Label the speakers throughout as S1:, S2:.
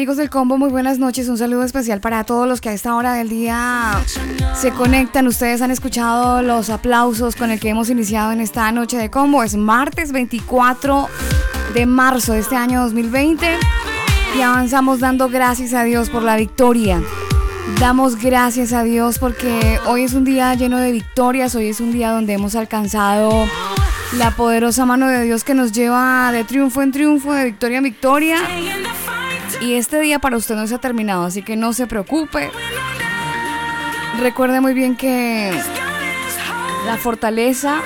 S1: Amigos del combo, muy buenas noches. Un saludo especial para todos los que a esta hora del día se conectan. Ustedes han escuchado los aplausos con el que hemos iniciado en esta noche de combo. Es martes 24 de marzo de este año 2020 y avanzamos dando gracias a Dios por la victoria. Damos gracias a Dios porque hoy es un día lleno de victorias, hoy es un día donde hemos alcanzado la poderosa mano de Dios que nos lleva de triunfo en triunfo, de victoria en victoria. Y este día para usted no se ha terminado, así que no se preocupe. Recuerde muy bien que la fortaleza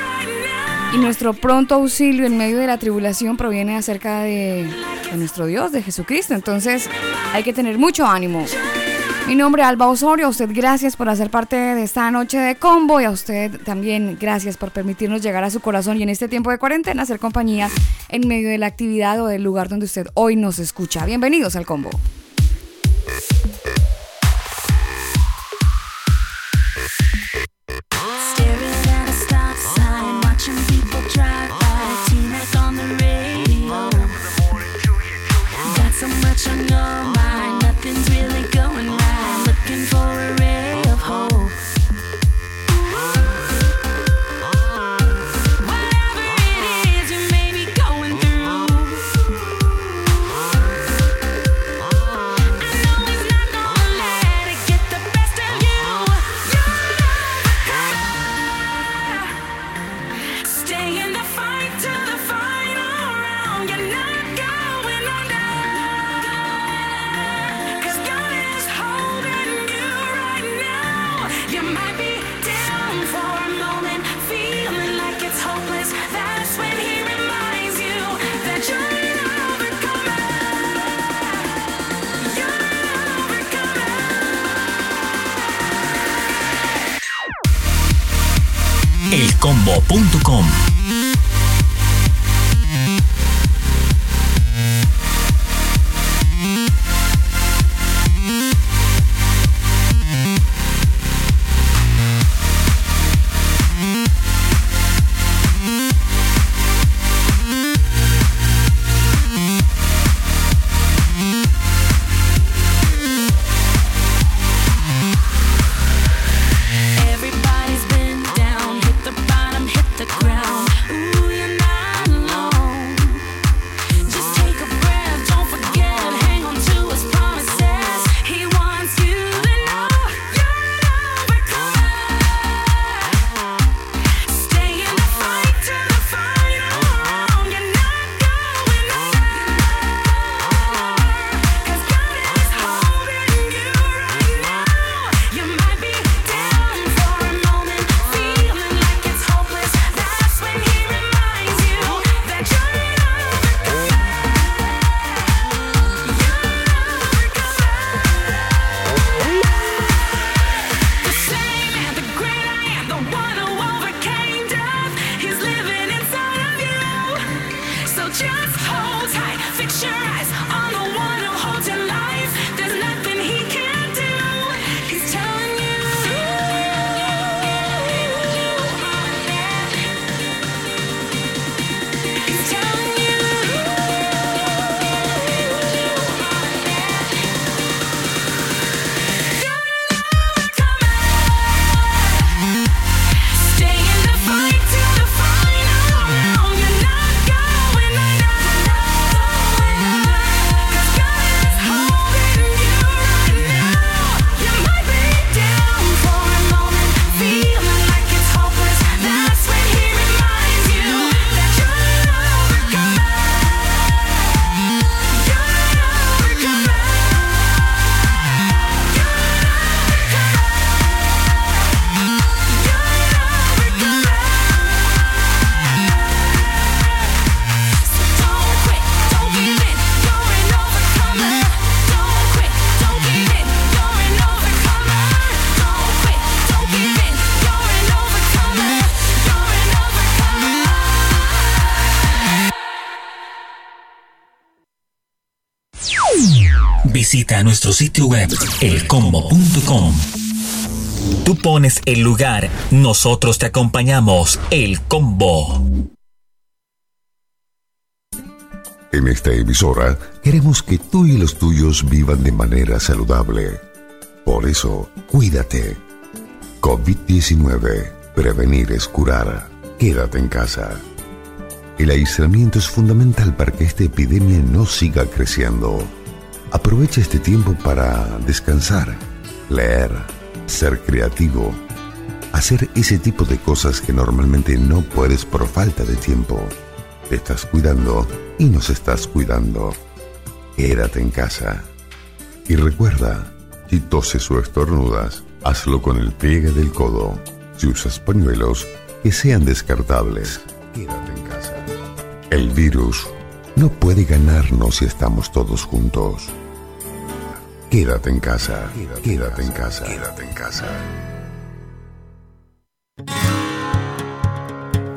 S1: y nuestro pronto auxilio en medio de la tribulación proviene acerca de, de nuestro Dios, de Jesucristo. Entonces hay que tener mucho ánimo. Mi nombre es Alba Osorio, a usted gracias por hacer parte de esta noche de combo y a usted también gracias por permitirnos llegar a su corazón y en este tiempo de cuarentena hacer compañía en medio de la actividad o del lugar donde usted hoy nos escucha. Bienvenidos al combo.
S2: elcombo.com
S3: visita nuestro sitio web elcombo.com. Tú pones el lugar, nosotros te acompañamos, El Combo.
S4: En esta emisora queremos que tú y los tuyos vivan de manera saludable. Por eso, cuídate. COVID-19. Prevenir es curar. Quédate en casa. El aislamiento es fundamental para que esta epidemia no siga creciendo. Aprovecha este tiempo para descansar, leer, ser creativo, hacer ese tipo de cosas que normalmente no puedes por falta de tiempo. Te estás cuidando y nos estás cuidando. Quédate en casa. Y recuerda, si toses o estornudas, hazlo con el pliegue del codo. Si usas pañuelos, que sean descartables. Quédate en casa. El virus no puede ganarnos si estamos todos juntos. Quédate en casa. Quédate, en casa. Quédate en casa.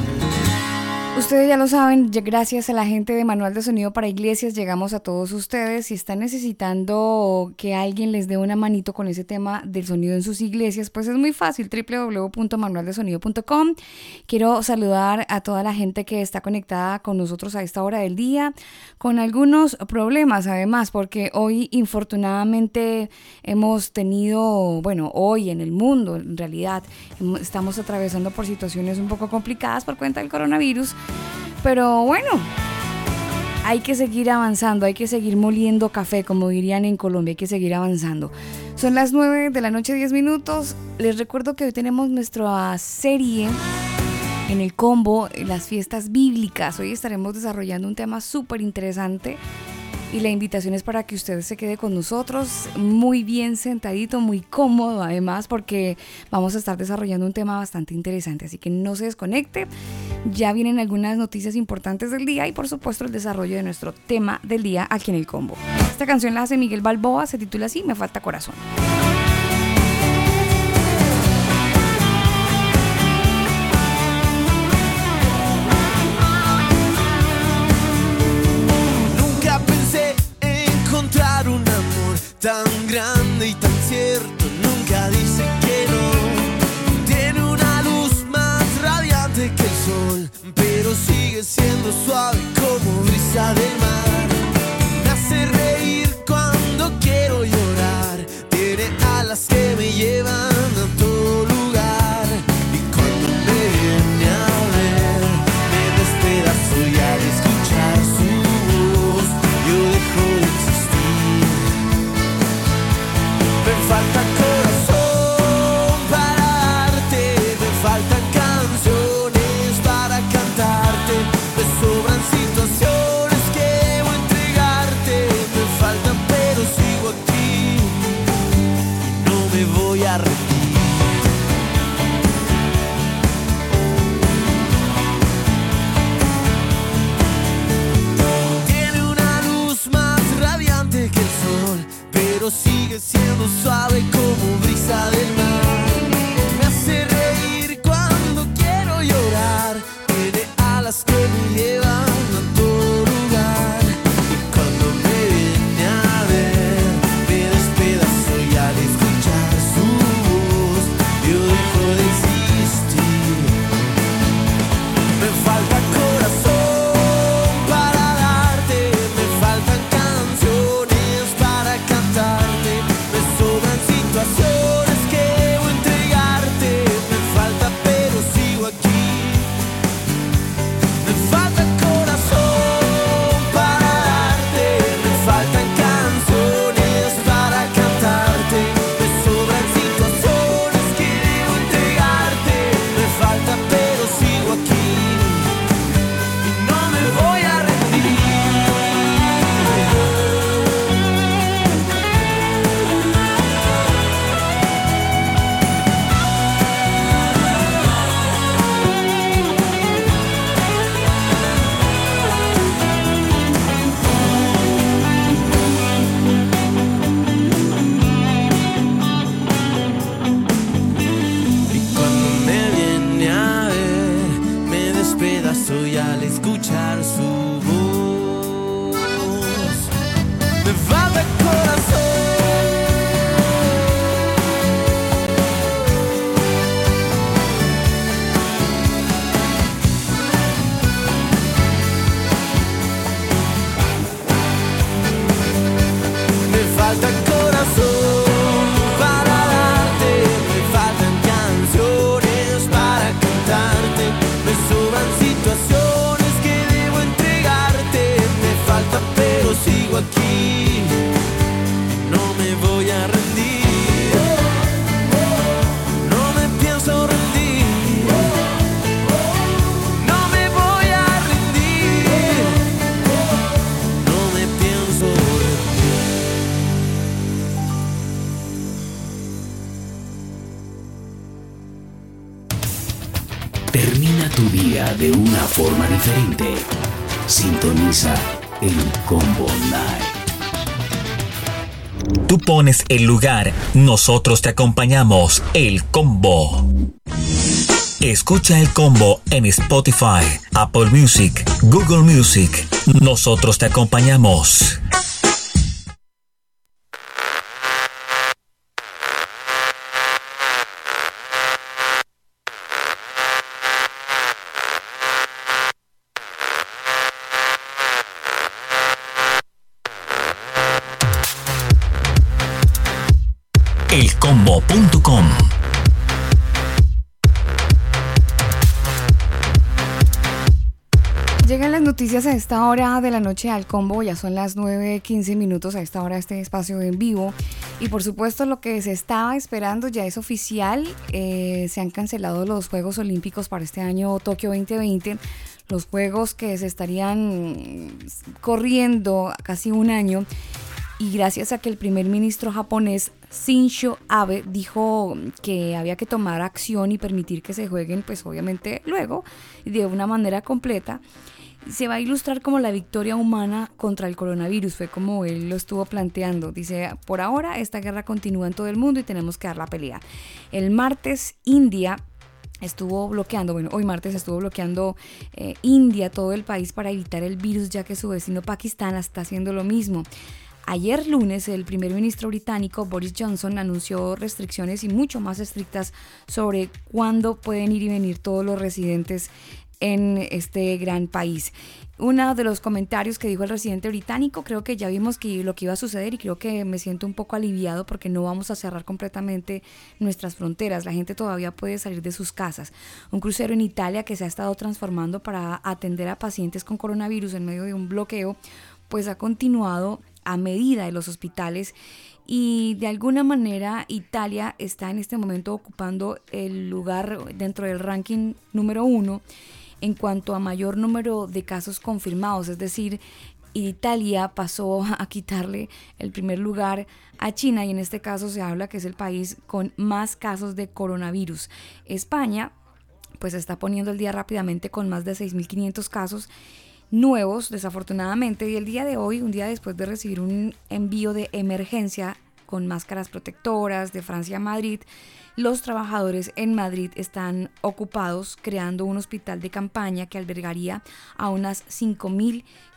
S5: Thank you.
S1: Ustedes ya lo saben, gracias a la gente de Manual de Sonido para Iglesias llegamos a todos ustedes. Si están necesitando que alguien les dé una manito con ese tema del sonido en sus iglesias, pues es muy fácil, www.manualdesonido.com. Quiero saludar a toda la gente que está conectada con nosotros a esta hora del día, con algunos problemas además, porque hoy infortunadamente hemos tenido, bueno, hoy en el mundo en realidad estamos atravesando por situaciones un poco complicadas por cuenta del coronavirus. Pero bueno, hay que seguir avanzando, hay que seguir moliendo café, como dirían en Colombia, hay que seguir avanzando. Son las 9 de la noche, 10 minutos. Les recuerdo que hoy tenemos nuestra serie en el combo, las fiestas bíblicas. Hoy estaremos desarrollando un tema súper interesante y la invitación es para que usted se quede con nosotros muy bien sentadito, muy cómodo además, porque vamos a estar desarrollando un tema bastante interesante. Así que no se desconecte. Ya vienen algunas noticias importantes del día y por supuesto el desarrollo de nuestro tema del día aquí en el combo. Esta canción la hace Miguel Balboa, se titula así, Me falta corazón.
S6: Tan grande y tan cierto, nunca dice que no. Tiene una luz más radiante que el sol, pero sigue siendo suave como brisa del mar. Me hace reír cuando quiero llorar, tiene alas que me llevan sigue siendo suave como
S3: pones el lugar, nosotros te acompañamos. El combo. Escucha el combo en Spotify, Apple Music, Google Music. Nosotros te acompañamos.
S1: Noticias a esta hora de la noche al combo, ya son las 9.15 minutos a esta hora este espacio en vivo. Y por supuesto lo que se estaba esperando ya es oficial, eh, se han cancelado los Juegos Olímpicos para este año Tokio 2020, los Juegos que se estarían corriendo casi un año. Y gracias a que el primer ministro japonés Shinzo Abe dijo que había que tomar acción y permitir que se jueguen, pues obviamente luego, de una manera completa, se va a ilustrar como la victoria humana contra el coronavirus, fue como él lo estuvo planteando. Dice, por ahora esta guerra continúa en todo el mundo y tenemos que dar la pelea. El martes India estuvo bloqueando, bueno, hoy martes estuvo bloqueando eh, India, todo el país para evitar el virus, ya que su vecino Pakistán está haciendo lo mismo. Ayer lunes, el primer ministro británico Boris Johnson anunció restricciones y mucho más estrictas sobre cuándo pueden ir y venir todos los residentes en este gran país. Uno de los comentarios que dijo el residente británico, creo que ya vimos que lo que iba a suceder y creo que me siento un poco aliviado porque no vamos a cerrar completamente nuestras fronteras. La gente todavía puede salir de sus casas. Un crucero en Italia que se ha estado transformando para atender a pacientes con coronavirus en medio de un bloqueo, pues ha continuado a medida de los hospitales y de alguna manera Italia está en este momento ocupando el lugar dentro del ranking número uno en cuanto a mayor número de casos confirmados, es decir, Italia pasó a quitarle el primer lugar a China y en este caso se habla que es el país con más casos de coronavirus. España pues está poniendo el día rápidamente con más de 6.500 casos nuevos, desafortunadamente, y el día de hoy, un día después de recibir un envío de emergencia con máscaras protectoras de Francia a Madrid, los trabajadores en Madrid están ocupados creando un hospital de campaña que albergaría a unas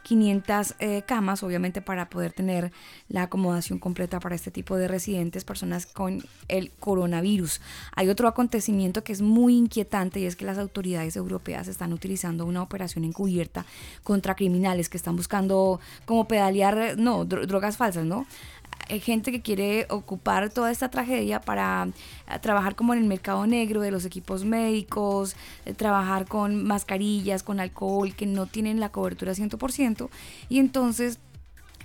S1: 5.500 eh, camas, obviamente para poder tener la acomodación completa para este tipo de residentes, personas con el coronavirus. Hay otro acontecimiento que es muy inquietante y es que las autoridades europeas están utilizando una operación encubierta contra criminales que están buscando como pedalear, no, dro- drogas falsas, ¿no? Hay gente que quiere ocupar toda esta tragedia para eh, trabajar como en el mercado negro de los equipos médicos, eh, trabajar con mascarillas, con alcohol, que no tienen la cobertura 100%. Y entonces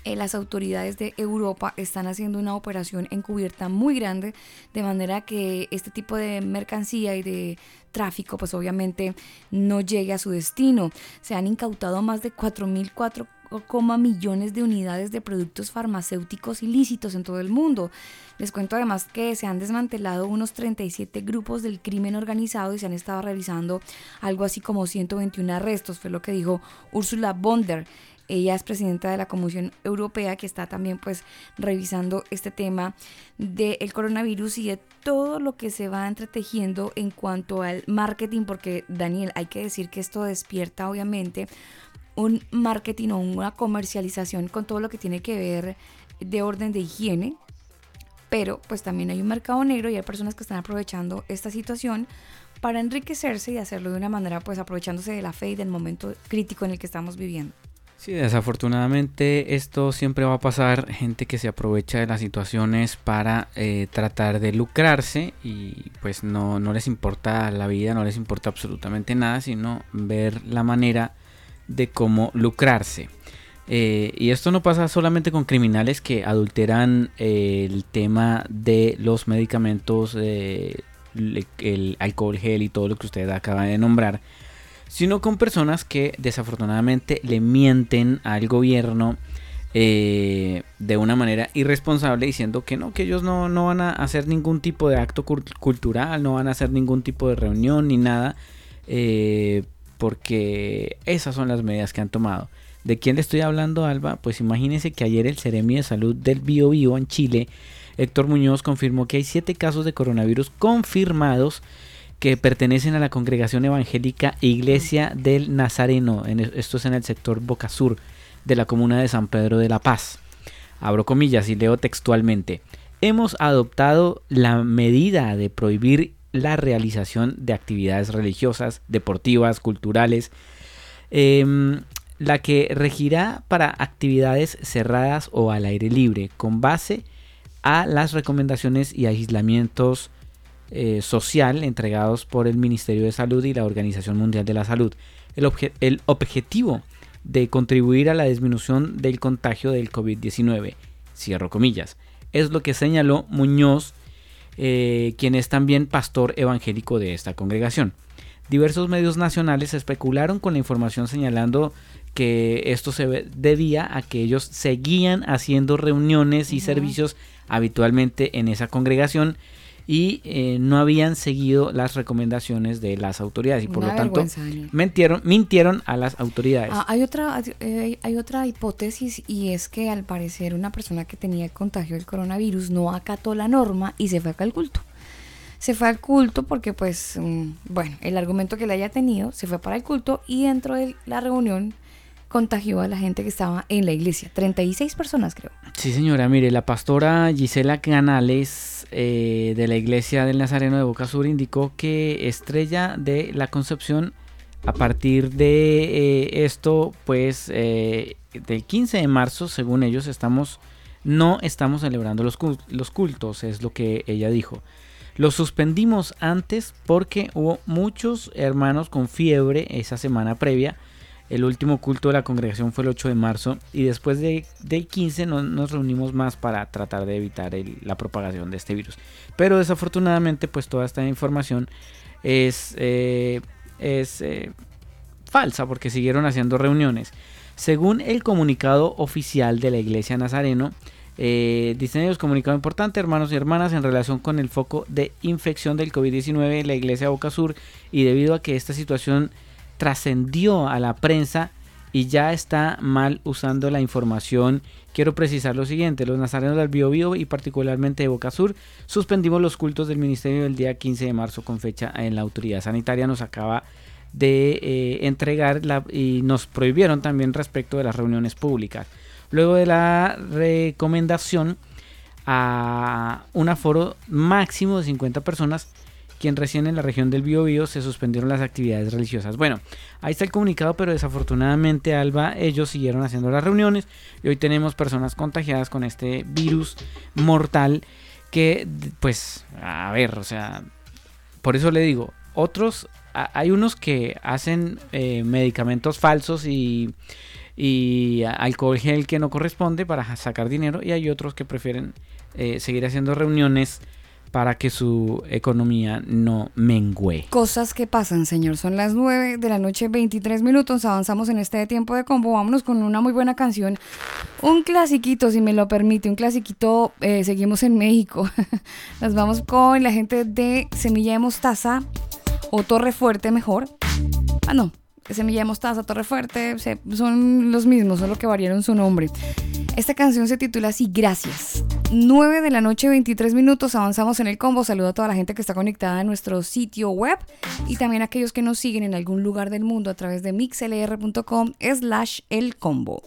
S1: eh, las autoridades de Europa están haciendo una operación encubierta muy grande, de manera que este tipo de mercancía y de tráfico, pues obviamente no llegue a su destino. Se han incautado más de 4.004 coma millones de unidades de productos farmacéuticos ilícitos en todo el mundo. Les cuento además que se han desmantelado unos 37 grupos del crimen organizado y se han estado realizando algo así como 121 arrestos, fue lo que dijo Ursula von der ella es presidenta de la Comisión Europea que está también pues revisando este tema del coronavirus y de todo lo que se va entretejiendo en cuanto al marketing, porque Daniel, hay que decir que esto despierta obviamente un marketing o una comercialización con todo lo que tiene que ver de orden de higiene, pero pues también hay un mercado negro y hay personas que están aprovechando esta situación para enriquecerse y hacerlo de una manera pues aprovechándose de la fe y del momento crítico en el que estamos viviendo.
S7: Sí, desafortunadamente esto siempre va a pasar, gente que se aprovecha de las situaciones para eh, tratar de lucrarse y pues no, no les importa la vida, no les importa absolutamente nada, sino ver la manera de cómo lucrarse. Eh, y esto no pasa solamente con criminales que adulteran eh, el tema de los medicamentos, el alcohol gel y todo lo que usted acaba de nombrar, sino con personas que desafortunadamente le mienten al gobierno eh, de una manera irresponsable diciendo que no, que ellos no, no, van a hacer ningún tipo de acto cultural, no van a hacer ningún tipo de reunión ni nada, eh, porque esas son las medidas que han tomado. ¿De quién le estoy hablando, Alba? Pues imagínense que ayer el Ceremi de Salud del Bio Bio en Chile, Héctor Muñoz, confirmó que hay siete casos de coronavirus confirmados que pertenecen a la congregación evangélica Iglesia del Nazareno. esto es en el sector Boca Sur de la comuna de San Pedro de la Paz. Abro comillas y leo textualmente. Hemos adoptado la medida de prohibir la realización de actividades religiosas, deportivas, culturales, em, la que regirá para actividades cerradas o al aire libre, con base a las recomendaciones y aislamientos eh, social entregados por el Ministerio de Salud y la Organización Mundial de la Salud. El, el objetivo de contribuir a la disminución del contagio del COVID-19, cierro comillas, es lo que señaló Muñoz, eh, quien es también pastor evangélico de esta congregación. Diversos medios nacionales especularon con la información señalando que esto se debía a que ellos seguían haciendo reuniones y servicios habitualmente en esa congregación y eh, no habían seguido las recomendaciones de las autoridades y por lo tanto mintieron, mintieron a las autoridades.
S1: Ah, hay, otra, eh, hay otra hipótesis y es que al parecer una persona que tenía el contagio del coronavirus no acató la norma y se fue acá al culto. Se fue al culto porque pues, mm, bueno, el argumento que le haya tenido se fue para el culto y dentro de la reunión contagió a la gente que estaba en la iglesia. 36 personas, creo.
S7: Sí, señora. Mire, la pastora Gisela Canales eh, de la iglesia del Nazareno de Boca Sur indicó que Estrella de la Concepción, a partir de eh, esto, pues eh, del 15 de marzo, según ellos, estamos no estamos celebrando los, los cultos, es lo que ella dijo. Los suspendimos antes porque hubo muchos hermanos con fiebre esa semana previa el último culto de la congregación fue el 8 de marzo y después de, del 15 nos reunimos más para tratar de evitar la propagación de este virus. Pero desafortunadamente pues toda esta información es, eh, eh, falsa porque siguieron haciendo reuniones. Según el comunicado oficial de la Iglesia Nazareno, eh, dicen ellos comunicado importante, hermanos y hermanas, en relación con el foco de infección del COVID-19 en la Iglesia Boca Sur y debido a que esta situación trascendió a la prensa y ya está mal usando la información. Quiero precisar lo siguiente, los nazarenos del Bio, y particularmente de Boca Sur suspendimos los cultos del ministerio el día 15 de marzo con fecha en la autoridad sanitaria nos acaba de eh, entregar y nos prohibieron también respecto de las reuniones públicas. Luego de la recomendación a un aforo máximo de 50 personas, quien recién en la región del Biobío se suspendieron las actividades religiosas. Bueno, ahí está el comunicado, pero desafortunadamente Alba, ellos siguieron haciendo las reuniones y hoy tenemos personas contagiadas con este virus mortal que, pues, a ver, o sea, por eso le digo, otros, hay unos que hacen eh, medicamentos falsos y y alcohol gel que no corresponde para sacar dinero y hay otros que prefieren eh, seguir haciendo reuniones para que su economía no mengüe.
S1: Cosas que pasan, señor. Son las 9 de la noche, 23 minutos. Avanzamos en este tiempo de combo. Vámonos con una muy buena canción. Un clasiquito, si me lo permite. Un clasiquito. Eh, seguimos en México. Nos vamos con la gente de Semilla de Mostaza o Torre Fuerte, mejor. Ah, no. Semilla de Mostaza, Torre Fuerte, son los mismos, solo que variaron su nombre. Esta canción se titula así, Gracias. 9 de la noche, 23 minutos, avanzamos en el combo. Saludo a toda la gente que está conectada en nuestro sitio web y también a aquellos que nos siguen en algún lugar del mundo a través de mixlr.com slash el combo.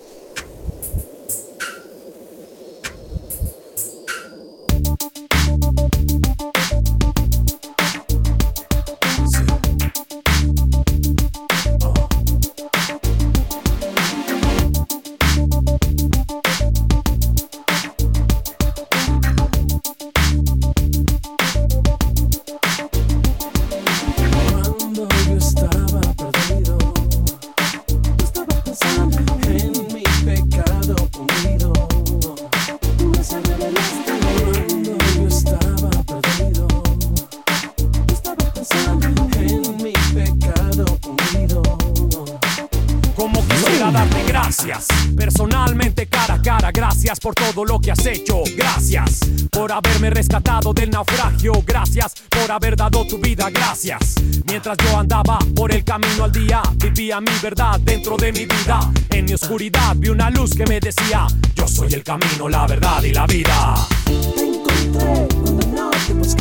S8: mi verdad dentro de mi vida. En mi oscuridad vi una luz que me decía, yo soy el camino, la verdad y la vida.
S9: Te encontré cuando no.
S8: Pues,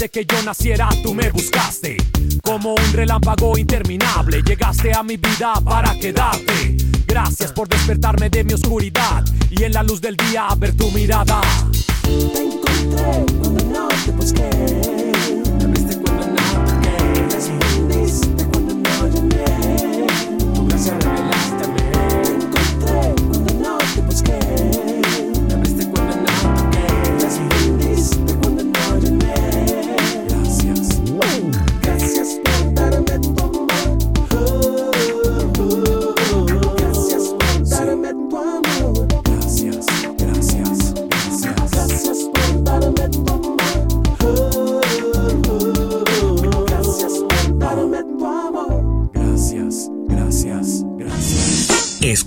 S8: de que yo naciera tú me buscaste. Como un relámpago interminable, llegaste a mi vida para quedarte. Gracias por despertarme de mi oscuridad y en la luz del día ver tu mirada.
S9: Te encontré cuando no te busqué.
S8: Pues,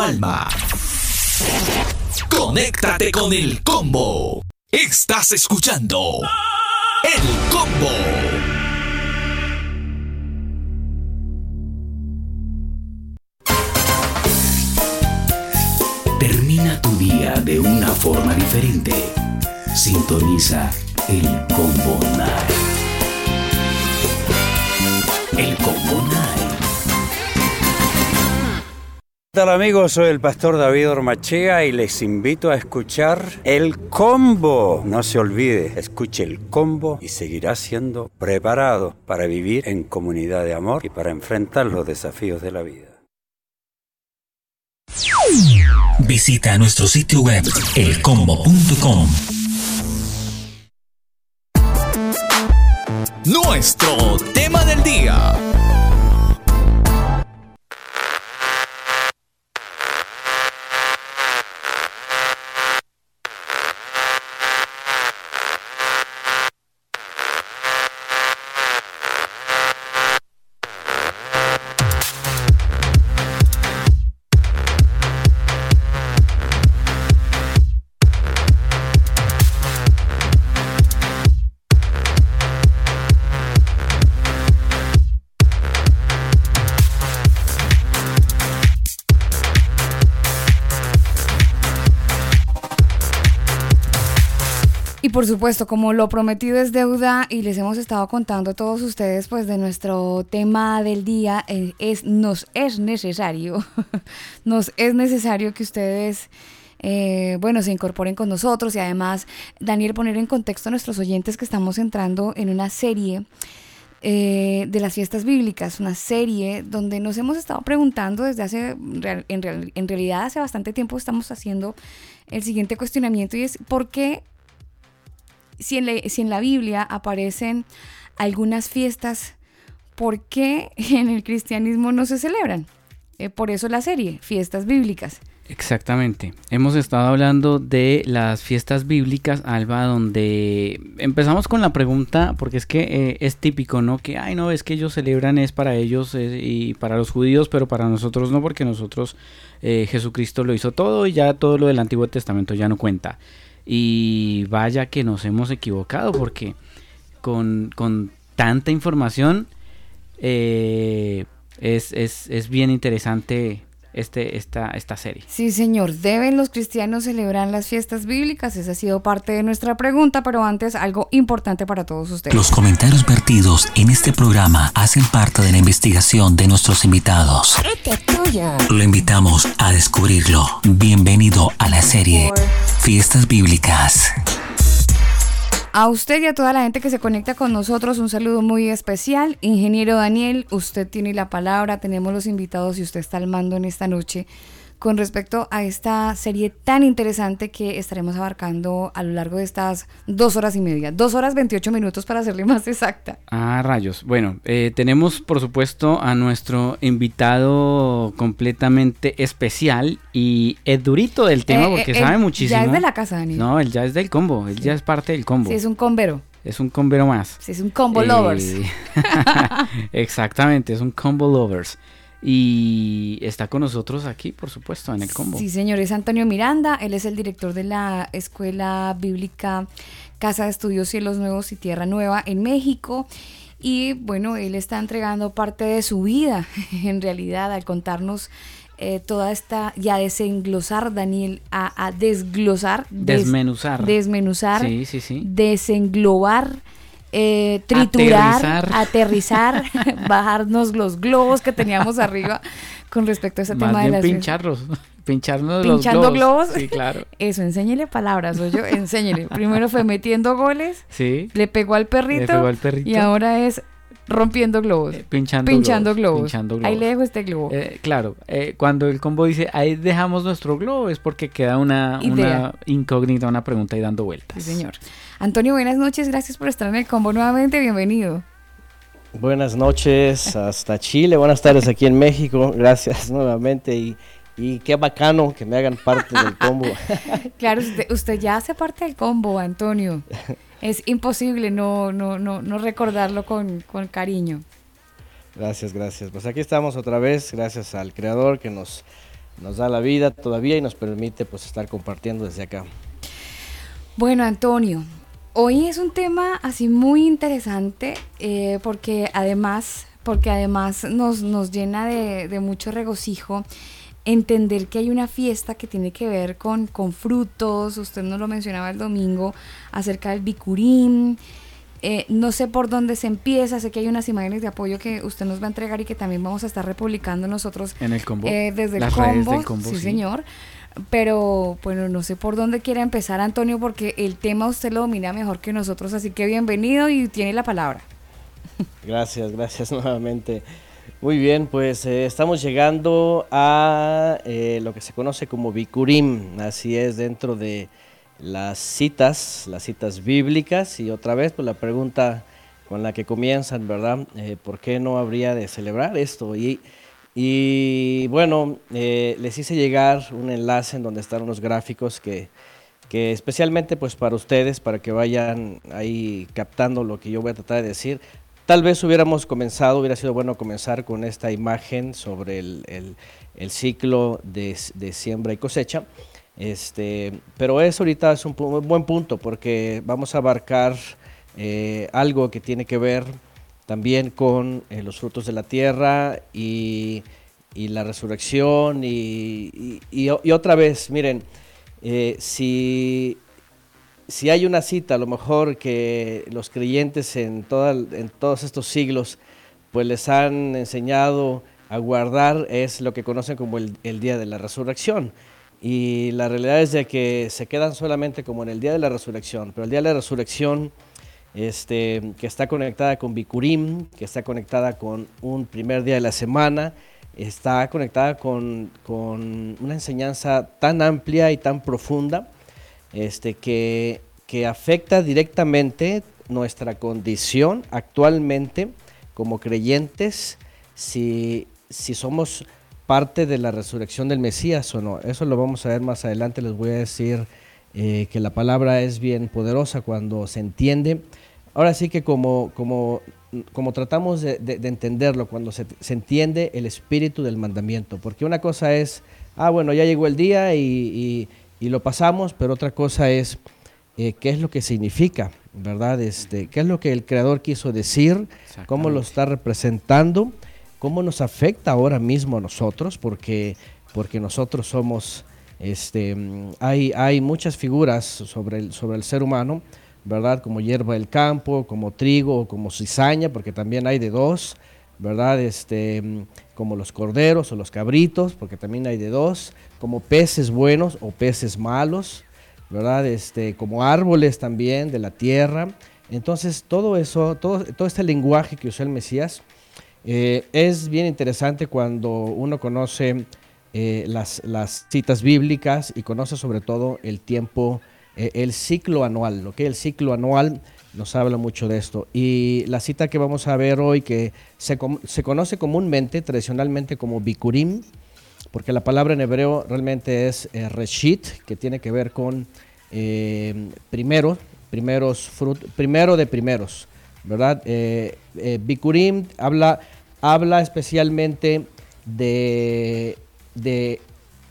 S2: Alma. Conéctate con el combo. Estás escuchando El Combo.
S10: Termina tu día de una forma diferente. Sintoniza el Combo Night. El Combo
S11: ¿Qué tal amigos? Soy el pastor David Ormachea y les invito a escuchar El Combo. No se olvide, escuche El Combo y seguirá siendo preparado para vivir en comunidad de amor y para enfrentar los desafíos de la vida.
S3: Visita nuestro sitio web elcombo.com.
S2: Nuestro tema del día.
S1: Por supuesto, como lo prometido es deuda y les hemos estado contando a todos ustedes pues de nuestro tema del día, eh, es, nos es necesario, nos es necesario que ustedes... eh, bueno, se incorporen con nosotros y además, Daniel, poner en contexto a nuestros oyentes que estamos entrando en una serie eh, de las fiestas bíblicas, una serie donde nos hemos estado preguntando desde hace, en, en realidad hace bastante tiempo estamos haciendo el siguiente cuestionamiento y es ¿por qué si en, la, si en la Biblia aparecen algunas fiestas, ¿por qué en el cristianismo no se celebran? Eh, por eso la serie, fiestas bíblicas.
S7: Exactamente. Hemos estado hablando de las fiestas bíblicas, Alba, donde empezamos con la pregunta, porque es que eh, es típico, ¿no? Que, ay, no, es que ellos celebran es para ellos y para los judíos, pero para nosotros no, porque nosotros eh, Jesucristo lo hizo todo y ya todo lo del Antiguo Testamento ya no cuenta. Y vaya que nos hemos equivocado, porque con, con tanta información eh, es, es, es bien interesante este, esta, esta serie.
S1: Sí, señor, ¿deben los cristianos celebrar las fiestas bíblicas? Esa ha sido parte de nuestra pregunta, pero antes algo importante para todos ustedes.
S3: Los comentarios vertidos en este programa hacen parte de la investigación de nuestros invitados. Lo invitamos a descubrirlo. Bienvenido a la serie Fiestas Bíblicas.
S1: A usted y a toda la gente que se conecta con nosotros, un saludo muy especial. Ingeniero Daniel, usted tiene la palabra, tenemos los invitados y usted está al mando en esta noche con respecto a esta serie tan interesante que estaremos abarcando a lo largo de estas dos horas y media, dos horas 28 minutos para serle más exacta.
S7: Ah, rayos. Bueno, eh, tenemos por supuesto a nuestro invitado completamente especial y es durito del tema
S1: Eh,
S7: porque
S1: eh,
S7: sabe muchísimo.
S1: Ya es de la casa, Daniel.
S7: No, él ya es del combo, él ya es parte del combo.
S1: Sí, es un combero.
S7: Es un combero más.
S1: Sí, es un combo
S7: Eh,
S1: lovers.
S7: Exactamente, es un combo lovers. Y está con nosotros aquí, por supuesto, en el combo.
S1: Sí, señor, es Antonio Miranda, él es el director de la Escuela Bíblica Casa de Estudios Cielos Nuevos y Tierra Nueva en México. Y bueno, él está entregando parte de su vida, en realidad, al contarnos eh, toda esta, y a desenglosar, Daniel, a, a desglosar, des-
S7: Desmenuzar.
S1: desmenuzar,
S7: Sí, sí, sí.
S1: desenglobar, eh, triturar,
S7: Aterrizar.
S1: aterrizar, bajarnos los globos que teníamos arriba con respecto a ese
S7: Más
S1: tema de las
S7: pincharlos. Pincharnos
S1: pinchando
S7: los
S1: globos.
S7: Sí, claro.
S1: Eso, enséñele palabras, oye, enséñele. Primero fue metiendo goles,
S7: Sí.
S1: le pegó al perrito,
S7: Le pegó al perrito.
S1: y ahora es rompiendo globos.
S7: Pinchando,
S1: pinchando
S7: globos,
S1: globos.
S7: pinchando
S1: Ahí
S7: globos.
S1: le dejo este globo.
S7: Eh, claro, eh, cuando el combo dice ahí dejamos nuestro globo es porque queda una, una incógnita, una pregunta ahí dando vueltas.
S1: Sí, señor. Antonio, buenas noches, gracias por estar en el combo nuevamente, bienvenido.
S12: Buenas noches hasta Chile, buenas tardes aquí en México, gracias nuevamente y, y qué bacano que me hagan parte del combo.
S1: Claro, usted, usted ya hace parte del combo, Antonio. Es imposible no, no, no, no recordarlo con, con cariño.
S12: Gracias, gracias. Pues aquí estamos otra vez, gracias al creador que nos nos da la vida todavía y nos permite pues estar compartiendo desde acá.
S1: Bueno, Antonio, hoy es un tema así muy interesante eh, porque además, porque además nos, nos llena de, de, mucho regocijo entender que hay una fiesta que tiene que ver con, con frutos, usted nos lo mencionaba el domingo acerca del bicurín. Eh, no sé por dónde se empieza, sé que hay unas imágenes de apoyo que usted nos va a entregar y que también vamos a estar republicando nosotros
S7: en el combo.
S1: Eh, desde el combo, sí, señor. Pero bueno, no sé por dónde quiere empezar Antonio porque el tema usted lo domina mejor que nosotros, así que bienvenido y tiene la palabra.
S12: Gracias, gracias nuevamente. Muy bien, pues eh, estamos llegando a lo que se conoce como Bikurim, así es, dentro de las citas, las citas bíblicas y otra vez pues la pregunta con la que comienzan, ¿verdad? Eh, ¿Por qué no habría de celebrar esto? Y, y bueno, eh, les hice llegar un enlace en donde están unos gráficos que, que especialmente pues para ustedes, para que vayan ahí captando lo que yo voy a tratar de decir. Tal vez hubiéramos comenzado, hubiera sido bueno comenzar con esta imagen sobre el, ciclo de, siembra y cosecha. Este, pero eso ahorita es un, buen punto porque vamos a abarcar eh, algo que tiene que ver también con eh, los frutos de la tierra y, la resurrección y, otra vez, miren, eh, si, si hay una cita, a lo mejor que los creyentes en, en todos estos siglos pues les han enseñado a guardar es lo que conocen como el, el día de la resurrección. Y la realidad es de que se quedan solamente como en el día de la resurrección, pero el día de la resurrección este, que está conectada con Bikurim, que está conectada con un primer día de la semana, está conectada con, con una enseñanza tan amplia y tan profunda este, que, que afecta directamente nuestra condición actualmente como creyentes si, si somos parte de la resurrección del Mesías o no. Eso lo vamos a ver más adelante. Les voy a decir eh, que la palabra es bien poderosa cuando se entiende. Ahora sí que como, como, como tratamos de, entenderlo, cuando se, entiende el espíritu del mandamiento. Porque una cosa es, ah, bueno, ya llegó el día y, lo pasamos, pero otra cosa es eh, qué es lo que significa, ¿verdad? Este, ¿Qué es lo que el Creador quiso decir? ¿Cómo lo está representando? cómo nos afecta ahora mismo a nosotros, porque, porque nosotros somos, este, hay, hay muchas figuras sobre el, sobre el ser humano, ¿verdad? Como hierba del campo, como trigo, como cizaña, porque también hay de dos, ¿verdad? Este, como los corderos o los cabritos, porque también hay de dos, como peces buenos o peces malos, ¿verdad? Este, como árboles también de la tierra. Entonces, todo eso, todo, todo este lenguaje que usó el Mesías, eh, es bien interesante cuando uno conoce eh, las, citas bíblicas y conoce sobre todo el tiempo, eh, el ciclo anual, es el ciclo anual nos habla mucho de esto. Y la cita que vamos a ver hoy, que se, conoce comúnmente, tradicionalmente como Bikurim, porque la palabra en hebreo realmente es Reshit, que tiene que ver con primero, primeros primero de primeros, ¿verdad? Bikurim habla habla especialmente de,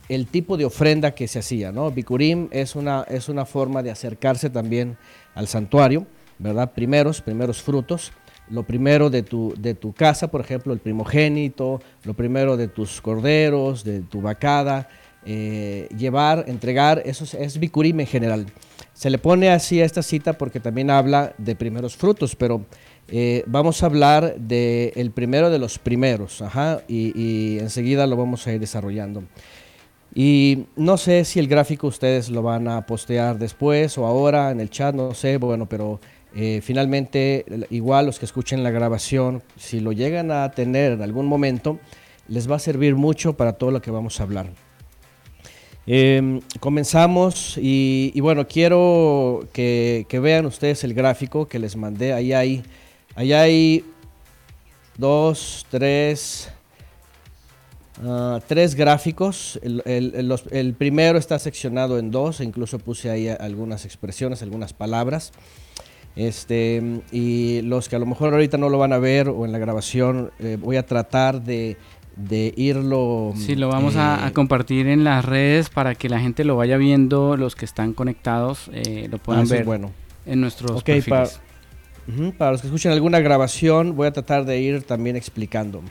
S12: el tipo de ofrenda que se hacía, ¿no? Bikurim es una, es una forma de acercarse también al santuario, ¿verdad? Primeros, primeros frutos. Lo primero de tu, de tu casa, por ejemplo, el primogénito, lo primero de tus corderos, de tu vacada, eh, llevar, entregar, eso es, es en general. Se le pone así a esta cita porque también habla de primeros frutos, pero eh, vamos a hablar del primero de los primeros, y, enseguida lo vamos a ir desarrollando. Y no sé si el gráfico ustedes lo van a postear después o ahora en el chat, no sé, bueno, pero eh, finalmente igual los que escuchen la grabación, si lo llegan a tener en algún momento, les va a servir mucho para todo lo que vamos a hablar. Em, comenzamos y, bueno, quiero que, vean ustedes el gráfico que les mandé. Ahí hay Allá hay dos, tres, ah, tres gráficos. El, primero está seccionado en dos, incluso puse ahí algunas expresiones, algunas palabras. Este, y los que a lo mejor ahorita no lo van a ver o en la grabación, eh, voy a tratar de, de irlo...
S7: Sí, lo vamos a,
S12: eh,
S7: compartir en las redes para que la gente lo vaya viendo, los que están conectados eh, lo puedan
S12: Ah,
S7: ver
S12: bueno.
S7: en nuestros
S12: Ok,
S7: perfiles.
S12: para, los que escuchen alguna grabación, voy a tratar de ir también explicando.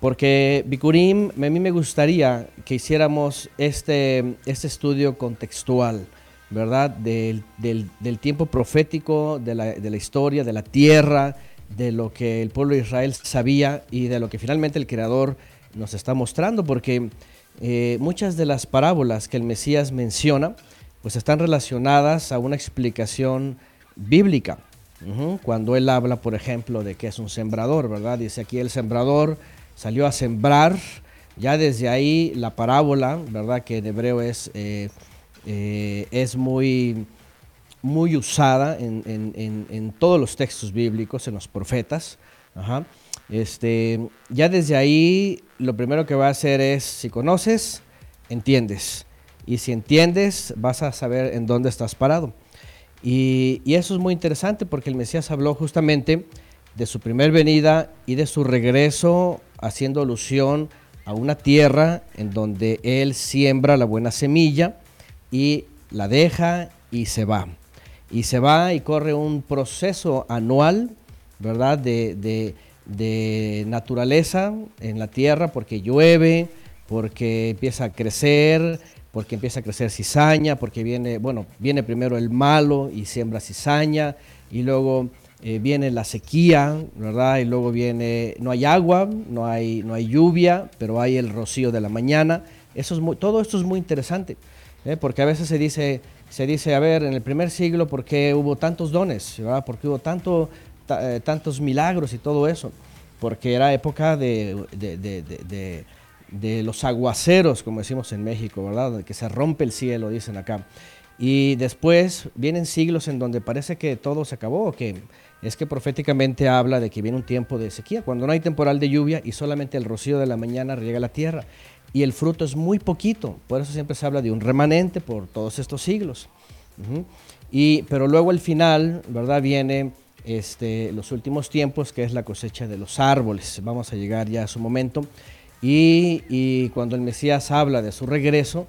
S12: Porque Bikurim, a mí me gustaría que hiciéramos este, este estudio contextual, ¿verdad? Del, del- tiempo profético, de la, de la historia, de la tierra, de lo que el pueblo de Israel sabía y de lo que finalmente el Creador nos está mostrando, porque eh, muchas de las parábolas que el Mesías menciona, pues están relacionadas a una explicación bíblica. Cuando él habla, por ejemplo, de que es un sembrador, ¿verdad? Dice aquí el sembrador salió a sembrar, ya desde ahí la parábola, ¿verdad? Que en hebreo es, eh, eh, es muy, muy usada en, todos los textos bíblicos, en los profetas. Este, ya desde ahí lo primero que va a hacer es, si conoces, entiendes. Y si entiendes, vas a saber en dónde estás parado. Y eso es muy interesante porque el Mesías habló justamente de su primer venida y de su regreso haciendo alusión a una tierra en donde Él siembra la buena semilla y la deja y se va. Y se va y corre un proceso anual, ¿verdad? De, de- naturaleza en la tierra porque llueve, porque empieza a crecer, porque empieza a crecer cizaña, porque viene, bueno, viene primero el malo y siembra cizaña, y luego eh, viene la sequía, ¿verdad? Y luego viene, no hay agua, no hay, no hay lluvia, pero hay el rocío de la mañana. Eso es todo esto es muy interesante, ¿eh? porque a veces se dice, se dice, a ver, en el primer siglo, ¿por qué hubo tantos dones? ¿verdad? ¿Por qué hubo eh, tantos milagros y todo eso? Porque era época de, los aguaceros, como decimos en México, ¿verdad? Que se rompe el cielo, dicen acá. Y después vienen siglos en donde parece que todo se acabó, que es que proféticamente habla de que viene un tiempo de sequía, cuando no hay temporal de lluvia y solamente el rocío de la mañana riega la tierra. Y el fruto es muy poquito, por eso siempre se habla de un remanente por todos estos siglos. Y, pero luego al final, ¿verdad? Viene este, los últimos tiempos, que es la cosecha de los árboles. Vamos a llegar ya a su momento. Y, y cuando el Mesías habla de su regreso,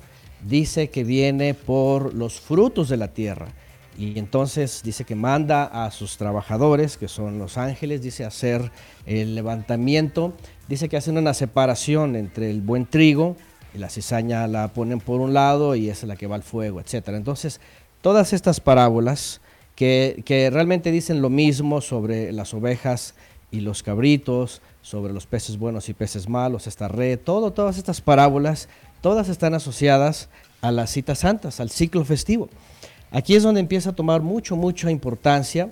S12: dice que viene por los frutos de la tierra. Y entonces dice que manda a sus trabajadores, que son los ángeles, dice hacer el levantamiento, dice que hacen una separación entre el buen trigo y la cizaña la ponen por un lado y es la que va al fuego, etc. Entonces, todas estas parábolas que, que realmente dicen lo mismo sobre las ovejas y los cabritos, sobre los peces buenos y peces malos, esta red, todo, todas estas parábolas, todas están asociadas a las citas santas, al ciclo festivo. Aquí es donde empieza a tomar mucho, mucha importancia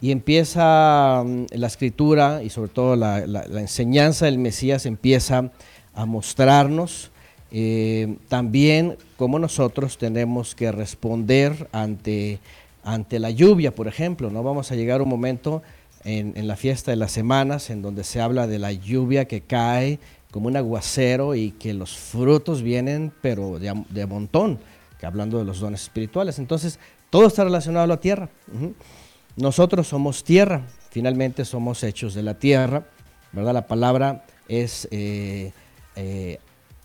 S12: y empieza mm, la escritura y sobre todo la, la- la enseñanza del Mesías empieza a mostrarnos eh, también cómo nosotros tenemos que responder ante, ante la lluvia, por ejemplo. No vamos a llegar a un momento en, en la fiesta de las semanas en donde se habla de la lluvia que cae como un aguacero y que los frutos vienen, pero de, de montón, que hablando de los dones espirituales. Entonces, todo está relacionado a la tierra. Ujú. Nosotros somos tierra, finalmente somos hechos de la tierra, ¿verdad? La palabra es eh, eh,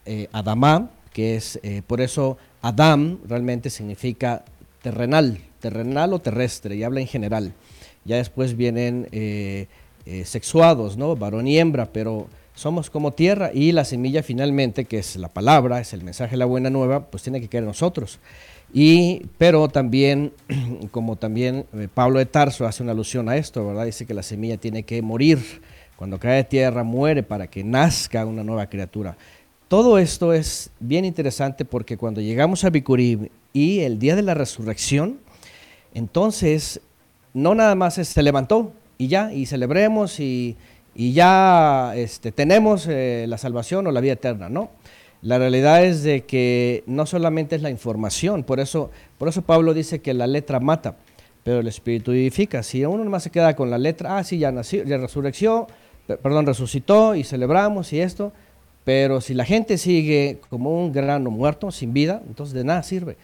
S12: eh, Adamá, que es, eh, por eso Adam realmente significa terrenal, terrenal o terrestre, y habla en general. Ya después vienen sexuados, ¿no? Varón y hembra, pero somos como tierra y la semilla finalmente, que es la palabra, es el mensaje la buena nueva, pues tiene que caer en nosotros. Y, pero también, como también eh, Pablo de Tarso hace una alusión a esto, ¿verdad? Dice que la semilla tiene que morir. Cuando cae de tierra, muere para que nazca una nueva criatura. Todo esto es bien interesante porque cuando llegamos a Bicurim y el día de la resurrección, entonces no nada más se levantó y ya, y celebremos y, y ya este, tenemos eh, la salvación o la vida eterna, ¿no? La realidad es de que no solamente es la información, por eso, por eso Pablo dice que la letra mata, pero el espíritu vivifica. Si uno nomás se queda con la letra, ah, sí, ya nació, ya resurrecció, pe- perdón, resucitó y celebramos y esto, pero si la gente sigue como un grano muerto, sin vida, entonces de nada sirve.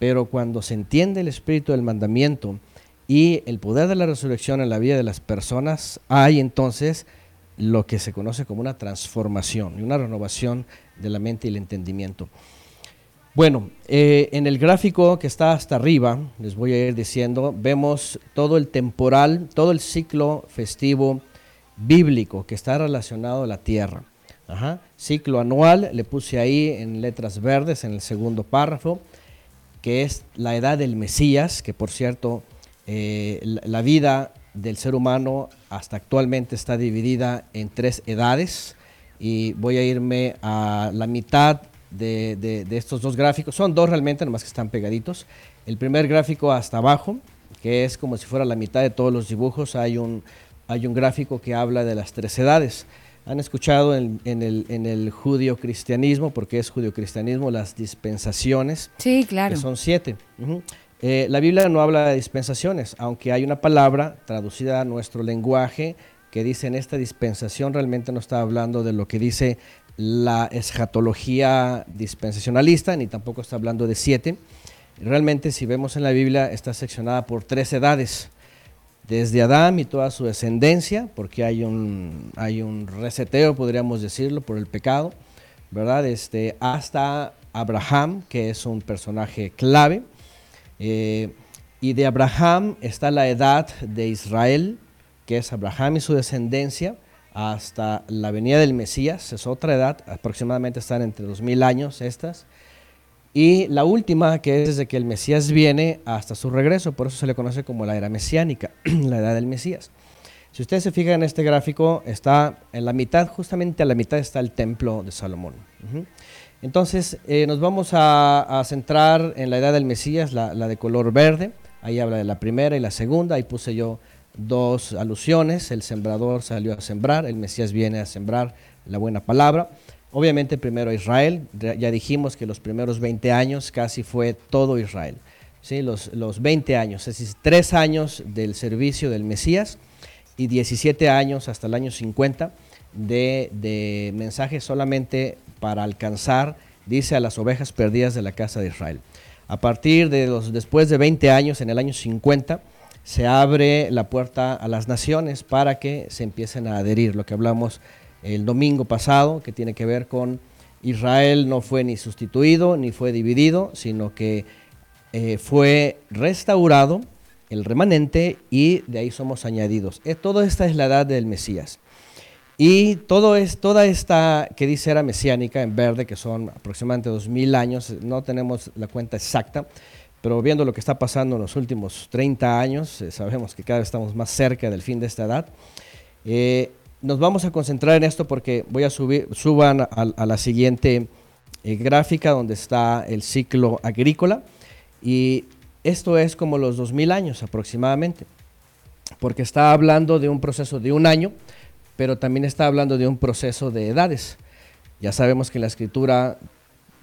S12: Pero cuando se entiende el espíritu del mandamiento y el poder de la resurrección en la vida de las personas, hay entonces lo que se conoce como una transformación y una renovación de la mente y el entendimiento. Bueno, eh, en el gráfico que está hasta arriba, les voy a ir diciendo, vemos todo el temporal, todo el ciclo festivo bíblico que está relacionado a la tierra. Ciclo anual, le puse ahí en letras verdes en el segundo párrafo, que es la edad del Mesías, que por cierto, eh, la vida del ser humano hasta actualmente está dividida en tres edades y voy a irme a la mitad de, estos dos gráficos. Son dos realmente, nomás que están pegaditos. El primer gráfico hasta abajo, que es como si fuera la mitad de todos los dibujos, hay un, hay un gráfico que habla de las tres edades. Han escuchado en, el, en el judío cristianismo, porque es judío cristianismo, las dispensaciones.
S1: Sí, claro.
S12: Que son siete. Eh, la Biblia no habla de dispensaciones, aunque hay una palabra traducida a nuestro lenguaje que dice en esta dispensación realmente no está hablando de lo que dice la escatología dispensacionalista, ni tampoco está hablando de siete. Realmente, si vemos en la Biblia, está seccionada por tres edades. Desde Adán y toda su descendencia, porque hay un, hay un reseteo, podríamos decirlo, por el pecado, ¿verdad? Este, hasta Abraham, que es un personaje clave. Eh, y de Abraham está la edad de Israel, que es Abraham y su descendencia, hasta la venida del Mesías, es otra edad, aproximadamente están entre 2000 años estas. Y la última, que es desde que el Mesías viene hasta su regreso, por eso se le conoce como la era mesiánica, la edad del Mesías. Si ustedes se fijan en este gráfico, está en la mitad, justamente a la mitad está el templo de Salomón. Entonces, eh, nos vamos a, centrar en la edad del Mesías, la, la de color verde. Ahí habla de la primera y la segunda. Ahí puse yo dos alusiones, el sembrador salió a sembrar, el Mesías viene a sembrar la buena palabra. Obviamente primero Israel, ya dijimos que los primeros 20 años casi fue todo Israel, ¿sí? los, los 20 años, es decir, tres años del servicio del Mesías y 17 años hasta el año 50 de, de mensaje solamente para alcanzar, dice, a las ovejas perdidas de la casa de Israel. A partir de los, después de 20 años, en el año 50, se abre la puerta a las naciones para que se empiecen a adherir. Lo que hablamos el domingo pasado, que tiene que ver con Israel no fue ni sustituido ni fue dividido, sino que eh, fue restaurado el remanente y de ahí somos añadidos. Eh, toda esta es la edad del Mesías. Y todo es, toda esta que dice era mesiánica en verde, que son aproximadamente 2000 años, no tenemos la cuenta exacta, pero viendo lo que está pasando en los últimos 30 años, eh, sabemos que cada vez estamos más cerca del fin de esta edad. Eh, nos vamos a concentrar en esto porque voy a subir, suban a, la siguiente eh, gráfica donde está el ciclo agrícola y esto es como los 2000 años aproximadamente, porque está hablando de un proceso de un año, pero también está hablando de un proceso de edades. Ya sabemos que en la escritura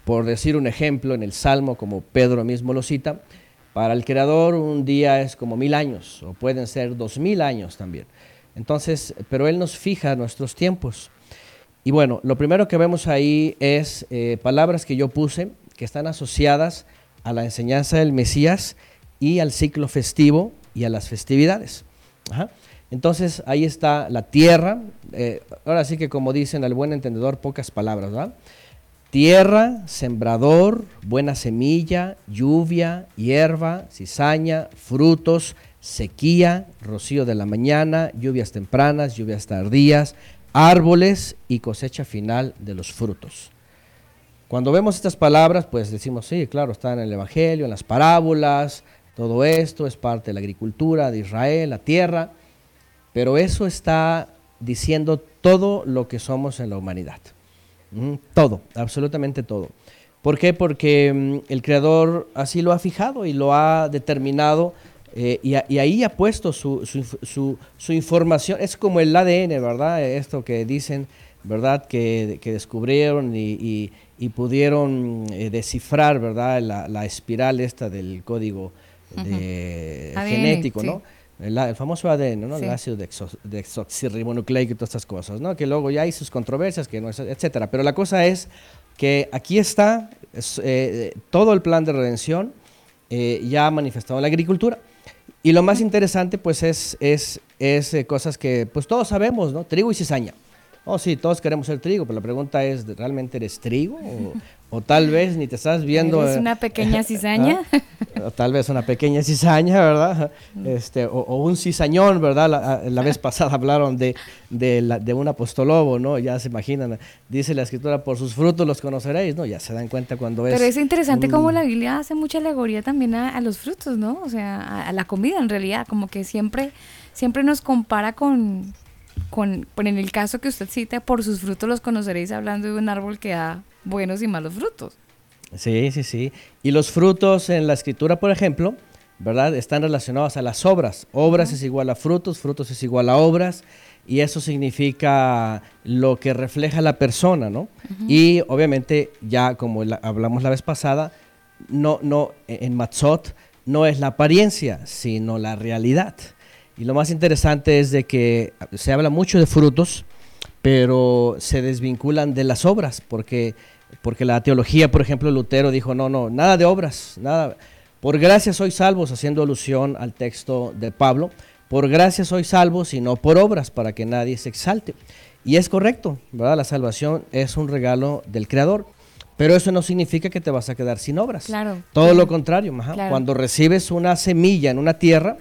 S12: por decir un ejemplo, en el Salmo, como Pedro mismo lo cita, para el Creador un día es como mil años, o pueden ser dos mil años también. Entonces, pero Él nos fija nuestros tiempos. Y bueno, lo primero que vemos ahí es eh, palabras que yo puse que están asociadas a la enseñanza del Mesías y al ciclo festivo y a las festividades. Entonces ahí está la tierra, eh, ahora sí que como dicen al buen entendedor, pocas palabras, ¿verdad? Tierra, sembrador, buena semilla, lluvia, hierba, cizaña, frutos, sequía, rocío de la mañana, lluvias tempranas, lluvias tardías, árboles y cosecha final de los frutos. Cuando vemos estas palabras, pues decimos, sí, claro, está en el Evangelio, en las parábolas, todo esto es parte de la agricultura de Israel, la tierra, pero eso está diciendo todo lo que somos en la humanidad. Todo, absolutamente todo. ¿Por qué? Porque mm, el creador así lo ha fijado y lo ha determinado eh, y, ahí ha puesto su, información. Es como el ADN, ¿verdad? Esto que dicen, ¿verdad? Que, descubrieron y, pudieron eh, descifrar, ¿verdad? La, espiral esta del código genético, ¿no? El, famoso ADN, ¿no? el ácido desoxirribonucleico y todas estas cosas, ¿no? que luego ya hay sus controversias, que no etcétera. Pero la cosa es que aquí está eh, todo el plan de redención eh, ya manifestado en la agricultura. Y lo más interesante, pues, es, es, es eh, cosas que pues todos sabemos, ¿no? Trigo y cizaña. Oh, sí, todos queremos ser trigo, pero la pregunta es, ¿realmente eres trigo? O, tal vez ni te estás viendo...
S1: ¿Es una pequeña cizaña?
S12: O tal vez una pequeña cizaña, ¿verdad? Este, o, un cizañón, ¿verdad? La, vez pasada hablaron de, de, la, de, un apostolobo, ¿no? Ya se imaginan, dice la escritura, por sus frutos los conoceréis, ¿no? Ya se dan cuenta cuando es...
S1: Pero es interesante cómo la Biblia hace mucha alegoría también a, los frutos, ¿no? O sea, a, la comida en realidad, como que siempre, siempre nos compara con, con, en el caso que usted cita, por sus frutos los conoceréis hablando de un árbol que da buenos y malos frutos.
S12: Sí, sí, sí. Y los frutos en la escritura, por ejemplo, ¿verdad? Están relacionados a las obras. Obras es igual a frutos, frutos es igual a obras, y eso significa lo que refleja la persona, ¿no? Y obviamente, ya como hablamos la vez pasada, no, no, en Matzot no es la apariencia, sino la realidad. Y lo más interesante es de que se habla mucho de frutos, pero se desvinculan de las obras, porque, porque la teología, por ejemplo, Lutero dijo, no, no, nada de obras, nada. Por gracia soy salvos, haciendo alusión al texto de Pablo, por gracia soy salvos y no por obras, para que nadie se exalte. Y es correcto, ¿verdad? La salvación es un regalo del Creador. Pero eso no significa que te vas a quedar sin obras.
S1: Claro.
S12: Todo lo contrario. Cuando recibes una semilla en una tierra,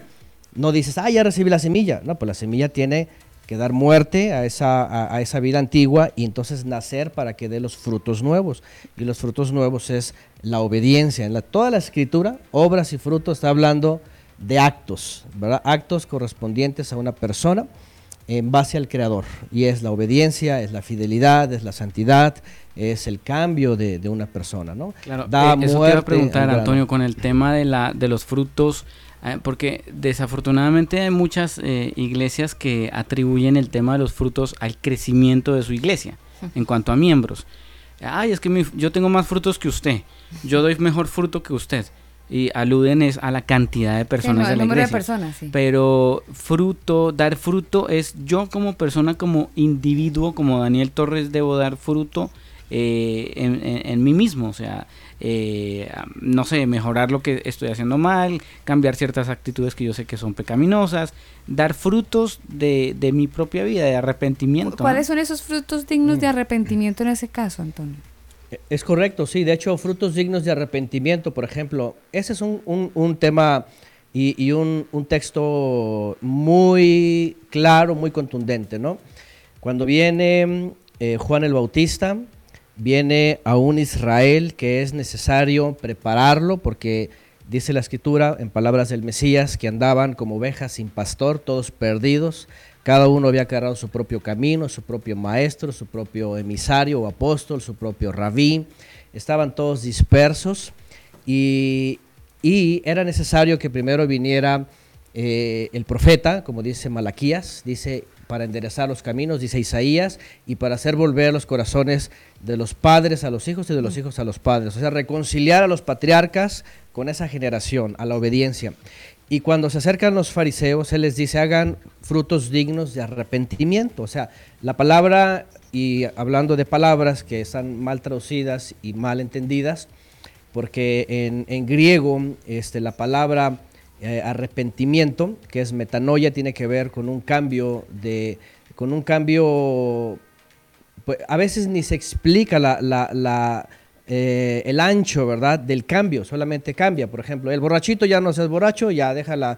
S12: no dices, ah, ya recibí la semilla. No, pues la semilla tiene que dar muerte a esa, a, esa vida antigua y entonces nacer para que dé los frutos nuevos. Y los frutos nuevos es la obediencia. En la, toda la escritura, obras y frutos, está hablando de actos, ¿verdad? Actos correspondientes a una persona en base al Creador. Y es la obediencia, es la fidelidad, es la santidad, es el cambio de, una persona, ¿no?
S7: Claro, da eh, eso te iba a preguntar, Antonio, con el tema de, la, de los frutos porque desafortunadamente hay muchas eh, iglesias que atribuyen el tema de los frutos al crecimiento de su iglesia en cuanto a miembros. Ay, es que yo tengo más frutos que usted, yo doy mejor fruto que usted. Y aluden es a la cantidad de personas de la iglesia. De personas, sí. Pero fruto, dar fruto es yo como persona, como individuo, como Daniel Torres, debo dar fruto eh, en, mí mismo. O sea, eh, no sé, mejorar lo que estoy haciendo mal, cambiar ciertas actitudes que yo sé que son pecaminosas, dar frutos de, mi propia vida, de arrepentimiento.
S1: ¿Cuáles son esos frutos dignos de mm. arrepentimiento en ese caso, Antonio?
S12: E, es correcto, sí. De hecho, frutos dignos de arrepentimiento, por ejemplo, ese es un, tema y, un, texto muy claro, muy contundente, ¿no? Cuando viene eh, Juan el Bautista, viene a un Israel que es necesario prepararlo porque dice la escritura en palabras del Mesías que andaban como ovejas sin pastor, todos perdidos, cada uno había agarrado su propio camino, su propio maestro, su propio emisario o apóstol, su propio rabí, estaban todos dispersos y, era necesario que primero viniera eh, el profeta, como dice Malaquías, dice, para enderezar los caminos, dice Isaías, y para hacer volver los corazones de los padres a los hijos y de los mm. hijos a los padres. O sea, reconciliar a los patriarcas con esa generación, a la obediencia. Y cuando se acercan los fariseos, Él les dice, hagan frutos dignos de arrepentimiento. O sea, la palabra, y hablando de palabras que están mal traducidas y mal entendidas, porque en, en griego este, la palabra eh, arrepentimiento, que es metanoia, tiene que ver con un cambio de, con un cambio, pues, a veces ni se explica la, eh, el ancho, ¿verdad? Del cambio, solamente cambia. Por ejemplo, el borrachito ya no es borracho, ya deja la,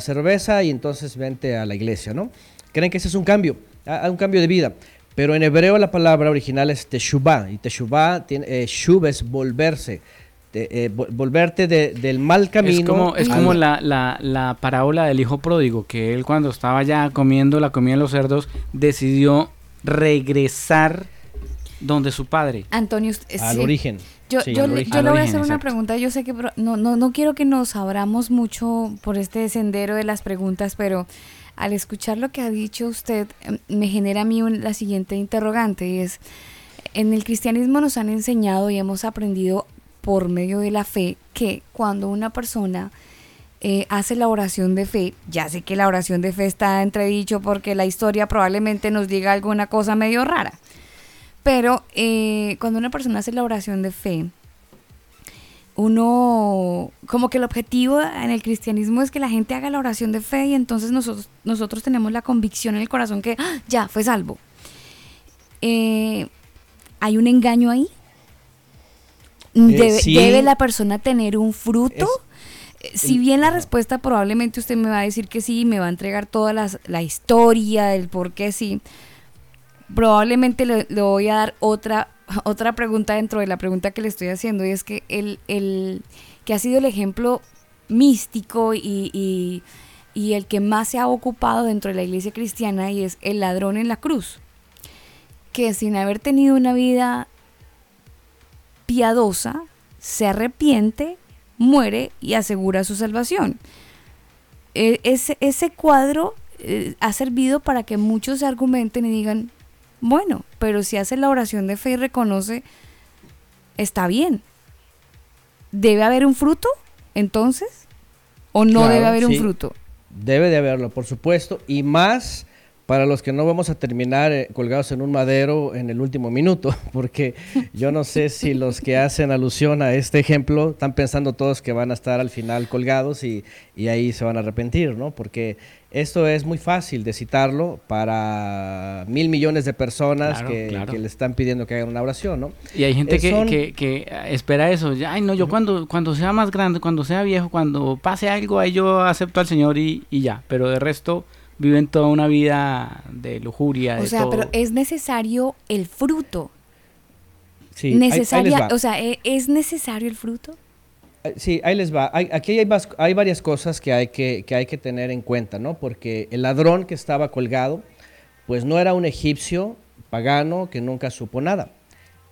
S12: cerveza y entonces vente a la iglesia, ¿no? Creen que ese es un cambio, un cambio de vida. Pero en hebreo la palabra original es teshuvah, y teshuvah, tiene, eh, es volverse. Eh, volverte del mal camino.
S7: Es como, es como la, la, parábola del hijo pródigo, que él cuando estaba ya comiendo la comida de los cerdos, decidió regresar donde su padre.
S1: Antonio,
S12: al origen.
S1: Yo, yo, le voy a hacer una pregunta. Yo sé que no, no, no quiero que nos abramos mucho por este sendero de las preguntas, pero al escuchar lo que ha dicho usted, em, me genera a mí la siguiente interrogante y es, en el cristianismo nos han enseñado y hemos aprendido por medio de la fe que cuando una persona eh, hace la oración de fe, ya sé que la oración de fe está entredicho porque la historia probablemente nos diga alguna cosa medio rara, pero eh, cuando una persona hace la oración de fe, uno, como que el objetivo en el cristianismo es que la gente haga la oración de fe y entonces nosotros, nosotros tenemos la convicción en el corazón que ¡ah! ya fue salvo. eh, ¿hay un engaño ahí? ¿Debe,
S12: sí.
S1: debe la persona tener un fruto? Eh, Si bien la respuesta probablemente usted me va a decir que sí, me va a entregar toda las- la historia del por qué sí, probablemente le, le voy a dar otra, otra pregunta dentro de la pregunta que le estoy haciendo y es que el, el que ha sido el ejemplo místico y, y- y el que más se ha ocupado dentro de la iglesia cristiana y es el ladrón en la cruz, que sin haber tenido una vida piadosa, se arrepiente, muere y asegura su salvación. E- ese, ese cuadro eh, ha servido para que muchos se argumenten y digan, bueno, pero si hace la oración de fe y reconoce, está bien. ¿Debe haber un fruto entonces? ¿O no
S12: Claro,
S1: debe haber un fruto?
S12: Debe de haberlo, por supuesto, y más para los que no vamos a terminar eh, colgados en un madero en el último minuto, porque yo no sé si los que hacen alusión a este ejemplo están pensando todos que van a estar al final colgados y, y ahí se van a arrepentir, ¿no? Porque esto es muy fácil de citarlo para mil millones de personas
S7: Claro,
S12: que,
S7: claro.
S12: que le están pidiendo que hagan una oración, ¿no?
S7: Y hay gente
S12: Eh,
S7: que,
S12: son-
S7: que, que, eh, espera eso. Ay, no, yo cuando, cuando sea más grande, cuando sea viejo, cuando pase algo, ahí yo acepto al Señor y, y ya. Pero de resto, viven toda una vida de lujuria.
S1: O
S7: de
S1: sea,
S7: todo.
S1: pero es necesario el fruto.
S12: Sí, ahí- ahí les
S1: Necesaria,
S12: va.
S1: o sea, ¿e- ¿es necesario el fruto?
S12: Sí, ahí les va. Hay- aquí hay, vas- hay varias cosas que hay que, que hay que tener en cuenta, ¿no? Porque el ladrón que estaba colgado, pues no era un egipcio pagano que nunca supo nada.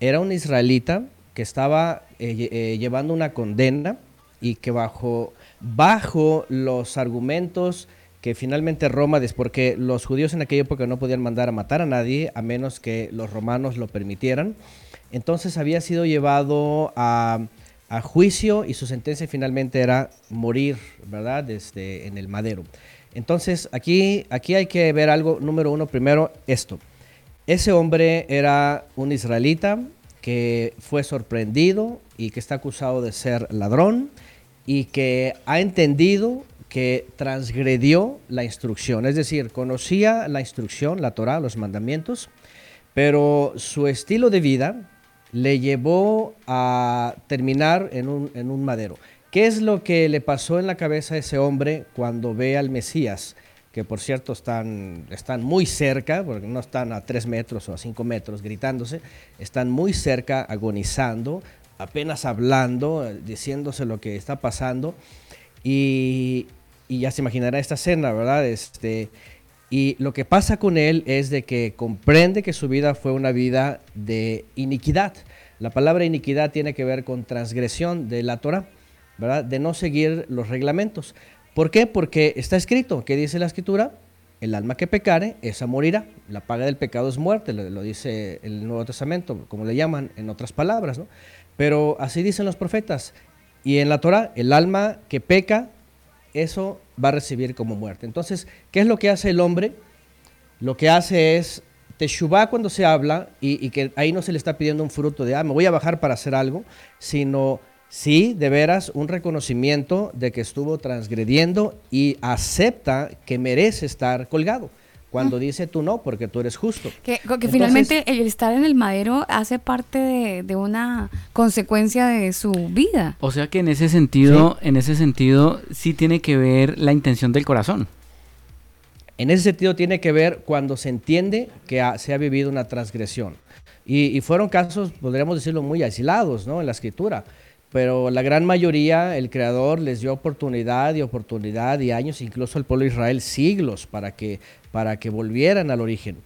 S12: Era un israelita que estaba eh, eh, llevando una condena y que bajo, bajo los argumentos que finalmente Roma, porque los judíos en aquella época no podían mandar a matar a nadie a menos que los romanos lo permitieran, entonces había sido llevado a, a juicio y su sentencia finalmente era morir, ¿verdad? Este, en el madero. Entonces aquí, aquí hay que ver algo, número uno, primero esto. Ese hombre era un israelita que fue sorprendido y que está acusado de ser ladrón y que ha entendido que transgredió la instrucción, es decir, conocía la instrucción, la Torah, los mandamientos, pero su estilo de vida le llevó a terminar en un, en un madero. ¿Qué es lo que le pasó en la cabeza a ese hombre cuando ve al Mesías? Que por cierto están, están muy cerca, porque no están a tres metros o a cinco metros gritándose, están muy cerca agonizando, apenas hablando, eh, diciéndose lo que está pasando. Y, y ya se imaginará esta escena, ¿verdad? Este, y lo que pasa con él es de que comprende que su vida fue una vida de iniquidad. La palabra iniquidad tiene que ver con transgresión de la Torah, ¿verdad? De no seguir los reglamentos. ¿Por qué? Porque está escrito, ¿qué dice la escritura? El alma que pecare, esa morirá. La paga del pecado es muerte, lo, lo dice el Nuevo Testamento, como le llaman en otras palabras, ¿no? Pero así dicen los profetas. Y en la Torah, el alma que peca, eso va a recibir como muerte. Entonces, ¿qué es lo que hace el hombre? Lo que hace es teshuvah cuando se habla y, y que ahí no se le está pidiendo un fruto de, ah, me voy a bajar para hacer algo, sino sí, de veras, un reconocimiento de que estuvo transgrediendo y acepta que merece estar colgado. Cuando dice tú no, porque tú eres justo.
S1: Que, que
S12: Entonces-
S1: finalmente el estar en el madero hace parte de, de una consecuencia de su vida.
S7: O sea que en ese sentido, en ese sentido, sí tiene que ver la intención del corazón.
S12: En ese sentido tiene que ver cuando se entiende que ha- se ha vivido una transgresión. Y, y fueron casos, podríamos decirlo, muy aislados ¿no? en la escritura. Pero la gran mayoría, el Creador les dio oportunidad y oportunidad y años, incluso al pueblo de Israel, siglos para que, para que volvieran al origen.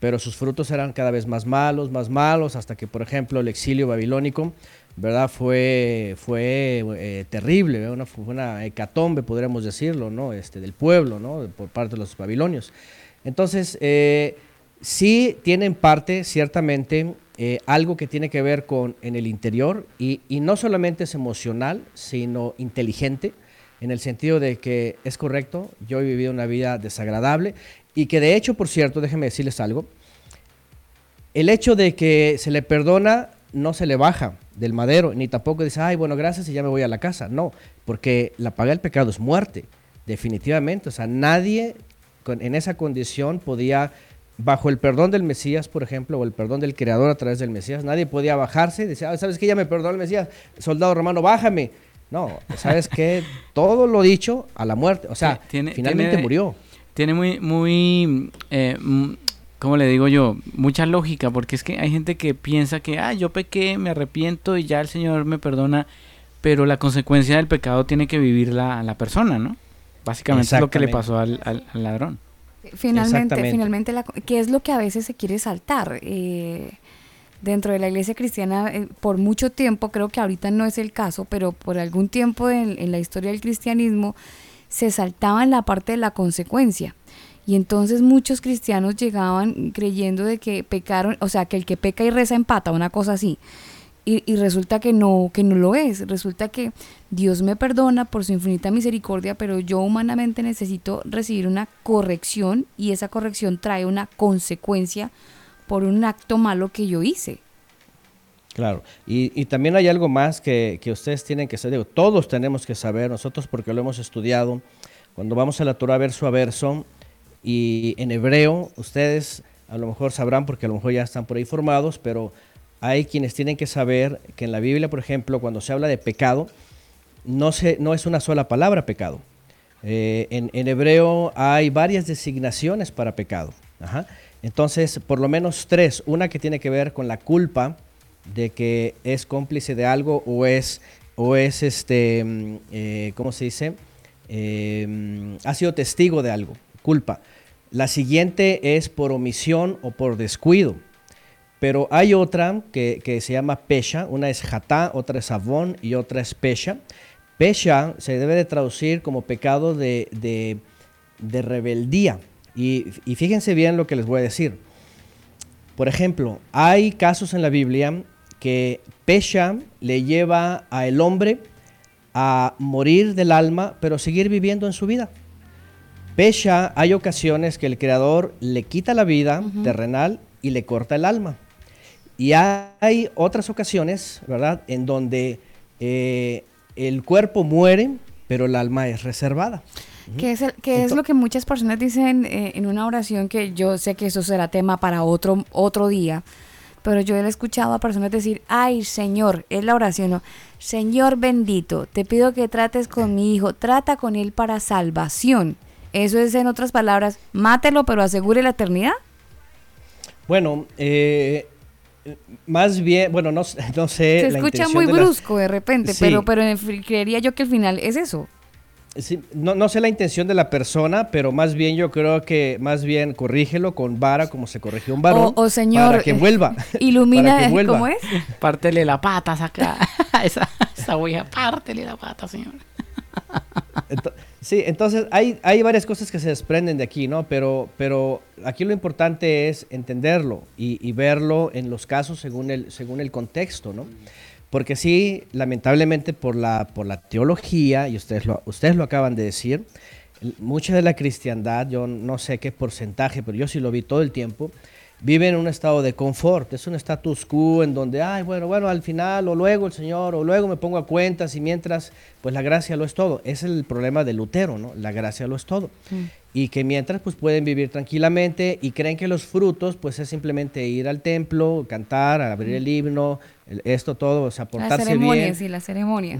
S12: Pero sus frutos eran cada vez más malos, más malos, hasta que, por ejemplo, el exilio babilónico, ¿verdad? Fue, fue eh, terrible. Una, una hecatombe, podríamos decirlo, ¿no? Este, del pueblo, ¿no? Por parte de los babilonios. Entonces, eh, sí tienen parte, ciertamente, eh, algo que tiene que ver con en el interior y, y no solamente es emocional, sino inteligente, en el sentido de que es correcto, yo he vivido una vida desagradable y que de hecho, por cierto, déjenme decirles algo, el hecho de que se le perdona no se le baja del madero, ni tampoco dice, ay, bueno, gracias y ya me voy a la casa. No, porque la paga del pecado es muerte, definitivamente. O sea, nadie con- en esa condición podía bajo el perdón del Mesías, por ejemplo, o el perdón del Creador a través del Mesías, nadie podía bajarse y decir, "Ah, ¿sabes qué? Ya me perdonó el Mesías, soldado romano, bájame. No, ¿sabes qué? Todo lo dicho a la muerte, o sea,
S7: Tiene-
S12: finalmente
S7: tiene-
S12: murió.
S7: Tiene muy, muy, eh, mm, ¿cómo le digo yo? Mucha lógica, porque es que hay gente que piensa que, ah, yo pequé, me arrepiento y ya el Señor me perdona, pero la consecuencia del pecado tiene que vivir la, la persona, ¿no? Básicamente es lo que le pasó al, al- al ladrón.
S1: Finalmente, finalmente, la, ¿qué es lo que a veces se quiere saltar? Eh, dentro de la iglesia cristiana, eh, por mucho tiempo, creo que ahorita no es el caso, pero por algún tiempo en, en la historia del cristianismo se saltaba en la parte de la consecuencia. Y entonces muchos cristianos llegaban creyendo de que pecaron, o sea, que el que peca y reza empata, una cosa así. Y, y resulta que no, que no lo es. Resulta que Dios me perdona por su infinita misericordia, pero yo humanamente necesito recibir una corrección y esa corrección trae una consecuencia por un acto malo que yo hice.
S12: Claro, y, también hay algo más que, que ustedes tienen que saber, todos tenemos que saber, nosotros porque lo hemos estudiado, cuando vamos a la Torah verso a verso, y en hebreo, ustedes a lo mejor sabrán porque a lo mejor ya están por ahí formados, pero hay quienes tienen que saber que en la Biblia, por ejemplo, cuando se habla de pecado, no, se, no es una sola palabra pecado. Eh, en, en hebreo hay varias designaciones para pecado. Ajá. Entonces, por lo menos tres. Una que tiene que ver con la culpa de que es cómplice de algo o es, o es este, mm, eh, ¿cómo se dice? Mm, ha sido testigo de algo, culpa. La siguiente es por omisión o por descuido. Pero hay otra que, que se llama pesha, una es jatá, otra es avón y otra es pesha. Pesha se debe de traducir como pecado de, de- de rebeldía. Y, y fíjense bien lo que les voy a decir. Por ejemplo, hay casos en la Biblia que pesha le lleva al hombre a morir del alma, pero seguir viviendo en su vida. Pesha, hay ocasiones que el creador le quita la vida terrenal y le corta el alma. Y hay otras ocasiones, ¿verdad?, en donde eh, el cuerpo muere, pero el alma es reservada.
S1: Que es, el- que es lo que muchas personas dicen eh, en una oración que yo sé que eso será tema para otro, otro día, pero yo he escuchado a personas decir, ay Señor, es la oración, ¿no? Señor bendito, te pido que trates con mi hijo, trata con él para salvación. Eso es, en otras palabras, mátelo, pero asegure la eternidad.
S12: Bueno, eh, más bien, bueno, no, no sé.
S1: Se escucha muy
S12: de las-
S1: brusco de repente,
S12: Sí.
S1: pero, pero el- creería yo que al final es eso.
S12: Sí, no, no sé la intención de la persona, pero más bien yo creo que más bien corrígelo con vara como se corrigió un varón.
S1: O- o señor,
S12: Para que vuelva.
S1: ilumina,
S12: para que vuelva.
S1: ¿cómo es?
S7: Pártele la pata, saca esa, esa oveja, pártele la pata, señor.
S12: Sí, entonces hay, hay varias cosas que se desprenden de aquí, ¿no? Pero, pero aquí lo importante es entenderlo y, y verlo en los casos según el, según el contexto, ¿no? Porque sí, lamentablemente por la, por la teología, y ustedes lo, ustedes lo acaban de decir, mucha de la cristiandad, yo no sé qué porcentaje, pero yo sí lo vi todo el tiempo, vive en un estado de confort, es un status quo en donde, ay, bueno, bueno, al final, o luego el Señor, o luego me pongo a cuentas y mientras, pues la gracia lo es todo. Ese es el problema de Lutero, ¿no? La gracia lo es todo. Y que mientras, pues pueden vivir tranquilamente y creen que los frutos, pues es simplemente ir al templo, cantar, abrir el himno, el- esto todo, o sea, portarse
S1: ceremonia,
S12: bien.
S1: sí, la ceremonia.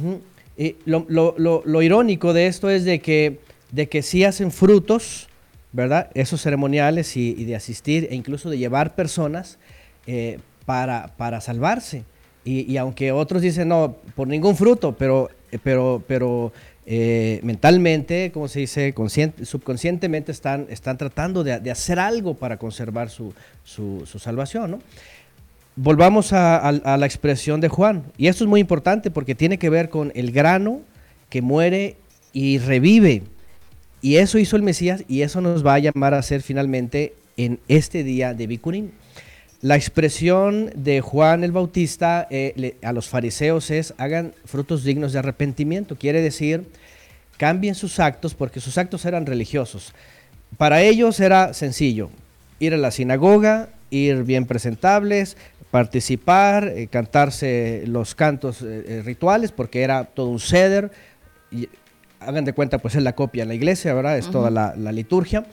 S12: Y lo, lo- lo- lo irónico de esto es de que, de que sí hacen frutos, ¿verdad? Esos ceremoniales y, y de asistir e incluso de llevar personas eh, para, para salvarse. Y, y aunque otros dicen, no, por ningún fruto, pero, eh, pero, pero eh, mentalmente, como se dice, consciente, subconscientemente están, están tratando de, hacer algo para conservar su, su- salvación, ¿no? Volvamos a, la expresión de Juan. Y esto es muy importante porque tiene que ver con el grano que muere y revive. Y eso hizo el Mesías y eso nos va a llamar a hacer finalmente en este día de Bikurim. La expresión de Juan el Bautista eh, a los fariseos es hagan frutos dignos de arrepentimiento. Quiere decir, cambien sus actos porque sus actos eran religiosos. Para ellos era sencillo, ir a la sinagoga, ir bien presentables, participar, eh, cantarse los cantos eh, eh, rituales, porque era todo un ceder. Y, hagan de cuenta, pues es la copia en la iglesia, ¿verdad? Es toda la, la liturgia.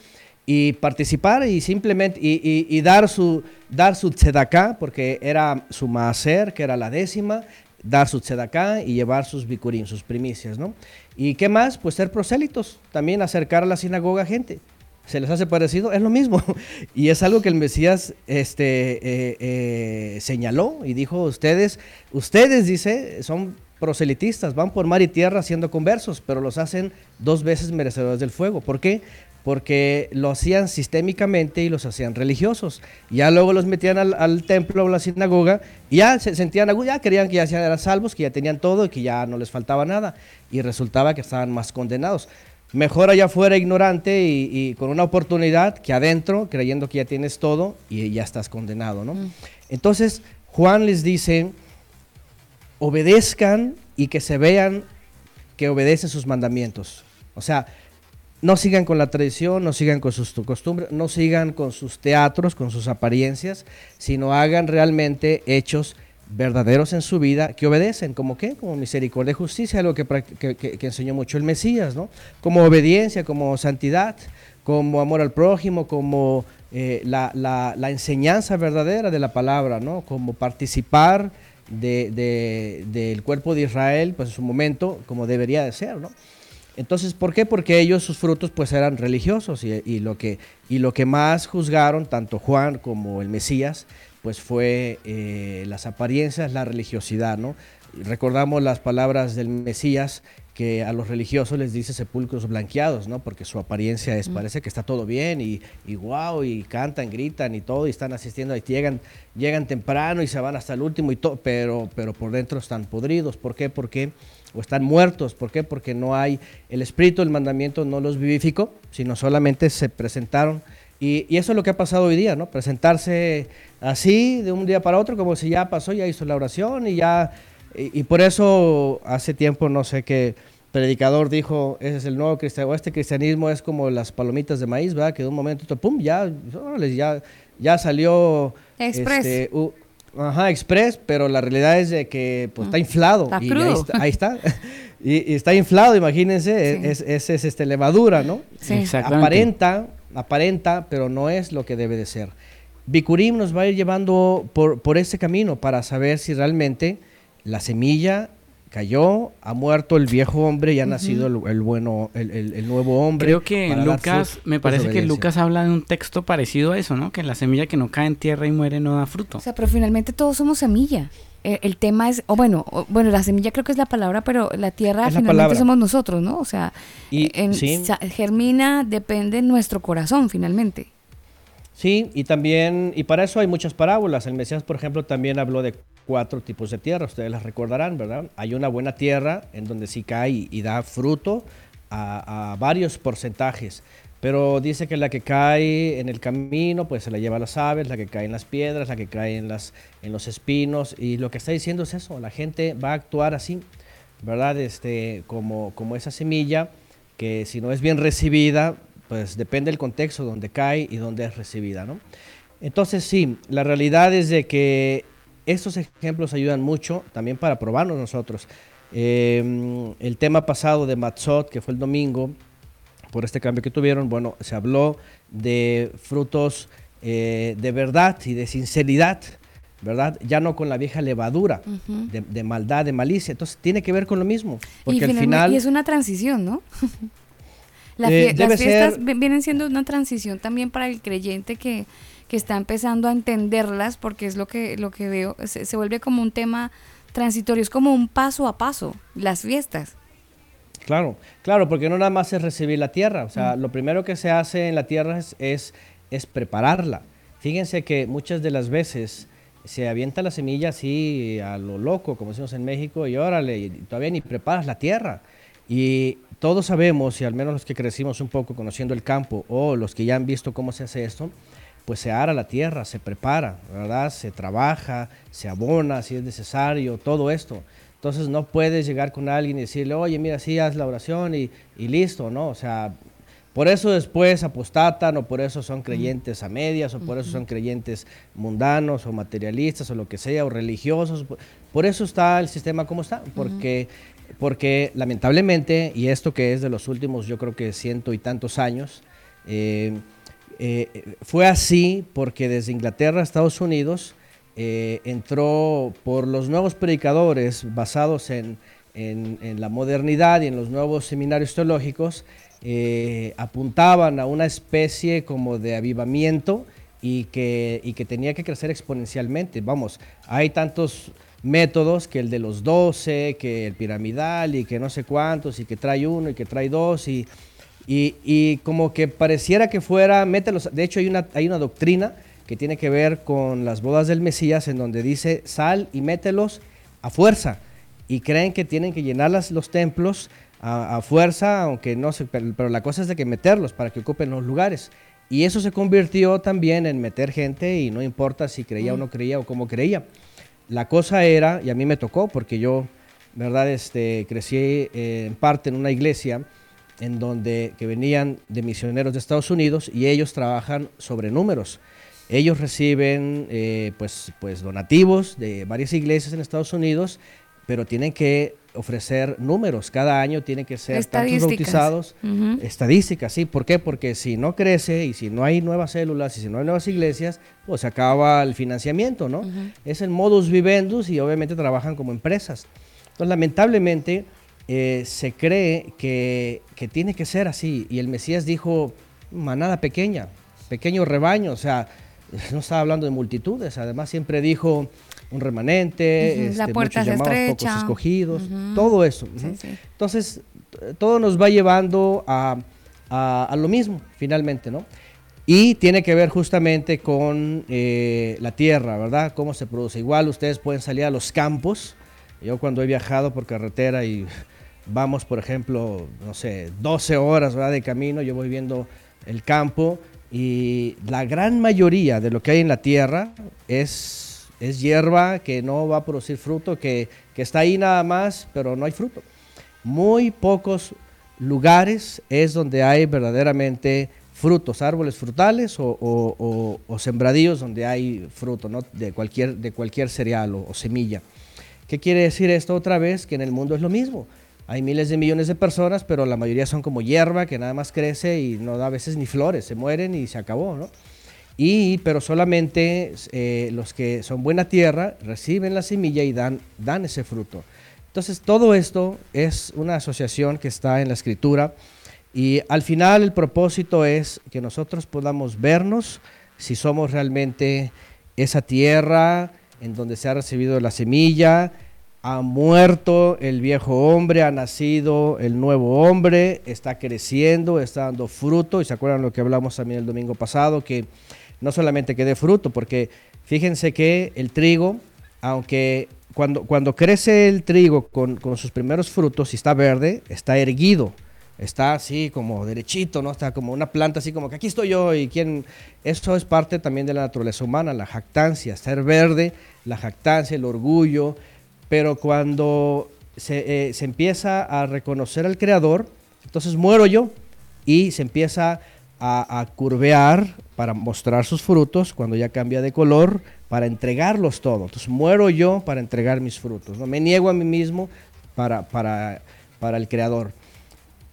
S12: y participar y simplemente y, y- y dar su dar su tzedaká, porque era su maaser, que era la décima, dar su tzedaká y llevar sus bikurim, sus primicias, ¿no? ¿Y qué más? Pues ser prosélitos, también acercar a la sinagoga a gente. ¿Se les hace parecido? Es lo mismo. Y es algo que el Mesías este, eh, eh, señaló y dijo, ustedes, ustedes, dice, son proselitistas, van por mar y tierra haciendo conversos, pero los hacen dos veces merecedores del fuego. ¿Por qué? Porque lo hacían sistémicamente y los hacían religiosos. Ya luego los metían al, al templo o a la sinagoga y ya se sentían, ya creían que ya eran salvos, que ya tenían todo y que ya no les faltaba nada. Y resultaba que estaban más condenados. Mejor allá afuera ignorante y, y con una oportunidad que adentro, creyendo que ya tienes todo y ya estás condenado, ¿no? Entonces, Juan les dice, obedezcan y que se vean que obedecen sus mandamientos. O sea, no sigan con la tradición, no sigan con sus tu- costumbres, no sigan con sus teatros, con sus apariencias, sino hagan realmente hechos verdaderos en su vida que obedecen, como qué, como misericordia y justicia, algo que, que- enseñó mucho el Mesías, ¿no? Como obediencia, como santidad, como amor al prójimo, como eh, la, la- enseñanza verdadera de la palabra, ¿no? Como participar de- de- del cuerpo de Israel, pues en su momento, como debería de ser, ¿no? Entonces, ¿por qué? Porque ellos, sus frutos, pues eran religiosos y, y lo, que, y lo que más juzgaron, tanto Juan como el Mesías, pues fue eh, las apariencias, la religiosidad, ¿no? Recordamos las palabras del Mesías que a los religiosos les dice sepulcros blanqueados, ¿no? Porque su apariencia es, parece que está todo bien y, y wow, y cantan, gritan y todo, y están asistiendo, y llegan, llegan temprano y se van hasta el último y todo, pero, pero por dentro están podridos. ¿Por qué? Porque o están muertos. ¿Por qué? Porque no hay, el espíritu del mandamiento no los vivificó, sino solamente se presentaron. Y, y eso es lo que ha pasado hoy día, ¿no? Presentarse así de un día para otro, como si ya pasó, ya hizo la oración y ya. Y, y por eso hace tiempo, no sé qué predicador dijo, ese es el nuevo cristianismo, este cristianismo es como las palomitas de maíz, ¿verdad? Que de un momento, pum, ya, ya, ya salió.
S1: Express.
S12: este, u- Ajá, express, pero la realidad es de que pues, está inflado.
S1: Está
S12: y
S1: crudo.
S12: ahí está. ahí está. Y, y está inflado, imagínense,
S1: Sí.
S12: es, es, es, este, levadura, ¿no?
S1: Sí.
S7: Exactamente.
S12: Aparenta, aparenta, pero no es lo que debe de ser. Bikurim nos va a ir llevando por, por ese camino para saber si realmente la semilla cayó, ha muerto el viejo hombre y ha nacido el, el bueno, el, el- el nuevo hombre.
S7: Creo que Lucas, me parece que. Lucas habla de un texto parecido a eso, ¿no? Que la semilla que no cae en tierra y muere no da fruto.
S1: O sea, pero finalmente todos somos semilla. Eh, el tema es, o bueno, o- bueno, la semilla creo que es la palabra, pero la tierra
S12: Es
S1: finalmente
S12: palabra.
S1: somos nosotros, ¿no? O sea,
S12: Y-
S1: en-
S12: sí.
S1: germina, depende nuestro corazón finalmente.
S12: Sí, y también, y para eso hay muchas parábolas. El Mesías, por ejemplo, también habló de cuatro tipos de tierra, ustedes las recordarán, ¿verdad? Hay una buena tierra en donde sí cae y, da fruto a, a varios porcentajes, pero dice que la que cae en el camino, pues se la lleva las aves, la que cae en las piedras, la que cae en, las, en los espinos, y lo que está diciendo es eso, la gente va a actuar así, ¿verdad? Este, como, como esa semilla que si no es bien recibida, pues depende del contexto donde cae y donde es recibida, ¿no? Entonces sí, la realidad es de que estos ejemplos ayudan mucho también para probarnos nosotros. Eh, el tema pasado de Matzot, que fue el domingo, por este cambio que tuvieron, bueno, se habló de frutos eh, de verdad y de sinceridad, ¿verdad? Ya no con la vieja levadura de, de maldad, de malicia. Entonces tiene que ver con lo mismo,
S1: Y,
S12: al final...
S1: y es una transición, ¿no? La
S12: Eh,
S1: fie- las fiestas
S12: ser-
S1: vienen siendo una transición también para el creyente que, que está empezando a entenderlas, porque es lo que, lo que veo, se, se vuelve como un tema transitorio, es como un paso a paso, las fiestas.
S12: Claro, claro, porque no nada más es recibir la tierra, o sea, lo primero que se hace en la tierra es, es, es prepararla. Fíjense que muchas de las veces se avienta la semilla así a lo loco, como decimos en México, y órale, y todavía ni preparas la tierra. Y todos sabemos, y al menos los que crecimos un poco conociendo el campo, o los que ya han visto cómo se hace esto, pues se ara la tierra, se prepara, ¿verdad? Se trabaja, se abona si es necesario, todo esto. Entonces no puedes llegar con alguien y decirle, oye, mira, sí, haz la oración y, y listo, ¿no? O sea, por eso después apostatan o por eso son creyentes a medias o por eso son creyentes mundanos o materialistas o lo que sea o religiosos. Por- Por eso está el sistema como está, porque, porque lamentablemente, y esto que es de los últimos yo creo que ciento y tantos años, eh, Eh, fue así porque desde Inglaterra a Estados Unidos eh, entró por los nuevos predicadores basados en, la modernidad y en los nuevos seminarios teológicos, apuntaban a una especie como de avivamiento y que tenía que crecer exponencialmente. Vamos, hay tantos métodos que el de los 12, que el piramidal y que no sé cuántos y que trae uno y que trae dos y, y, como que pareciera que fuera, mételos, de hecho hay una, hay una doctrina que tiene que ver con las bodas del Mesías, en donde dice sal y mételos a fuerza. Y creen que tienen que llenar los templos a, fuerza, aunque no se, pero, la cosa es de que meterlos para que ocupen los lugares. Y eso se convirtió también en meter gente y no importa si creía o no creía o cómo creía. La cosa era, y a mí me tocó, porque yo, verdad, este, crecí eh, en parte en una iglesia en donde que venían de misioneros de Estados Unidos y ellos trabajan sobre números. Ellos reciben eh, pues, pues donativos de varias iglesias en Estados Unidos, pero tienen que ofrecer números. Cada año tienen que ser tantos bautizados. Estadísticas, sí. ¿Por qué? Porque si no crece y si no hay nuevas células y si no hay nuevas iglesias, pues se acaba el financiamiento, ¿no? Es el modus vivendus y obviamente trabajan como empresas. Entonces, lamentablemente, eh, se cree que, que tiene que ser así. Y el Mesías dijo, manada pequeña, pequeño rebaño, o sea, no estaba hablando de multitudes, además siempre dijo un remanente,
S1: este, puerta muchos llamados, pocos
S12: escogidos, todo eso. Entonces, todo nos va llevando a, lo mismo, finalmente, ¿no? Y tiene que ver justamente con eh, la tierra, ¿verdad? Cómo se produce. Igual ustedes pueden salir a los campos. Yo cuando he viajado por carretera y vamos, por ejemplo, no sé, 12 horas ¿verdad? de camino, yo voy viendo el campo y la gran mayoría de lo que hay en la tierra es, es hierba que no va a producir fruto, que, está ahí nada más, pero no hay fruto. Muy pocos lugares es donde hay verdaderamente frutos, árboles frutales o, sembradíos donde hay fruto ¿no? de, cualquier, de cualquier cereal o, semilla. ¿Qué quiere decir esto otra vez? Que en el mundo es lo mismo. Hay miles de millones de personas, pero la mayoría son como hierba que nada más crece y no da a veces ni flores, se mueren y se acabó, ¿no? Y, pero solamente eh, los que son buena tierra reciben la semilla y dan, dan ese fruto. Entonces, todo esto es una asociación que está en la escritura y al final el propósito es que nosotros podamos vernos si somos realmente esa tierra en donde se ha recibido la semilla, ha muerto el viejo hombre, ha nacido el nuevo hombre, está creciendo, está dando fruto. Y se acuerdan lo que hablamos también el domingo pasado, que no solamente que dé fruto, porque fíjense que el trigo, aunque cuando, cuando crece el trigo con, sus primeros frutos y está verde, está erguido, está así como derechito, ¿no? Está como una planta así como que aquí estoy yo y quién... Eso es parte también de la naturaleza humana, la jactancia, ser verde, la jactancia, el orgullo, pero cuando se, eh, se, empieza a reconocer al creador, entonces muero yo y se empieza a, a, curvear para mostrar sus frutos, cuando ya cambia de color, para entregarlos todos. Entonces muero yo para entregar mis frutos, ¿no? me niego a mí mismo para, para, para el creador.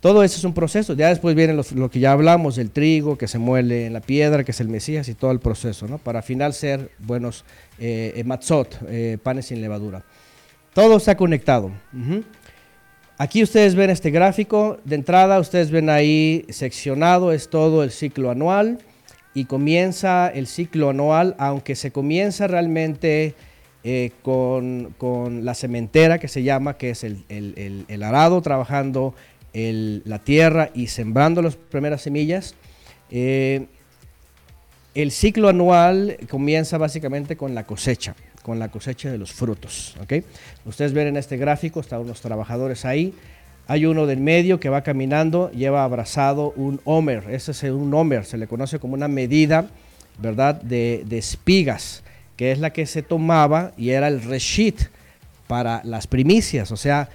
S12: Todo eso es un proceso. Ya después viene lo, que ya hablamos, el trigo que se muele en la piedra, que es el Mesías y todo el proceso, ¿no? Para al final ser buenos eh, eh matzot, eh, panes sin levadura. Todo está conectado. Aquí ustedes ven este gráfico. De entrada, ustedes ven ahí seccionado, es todo el ciclo anual. Y comienza el ciclo anual, aunque se comienza realmente eh, con, la cementera que se llama, que es el, arado, trabajando la tierra y sembrando las primeras semillas. Eh, el ciclo anual comienza básicamente con la cosecha con la cosecha de los frutos. ¿okay? Ustedes ven en este gráfico, están los trabajadores ahí. Hay uno del medio que va caminando, lleva abrazado un homer. Ese es un homer, se le conoce como una medida, ¿verdad?, de, espigas, que es la que se tomaba y era el reshit para las primicias. O sea,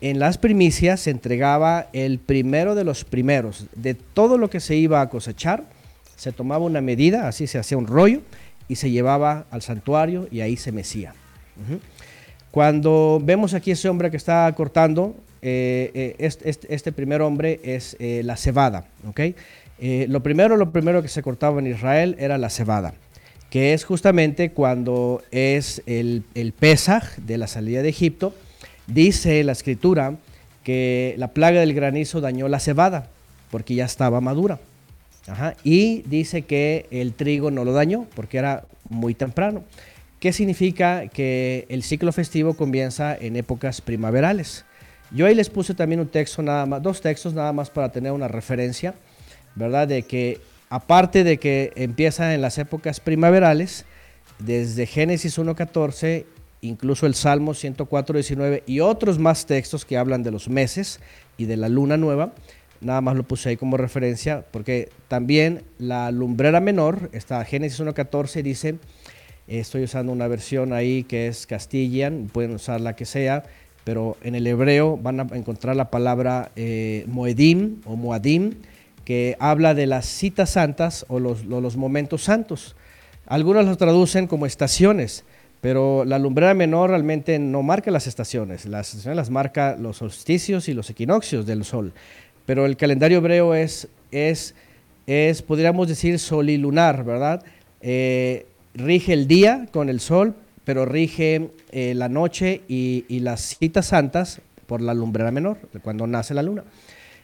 S12: en las primicias se entregaba el primero de los primeros. De todo lo que se iba a cosechar, se tomaba una medida, así se hacía un rollo, y se llevaba al santuario y ahí se mecía. Cuando vemos aquí ese hombre que está cortando, eh, eh, este, este- este primer hombre es eh, la cebada, ¿ok? Eh, lo primero, lo primero que se cortaba en Israel era la cebada, que es justamente cuando es el, el Pesaj de la salida de Egipto. Dice la escritura que la plaga del granizo dañó la cebada, porque ya estaba madura. Y dice que el trigo no lo dañó, porque era muy temprano. ¿Qué significa que el ciclo festivo comienza en épocas primaverales? Yo ahí les puse también un texto nada más, dos textos nada más para tener una referencia, ¿verdad? De que aparte de que empieza en las épocas primaverales, desde Génesis 1.14, incluso el Salmo 104.19 y otros más textos que hablan de los meses y de la luna nueva, nada más lo puse ahí como referencia, porque también la lumbrera menor, está Génesis 1.14, dice, estoy usando una versión ahí que es Castilian, pueden usar la que sea, pero en el hebreo van a encontrar la palabra eh, Moedim o Moadim, que habla de las citas santas o los, los momentos santos. Algunos lo traducen como estaciones, pero la lumbrera menor realmente no marca las estaciones, las estaciones las marca los solsticios y los equinoccios del sol. Pero el calendario hebreo es, es, es podríamos decir, solilunar, ¿verdad? Eh, rige el día con el sol, pero rige eh, la noche y, y las citas santas por la lumbrera menor, cuando nace la luna.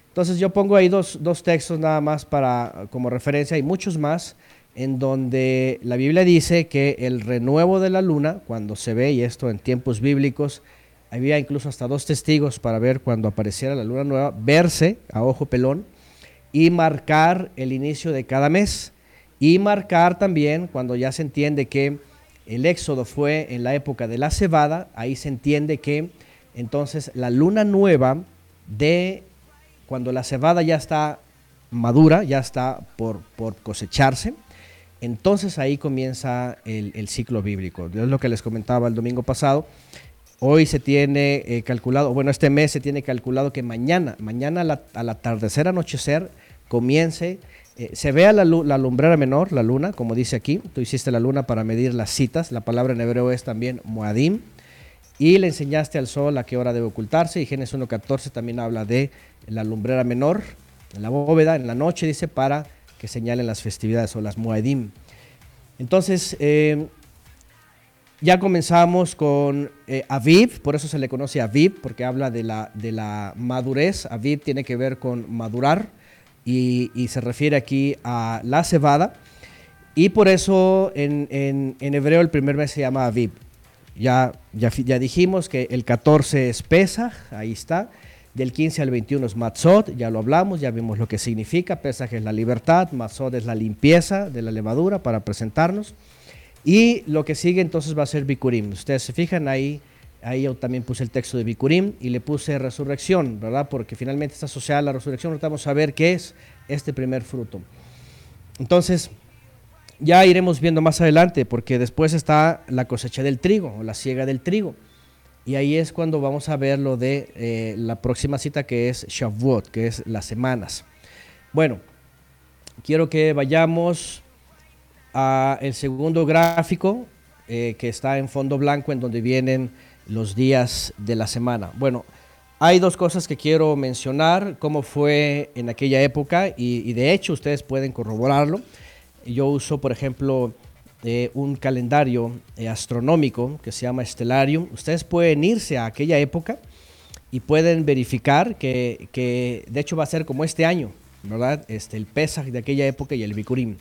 S12: Entonces yo pongo ahí dos, dos textos nada más para, como referencia, hay muchos más, en donde la Biblia dice que el renuevo de la luna, cuando se ve, y esto en tiempos bíblicos, había incluso hasta dos testigos para ver cuando apareciera la luna nueva, verse a ojo pelón y marcar el inicio de cada mes. Y marcar también cuando ya se entiende que el éxodo fue en la época de la cebada, ahí se entiende que entonces la luna nueva de cuando la cebada ya está madura, ya está por, por cosecharse, entonces ahí comienza el, el ciclo bíblico. Es lo que les comentaba el domingo pasado. Hoy se tiene eh, calculado, bueno, este mes se tiene calculado que mañana, mañana al, atardecer, anochecer, comience, eh, se vea la, la lumbrera menor, la luna, como dice aquí. Tú hiciste la luna para medir las citas. La palabra en hebreo es también moadim. Y le enseñaste al sol a qué hora debe ocultarse. Y Génesis 1.14 también habla de la lumbrera menor, en la bóveda, en la noche, dice, para que señalen las festividades o las moadim. Entonces, eh, ya comenzamos con eh, Aviv, por eso se le conoce Aviv, porque habla de la, de la madurez. Aviv tiene que ver con madurar y, y se refiere aquí a la cebada. Y por eso en, en- en hebreo el primer mes se llama Aviv. Ya, ya, ya dijimos que el 14 es Pesaj, ahí está. Del 15 al 21 es Matzot, ya lo hablamos, ya vimos lo que significa. Pesaj es la libertad, Matzot es la limpieza de la levadura para presentarnos. Y lo que sigue entonces va a ser Bikurim. Ustedes se fijan ahí, ahí yo también puse el texto de Bikurim y le puse resurrección, ¿verdad? Porque finalmente está asociada a la resurrección. Ahorita vamos a ver qué es este primer fruto. Entonces, ya iremos viendo más adelante, porque después está la cosecha del trigo o la siega del trigo. Y ahí es cuando vamos a ver lo de eh, la próxima cita que es Shavuot, que es las semanas. Bueno, quiero que vayamos a el segundo gráfico eh, que está en fondo blanco en donde vienen los días de la semana. Bueno, hay dos cosas que quiero mencionar, cómo fue en aquella época y, de hecho ustedes pueden corroborarlo. Yo uso, por ejemplo, eh, un calendario eh, astronómico que se llama Stellarium. Ustedes pueden irse a aquella época y pueden verificar que, de hecho va a ser como este año, ¿verdad? Este, el Pesach de aquella época y el Bikurim.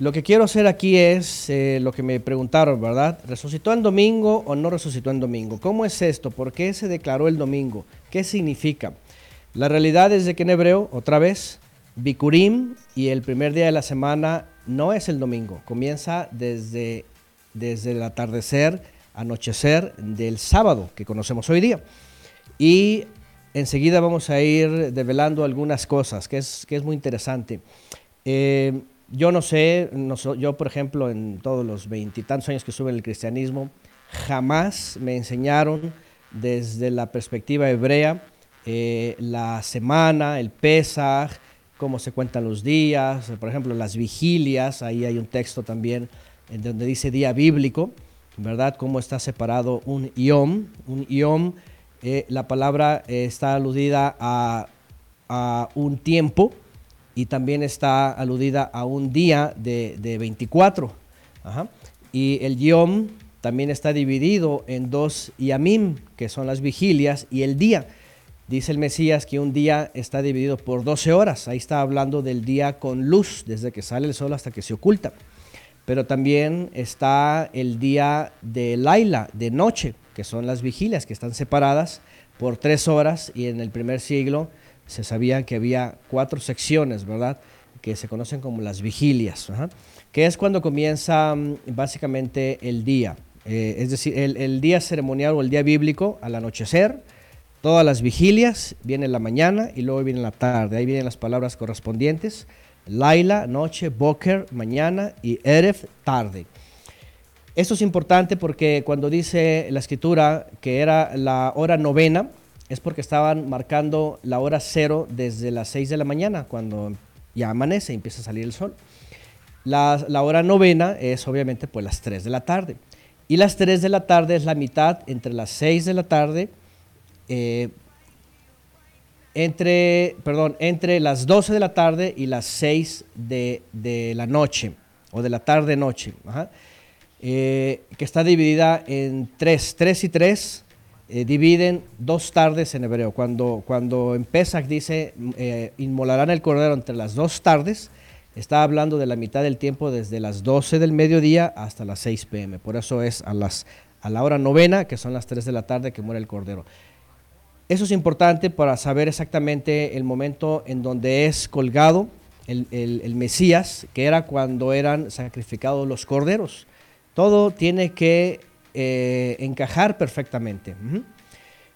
S12: Lo que quiero hacer aquí es eh, lo que me preguntaron, ¿verdad? ¿Resucitó en domingo o no resucitó en domingo? ¿Cómo es esto? ¿Por qué se declaró el domingo? ¿Qué significa? La realidad es de que en hebreo, otra vez, Bikurim y el primer día de la semana no es el domingo. Comienza desde, desde el atardecer, anochecer del sábado que conocemos hoy día. Y enseguida vamos a ir develando algunas cosas, que es, que es muy interesante. Eh, yo no sé, yo por ejemplo en todos los veintitantos años que estuve en el cristianismo, jamás me enseñaron desde la perspectiva hebrea eh, la semana, el Pesaj, cómo se cuentan los días, por ejemplo las vigilias, ahí hay un texto también en donde dice día bíblico, ¿verdad? Cómo está separado un yom, un yom eh, la palabra eh, está aludida a un tiempo y también está aludida a un día de, de 24. Ajá. Y el Yom también está dividido en dos Yamim, que son las vigilias, y el día. Dice el Mesías que un día está dividido por 12 horas. Ahí está hablando del día con luz, desde que sale el sol hasta que se oculta. Pero también está el día de Laila, de noche, que son las vigilias, que están separadas por tres horas. Y en el primer siglo se sabía que había cuatro secciones, ¿verdad? Que se conocen como las vigilias, ajá, que es cuando comienza mm, básicamente el día. Eh, es decir, el, día ceremonial o el día bíblico al anochecer, todas las vigilias, viene la mañana y luego viene la tarde. Ahí vienen las palabras correspondientes. Laila, noche, Boker, mañana y Eref, tarde. Esto es importante porque cuando dice la escritura que era la hora novena, es porque estaban marcando la hora cero desde las 6 de la mañana, cuando ya amanece y empieza a salir el sol. La, la hora novena es obviamente pues las 3 de la tarde. Y las 3 de la tarde es la mitad entre las 6 de la tarde, eh, entre, perdón, entre las 12 de la tarde y las 6 de, de la noche, o de la tarde-noche, eh, que está dividida en 3, 3 y 3, eh, dividen dos tardes en hebreo. Cuando, cuando en Pesach dice, eh, inmolarán el cordero entre las dos tardes, está hablando de la mitad del tiempo desde las 12 del mediodía hasta las 6 pm. Por eso es a, las, a la hora novena, que son las 3 de la tarde, que muere el cordero. Eso es importante para saber exactamente el momento en donde es colgado el, el Mesías, que era cuando eran sacrificados los corderos. Todo tiene que eh, encajar perfectamente.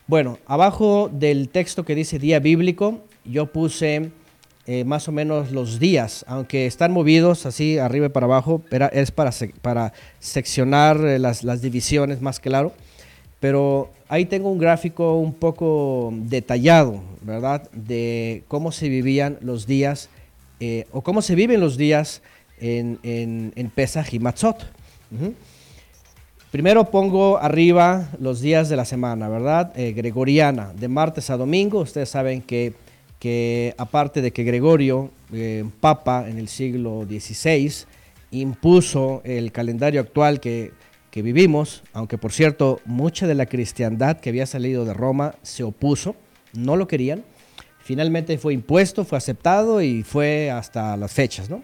S12: Bueno, abajo del texto que dice día bíblico, yo puse eh, más o menos los días, aunque están movidos así arriba y para abajo, es para, para seccionar eh, las, las divisiones más claro. Pero ahí tengo un gráfico un poco detallado, ¿verdad? De cómo se vivían los días o cómo se viven los días en, en, en y Matzot. Primero pongo arriba los días de la semana, ¿verdad? Eh, gregoriana, de martes a domingo. Ustedes saben que, que aparte de que Gregorio, eh, papa en el siglo XVI, impuso el calendario actual que, que vivimos, aunque por cierto mucha de la cristiandad que había salido de Roma se opuso, no lo querían. Finalmente fue impuesto, fue aceptado y fue hasta las fechas, ¿no?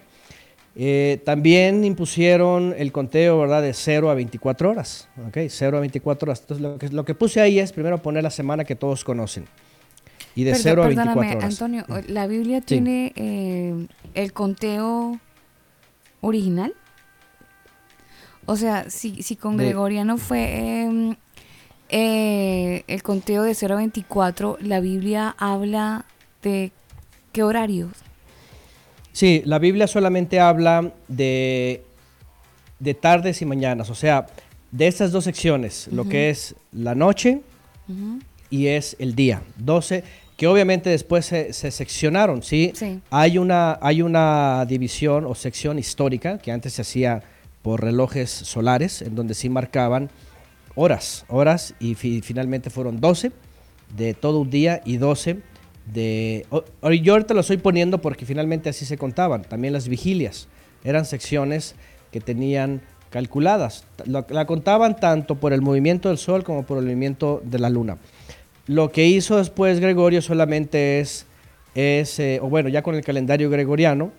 S12: Eh, también impusieron el conteo, ¿verdad? De 0 a 24 horas, ¿ok? 0 a 24 horas. Entonces, lo que, lo que puse ahí es primero poner la semana que todos conocen. Y de
S1: Perdón,
S12: 0 a
S1: perdóname,
S12: 24 horas.
S1: Antonio, ¿la Biblia tiene eh, el conteo original? O sea, si, si con
S12: De-
S1: Gregoriano fue em, eh, el conteo de 0 a 24, ¿la Biblia habla de qué horarios?
S12: Sí, la Biblia solamente habla de, de tardes y mañanas, o sea, de estas dos secciones, lo que es la noche y es el día, 12, que obviamente después se, se seccionaron, ¿sí?
S1: Sí.
S12: Hay, una, hay una división o sección histórica que antes se hacía por relojes solares, en donde sí marcaban horas, horas, y fi- finalmente fueron 12 de todo un día y 12 de... yo ahorita lo estoy poniendo porque finalmente así se contaban, también las vigilias, eran secciones que tenían calculadas, la, contaban tanto por el movimiento del sol como por el movimiento de la luna. Lo que hizo después Gregorio solamente es, es eh, o bueno, ya con el calendario gregoriano,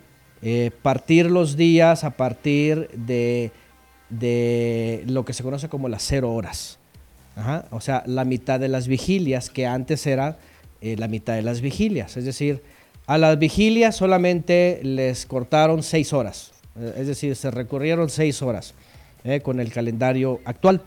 S12: eh, partir los días a partir de, lo que se conoce como las cero horas. O sea, la mitad de las vigilias, que antes era eh, la mitad de las vigilias. Es decir, a las vigilias solamente les cortaron seis horas. Eh, Es decir, se recorrieron seis horas eh, con el calendario actual.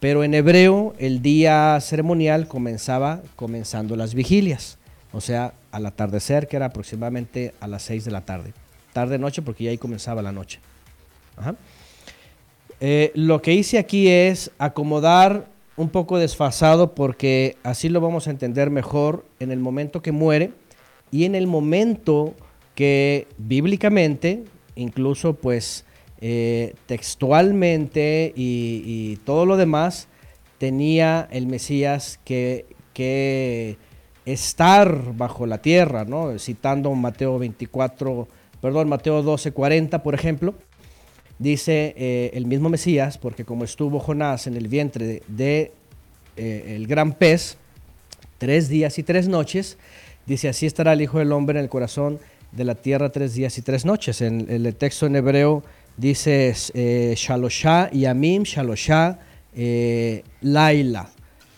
S12: Pero en hebreo el día ceremonial comenzaba comenzando las vigilias. O sea, al atardecer, que era aproximadamente a las 6 de la tarde. Tarde-noche, porque ya ahí comenzaba la noche. Lo que hice aquí es acomodar un poco desfasado porque así lo vamos a entender mejor en el momento que muere y en el momento que bíblicamente, incluso pues eh, textualmente y, todo lo demás, tenía el Mesías que, que que estar bajo la tierra, ¿no? Citando Mateo 24, perdón, Mateo 12, 40, por ejemplo, dice eh, el mismo Mesías, porque como estuvo Jonás en el vientre de, eh, gran pez, tres días y tres noches, dice así estará el Hijo del Hombre en el corazón de la tierra tres días y tres noches. En, el texto en hebreo dice eh, Shalosha y Amim, Shalosha, eh, Laila,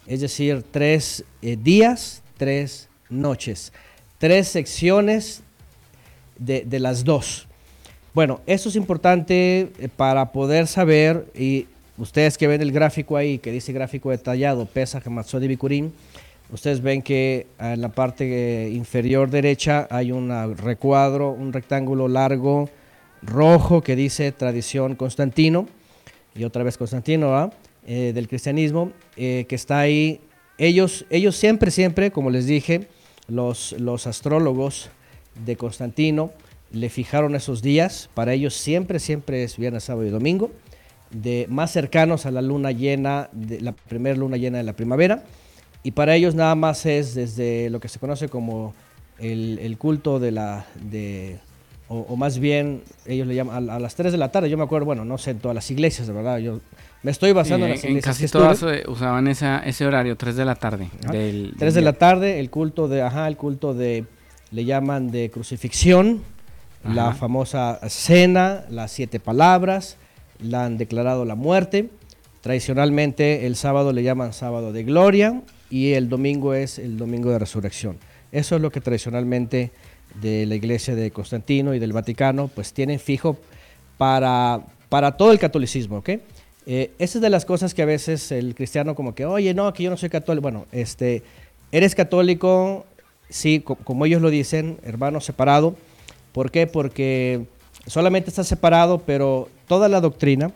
S12: es decir, tres días, tres noches, tres secciones de, de las dos. Bueno, eso es importante eh, para poder saber, y ustedes que ven el gráfico ahí, que dice gráfico detallado, pesa Matsodi Bikurim, ustedes ven que en la parte eh, inferior derecha hay un recuadro, un rectángulo largo rojo que dice tradición Constantino, y otra vez Constantino, eh, del cristianismo, que está ahí. Ellos, ellos siempre, siempre, como les dije, los, los astrólogos de Constantino, le fijaron esos días. Para ellos siempre, siempre es viernes, sábado y domingo. De más cercanos a la luna llena, de la primera luna llena de la primavera. Y para ellos nada más es desde lo que se conoce como el, culto de la... De, o, más bien, ellos le llaman a, las 3 de la tarde. Yo me acuerdo, bueno, no sé en todas las iglesias, de verdad. Yo me estoy basando en las iglesias.
S7: casi todas eh, usaban ese horario, 3 de la tarde.
S12: 3 de la tarde, el culto de, ajá, el culto de, le llaman de crucifixión la famosa cena, las siete palabras, la han declarado la muerte. Tradicionalmente el sábado le llaman sábado de gloria y el domingo es el domingo de resurrección. Eso es lo que tradicionalmente de la iglesia de Constantino y del Vaticano pues tienen fijo para, para todo el catolicismo, ¿ok? Eh, esa es de las cosas que a veces el cristiano como que, oye, no, que yo no soy católico. Bueno, este, eres católico, sí, como ellos lo dicen, hermano separado, ¿Por qué? Porque solamente está separado, pero toda la doctrina,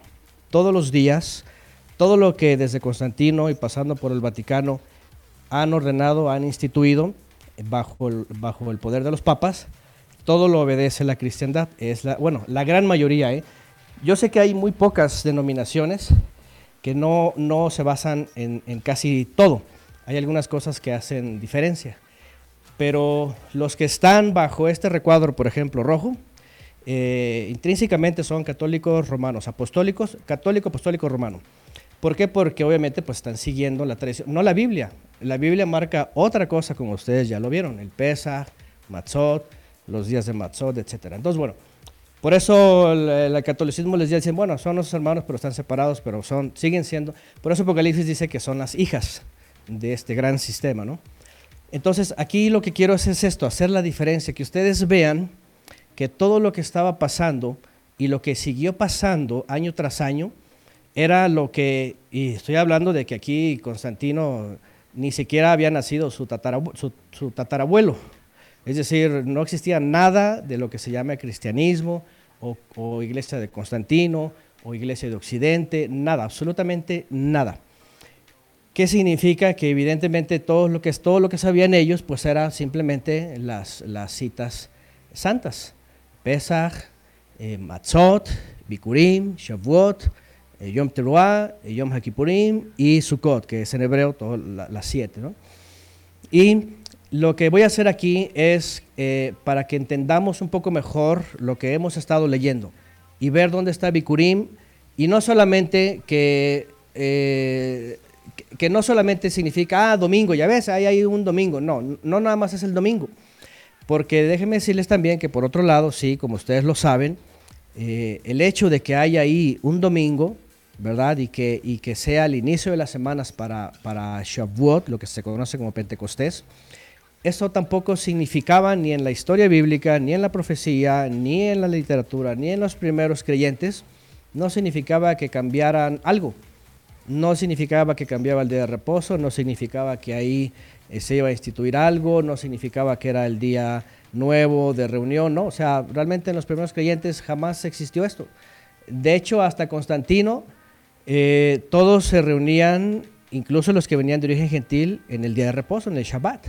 S12: todos los días, todo lo que desde Constantino y pasando por el Vaticano han ordenado, han instituido bajo el, bajo el poder de los papas, todo lo obedece la cristiandad. Es la, bueno, la gran mayoría. ¿eh? Yo sé que hay muy pocas denominaciones que no, no se basan en, en casi todo. Hay algunas cosas que hacen diferencia pero los que están bajo este recuadro, por ejemplo, rojo, eh, intrínsecamente son católicos romanos, apostólicos, católico, apostólico, romano. ¿Por qué? Porque obviamente pues están siguiendo la tradición, no la Biblia. La Biblia marca otra cosa, como ustedes ya lo vieron, el Pesach, Matzot, los días de Matzot, etc. Entonces, bueno, por eso el, catolicismo les dice, bueno, son nuestros hermanos, pero están separados, pero son, siguen siendo. Por eso Apocalipsis dice que son las hijas de este gran sistema, ¿no? Entonces, aquí lo que quiero es, es esto, hacer la diferencia, que ustedes vean que todo lo que estaba pasando y lo que siguió pasando año tras año era lo que, y estoy hablando de que aquí Constantino ni siquiera había nacido su, tatarabuelo. Es decir, no existía nada de lo que se llama cristianismo o iglesia de Constantino o iglesia de Occidente, nada, absolutamente nada. ¿Qué significa? Que evidentemente todo lo que, todo lo que sabían ellos pues era simplemente las, las citas santas. Pesach, eh, Matzot, Bikurim, Shavuot, eh, Yom Teruah, eh, Yom HaKippurim y Sukkot, que es en hebreo todas las siete. ¿no? Y lo que voy a hacer aquí es para que entendamos un poco mejor lo que hemos estado leyendo y ver dónde está Bikurim y no solamente que que no solamente significa, ah, domingo, ya ves, ahí hay un domingo. No, no nada más es el domingo. Porque déjenme decirles también que por otro lado, sí, como ustedes lo saben, eh, el hecho de que haya ahí un domingo, ¿verdad? Y que, y que sea el inicio de las semanas para, para Shavuot, lo que se conoce como Pentecostés, eso tampoco significaba ni en la historia bíblica, ni en la profecía, ni en la literatura, ni en los primeros creyentes, no significaba que cambiaran algo no significaba que cambiaba el día de reposo, no significaba que ahí eh, se iba a instituir algo, no significaba que era el día nuevo de reunión, no, o sea, realmente en los primeros creyentes jamás existió esto. De hecho, hasta Constantino, eh, todos se reunían, incluso los que venían de origen gentil, en el día de reposo, en el Shabbat.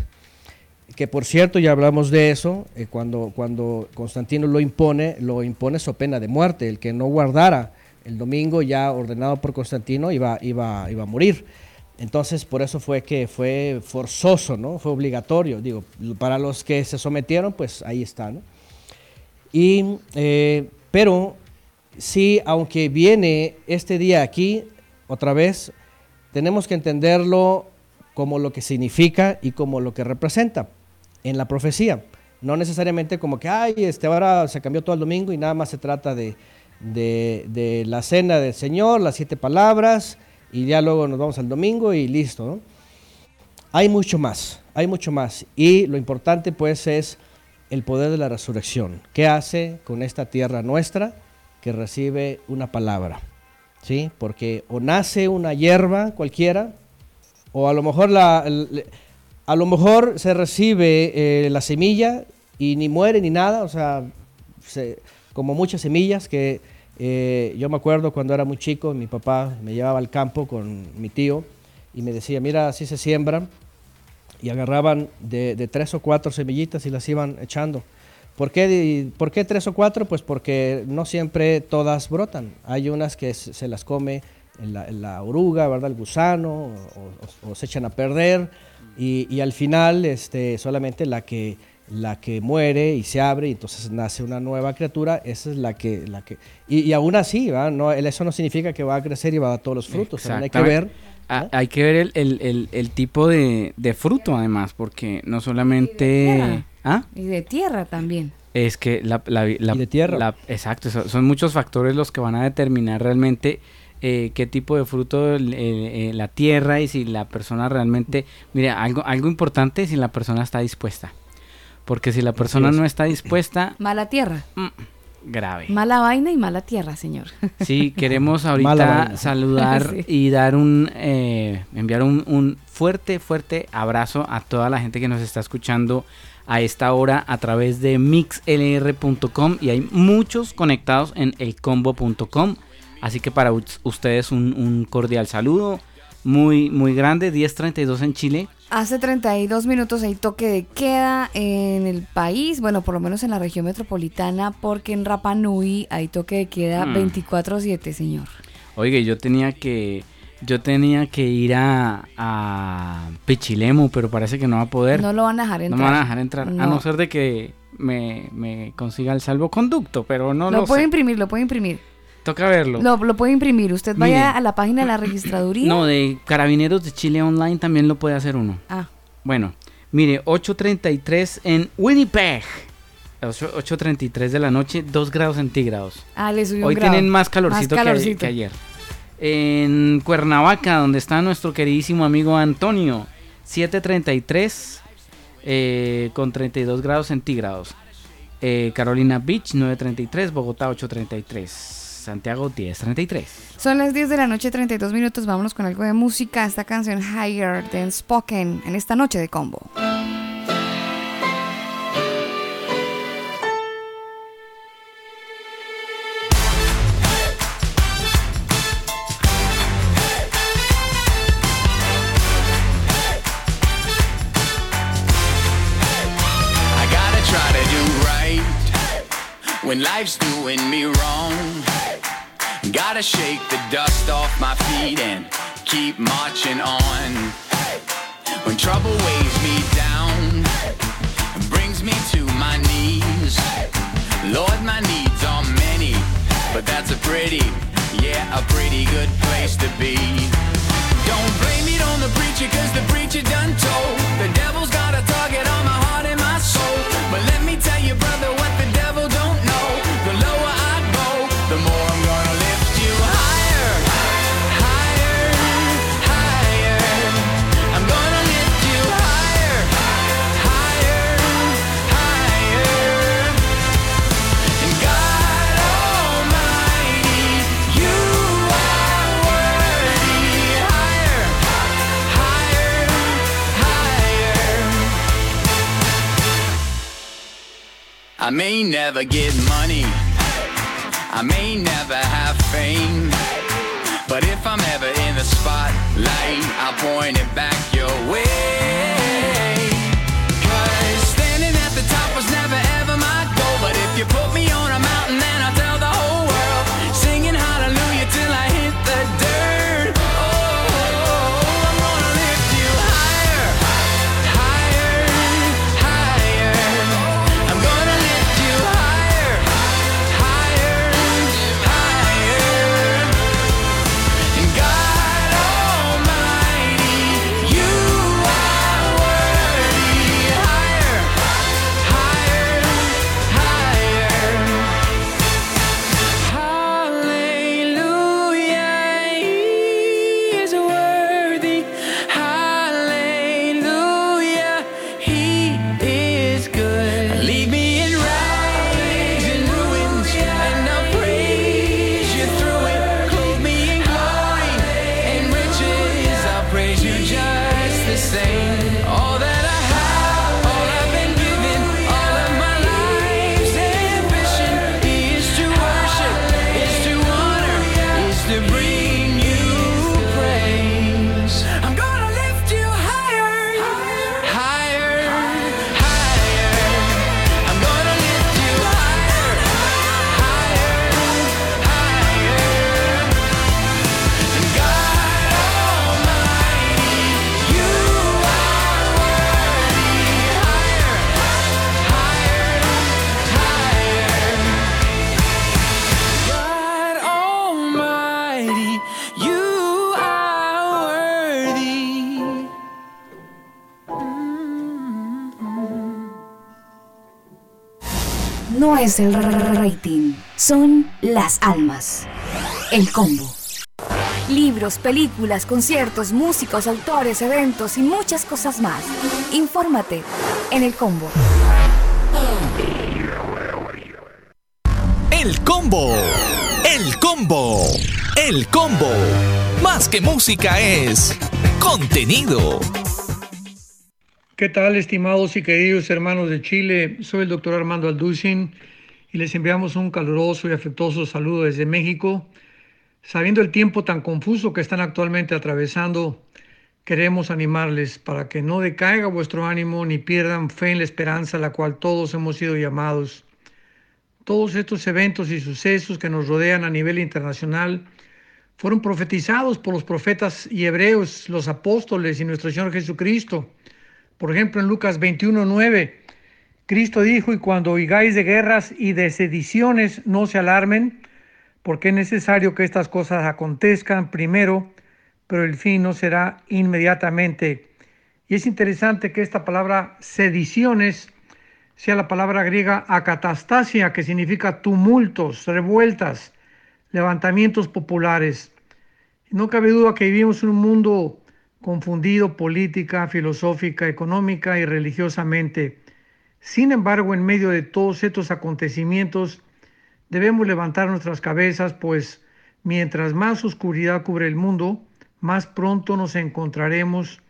S12: Que por cierto, ya hablamos de eso, eh, cuando, cuando Constantino lo impone, lo impone su pena de muerte, el que no guardara el domingo ya ordenado por Constantino iba, iba, iba a morir. Entonces, por eso fue que fue forzoso, ¿no? Fue obligatorio. Digo, para los que se sometieron, pues ahí está, ¿no? Y, eh, pero sí, aunque viene este día aquí, otra vez, tenemos que entenderlo como lo que significa y como lo que representa en la profecía. No necesariamente como que, ay, este, ahora se cambió todo el domingo y nada más se trata de, de, de la cena del Señor, las siete palabras, y ya luego nos vamos al domingo y listo. Hay mucho más, hay mucho más. Y lo importante pues es el poder de la resurrección. ¿Qué hace con esta tierra nuestra que recibe una palabra? ¿Sí? Porque o nace una hierba cualquiera, o a lo mejor, la, a lo mejor se recibe eh, la semilla y ni muere ni nada, o sea, como muchas semillas que eh, yo me acuerdo cuando era muy chico, mi papá me llevaba al campo con mi tío y me decía, mira, así se siembran. Y agarraban de, tres o cuatro semillitas y las iban echando. ¿Por qué, ¿Por qué, tres o cuatro? Pues porque no siempre todas brotan. Hay unas que se las come la, oruga, ¿verdad? el gusano, o, se echan a perder. Y, y, al final este, solamente la que la que muere y se abre y entonces nace una nueva criatura, esa es la que... La que y, aún así, No, eso no significa que va a crecer y va a dar todos los frutos, hay que ver...
S7: Hay que ver el, tipo de, fruto además, porque no solamente...
S1: ¿Ah? Y de tierra también.
S7: Es que la,
S12: de tierra.
S7: exacto, son, muchos factores los que van a determinar realmente eh, qué tipo de fruto eh, la tierra y si la persona realmente... Mira, algo, algo importante si la persona está dispuesta. Porque si la persona no está dispuesta...
S1: Mala tierra.
S7: Mm, grave.
S1: Mala vaina y mala tierra, señor.
S7: Sí, queremos ahorita saludar y dar un, eh, enviar un, fuerte, fuerte abrazo a toda la gente que nos está escuchando a esta hora a través de mixlr.com y hay muchos conectados en elcombo.com. Así que para ustedes un, un cordial saludo muy, muy grande, 10.32 en Chile.
S1: Hace 32 minutos hay toque de queda en el país, bueno, por lo menos en la región metropolitana, porque en Rapa Nui hay toque de queda 24/7, mm. señor.
S7: Oye, yo tenía que yo tenía que ir a, a Pichilemu, pero parece que no va a poder.
S1: No lo van a dejar entrar.
S7: No me van a dejar entrar, a no ser de que me, me consiga el salvoconducto, pero no
S1: lo,
S7: lo
S1: puede imprimir, lo puede imprimir.
S7: Toca verlo.
S1: Lo, lo puede imprimir. Usted vaya a la página de la registraduría.
S7: No, de Carabineros de Chile Online también lo puede hacer uno.
S1: Ah.
S7: Bueno, mire, 8.33 en Winnipeg. 8.33 de la noche, 2 grados centígrados.
S1: Ah, le subió
S7: Hoy
S1: un
S7: grado. tienen más calorcito, Que, ayer. En Cuernavaca, donde está nuestro queridísimo amigo Antonio, 7.33 eh, con 32 grados centígrados. Eh, Carolina Beach, 9.33, Bogotá, 8.33. Santiago 1033.
S1: Son las 10 de la noche, 32 minutos. Vámonos con algo de música. Esta canción Higher Than Spoken en esta noche de combo.
S6: when life's doing me wrong. Gotta shake the dust off my feet and keep marching on. When trouble weighs me down and brings me to my knees. Lord, my needs are many, but that's a pretty, yeah, a pretty good place to be. Don't blame it on the preacher, cause the preacher done told. The devil's got a I may never get money. I may never have
S5: es el rating, son las almas. El combo. Libros, películas, conciertos, músicos, autores, eventos y muchas cosas más. Infórmate en el combo.
S2: El combo. El combo. El combo. Más que música es contenido.
S13: ¿Qué tal, estimados y queridos hermanos de Chile? Soy el doctor Armando Alducin les enviamos un caluroso y afectuoso saludo desde México. Sabiendo el tiempo tan confuso que están actualmente atravesando, queremos animarles para que no decaiga vuestro ánimo ni pierdan fe en la esperanza a la cual todos hemos sido llamados. Todos estos eventos y sucesos que nos rodean a nivel internacional fueron profetizados por los profetas y hebreos, los apóstoles y nuestro Señor Jesucristo. Por ejemplo, en Lucas 21:9, Cristo dijo, y cuando oigáis de guerras y de sediciones, no se alarmen, porque es necesario que estas cosas acontezcan primero, pero el fin no será inmediatamente. Y es interesante que esta palabra sediciones sea la palabra griega acatastasia, que significa tumultos, revueltas, levantamientos populares. No cabe duda que vivimos en un mundo confundido política, filosófica, económica y religiosamente. Sin embargo, en medio de todos estos acontecimientos, debemos levantar nuestras cabezas, pues mientras más oscuridad cubre el mundo, más pronto nos encontraremos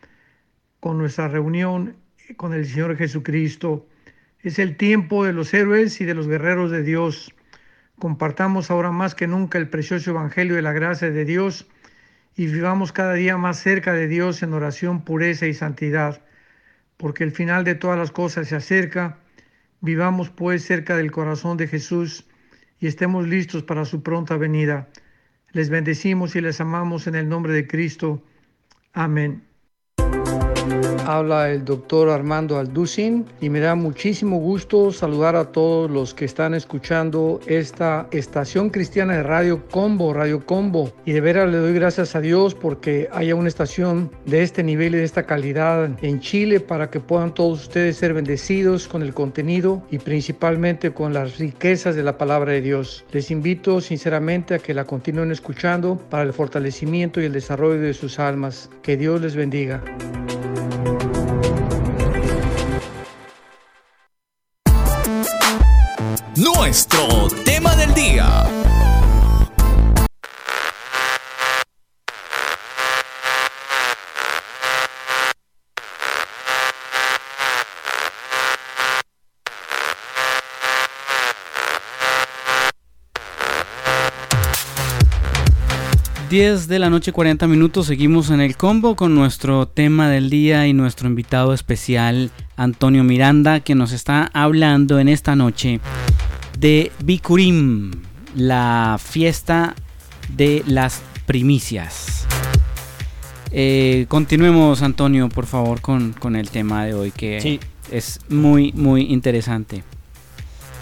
S13: con nuestra reunión con el Señor Jesucristo. Es el tiempo de los héroes y de los guerreros de Dios. Compartamos ahora más que nunca el precioso Evangelio de la gracia de Dios y vivamos cada día más cerca de Dios en oración, pureza y santidad, porque el final de todas las cosas se acerca. Vivamos pues cerca del corazón de Jesús y estemos listos para su pronta venida. Les bendecimos y les amamos en el nombre de Cristo. Amén. Habla el doctor Armando Alducin y me da muchísimo gusto saludar a todos los que están escuchando esta estación cristiana de Radio Combo, Radio Combo. Y de veras le doy gracias a Dios porque haya una estación de este nivel y de esta calidad en Chile para que puedan todos ustedes ser bendecidos con el contenido y principalmente con las riquezas de la palabra de Dios. Les invito sinceramente a que la continúen escuchando para el fortalecimiento y el desarrollo de sus almas. Que Dios les bendiga.
S2: Nuestro tema del día.
S7: Diez de la noche 40 minutos seguimos en el combo con nuestro tema del día y nuestro invitado especial Antonio Miranda que nos está hablando en esta noche de Bikurim, la fiesta de las primicias. Eh, continuemos, Antonio, por favor, con, con, el tema de hoy, que es muy, muy interesante.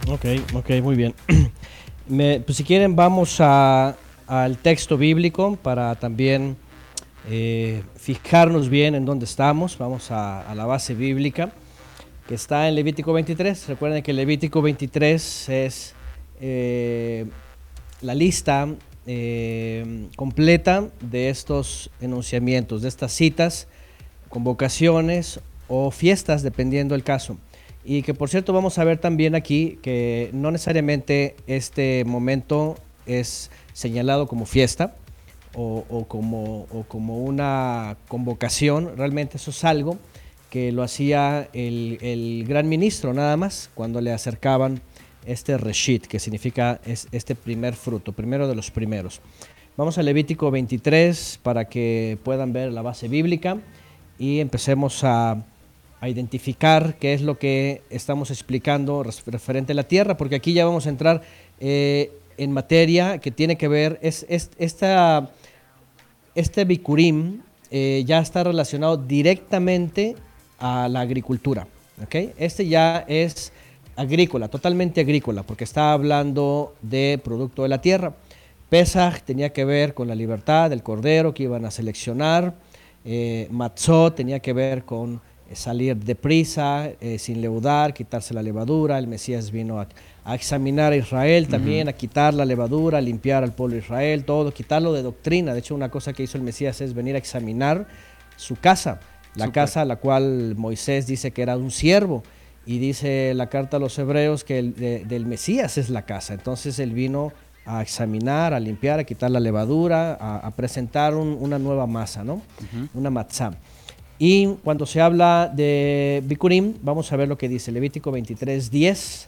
S12: Ok, ok, muy bien. pues si quieren, vamos a, al texto bíblico para también eh, fijarnos bien en dónde estamos. Vamos a, a la base bíblica que está en Levítico 23. Recuerden que Levítico 23 es eh, la lista eh, completa de estos enunciamientos, de estas citas, convocaciones o fiestas, dependiendo el caso. Y que por cierto vamos a ver también aquí que no necesariamente este momento es señalado como fiesta o, como, o como una convocación, realmente eso es algo que lo hacía el, gran ministro nada más cuando le acercaban este reshit, que significa es, este primer fruto, primero de los primeros. Vamos a Levítico 23 para que puedan ver la base bíblica y empecemos a, identificar qué es lo que estamos explicando referente a la tierra, porque aquí ya vamos a entrar eh, en materia que tiene que ver, es, esta, este Bikurim eh, ya está relacionado directamente a la agricultura. ¿okay? Este ya es agrícola, totalmente agrícola, porque está hablando de producto de la tierra. Pesach tenía que ver con la libertad del cordero que iban a seleccionar. Eh, Matzot tenía que ver con salir deprisa, eh, sin leudar, quitarse la levadura. El Mesías vino a, examinar a Israel también, a quitar la levadura, a limpiar al pueblo de Israel, todo, quitarlo de doctrina. De hecho, una cosa que hizo el Mesías es venir a examinar su casa, la casa a la cual Moisés dice que era un siervo. Y dice la carta a los hebreos que el del Mesías es la casa. Entonces él vino a examinar, a limpiar, a quitar la levadura, a, presentar una nueva masa, ¿no? Una matzah. Y cuando se habla de Bikurim, vamos a ver lo que dice Levítico 23, 10.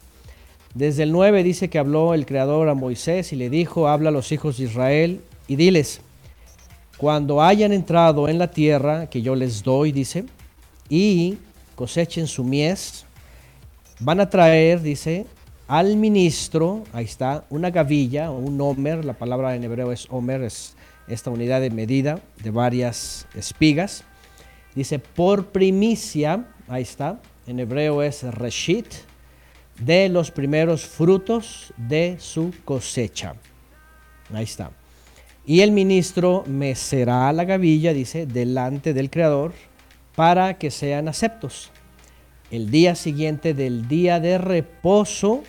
S12: Desde el 9 dice que habló el Creador a Moisés y le dijo, habla a los hijos de Israel y diles, cuando hayan entrado en la tierra que yo les doy, dice, y cosechen su mies, van a traer, dice, al ministro, ahí está, una gavilla o un homer, la palabra en hebreo es homer, es esta unidad de medida de varias espigas, Dice, por primicia, ahí está, en hebreo es reshit, de los primeros frutos de su cosecha. Ahí está. Y el ministro mecerá la gavilla, dice, delante del Creador, para que sean aceptos. El día siguiente del día de reposo,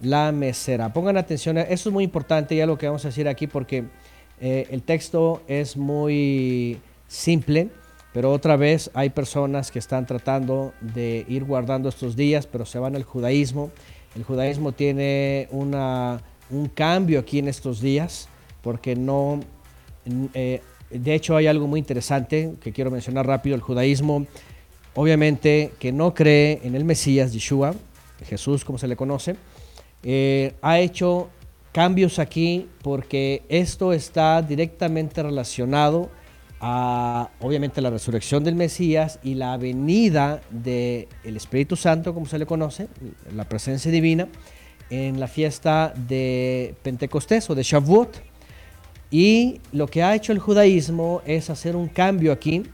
S12: la mecerá. Pongan atención, eso es muy importante ya lo que vamos a decir aquí porque eh, el texto es muy simple pero otra vez hay personas que están tratando de ir guardando estos días, pero se van al judaísmo. El judaísmo tiene una, un cambio aquí en estos días, porque no... Eh, de hecho hay algo muy interesante que quiero mencionar rápido. El judaísmo, obviamente, que no cree en el Mesías, Yeshua, Jesús como se le conoce, eh, ha hecho cambios aquí porque esto está directamente relacionado obviamente la resurrección del Mesías y la venida del Espíritu Santo, como se le conoce, la presencia divina, en la fiesta de Pentecostés o de Shavuot. Y lo que ha hecho el judaísmo es hacer un cambio aquí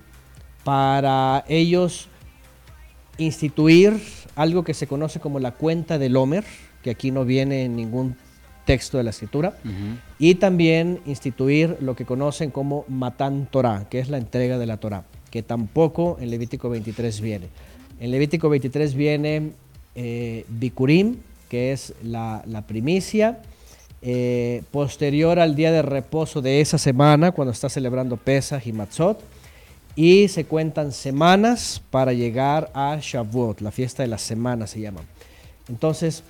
S12: para ellos instituir algo que se conoce como la cuenta del Homer, que aquí no viene en ningún texto de la escritura, y también instituir lo que conocen como Matan Torah, que es la entrega de la Torah, que tampoco en Levítico 23 viene. En Levítico 23 viene eh, Bikurim, que es la, primicia, eh, posterior al día de reposo de esa semana, cuando está celebrando Pesach y Matzot, y se cuentan semanas para llegar a Shavuot, la fiesta de la semana se llama. Entonces,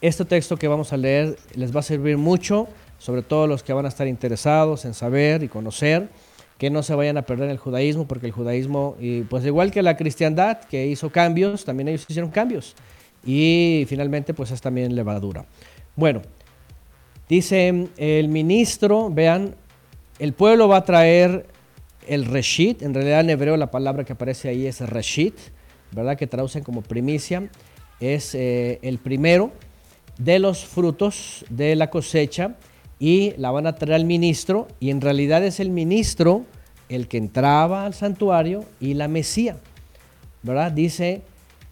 S12: este texto que vamos a leer les va a servir mucho, sobre todo los que van a estar interesados en saber y conocer, que no se vayan a perder el judaísmo, porque el judaísmo, y pues igual que la cristiandad, que hizo cambios, también ellos hicieron cambios. Y finalmente, pues es también levadura. Bueno, dice el ministro, vean, el pueblo va a traer el reshit, en realidad en hebreo la palabra que aparece ahí es reshit, ¿verdad? Que traducen como primicia, es eh, el primero de los frutos de la cosecha y la van a traer al ministro y en realidad es el ministro el que entraba al santuario y la mesía. ¿Verdad? Dice,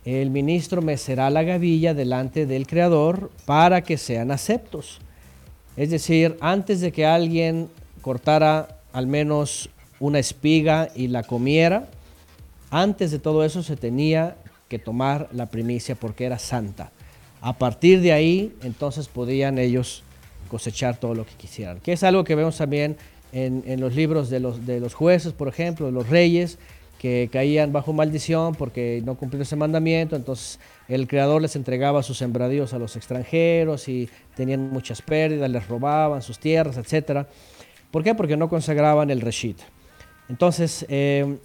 S12: el ministro mecerá la gavilla delante del Creador para que sean aceptos. Es decir, antes de que alguien cortara al menos una espiga y la comiera, antes de todo eso se tenía que tomar la primicia porque era santa. A partir de ahí, entonces podían ellos cosechar todo lo que quisieran, que es algo que vemos también en, los libros de los, de los jueces, por ejemplo, de los reyes, que caían bajo maldición porque no cumplieron ese mandamiento, entonces el creador les entregaba sus sembradíos a los extranjeros y tenían muchas pérdidas, les robaban sus tierras, etc. ¿Por qué? Porque no consagraban el reshit. Entonces, eh,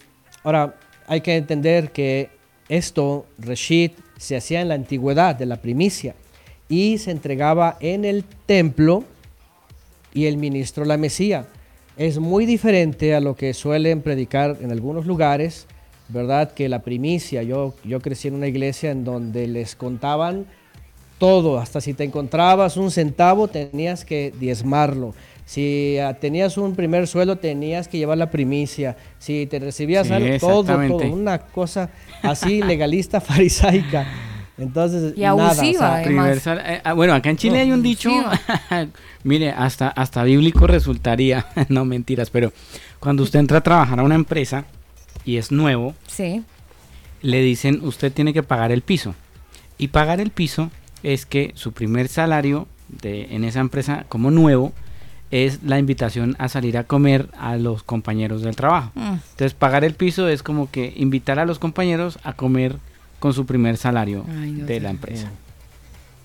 S12: ahora hay que entender que esto, reshit, se hacía en la antigüedad de la primicia y se entregaba en el templo y el ministro la mesía. Es muy diferente a lo que suelen predicar en algunos lugares, ¿verdad? Que la primicia, yo, yo crecí en una iglesia en donde les contaban todo, hasta si te encontrabas un centavo tenías que diezmarlo. Si ah, tenías un primer suelo, tenías que llevar la primicia. Si te recibías algo, todo, todo, una cosa así legalista, farisaica. Entonces,
S1: y abusiva,
S7: nada, eh, ah, bueno, acá en Chile hay un dicho, mire, hasta, hasta bíblico resultaría, no mentiras, pero cuando usted entra a trabajar a una empresa y es nuevo,
S1: sí.
S7: le dicen usted tiene que pagar el piso. Y pagar el piso es que su primer salario de, en esa empresa como nuevo es la invitación a salir a comer a los compañeros del trabajo.
S1: Mm.
S7: Entonces pagar el piso es como que invitar a los compañeros a comer con su primer salario
S1: Ay,
S7: de la empresa.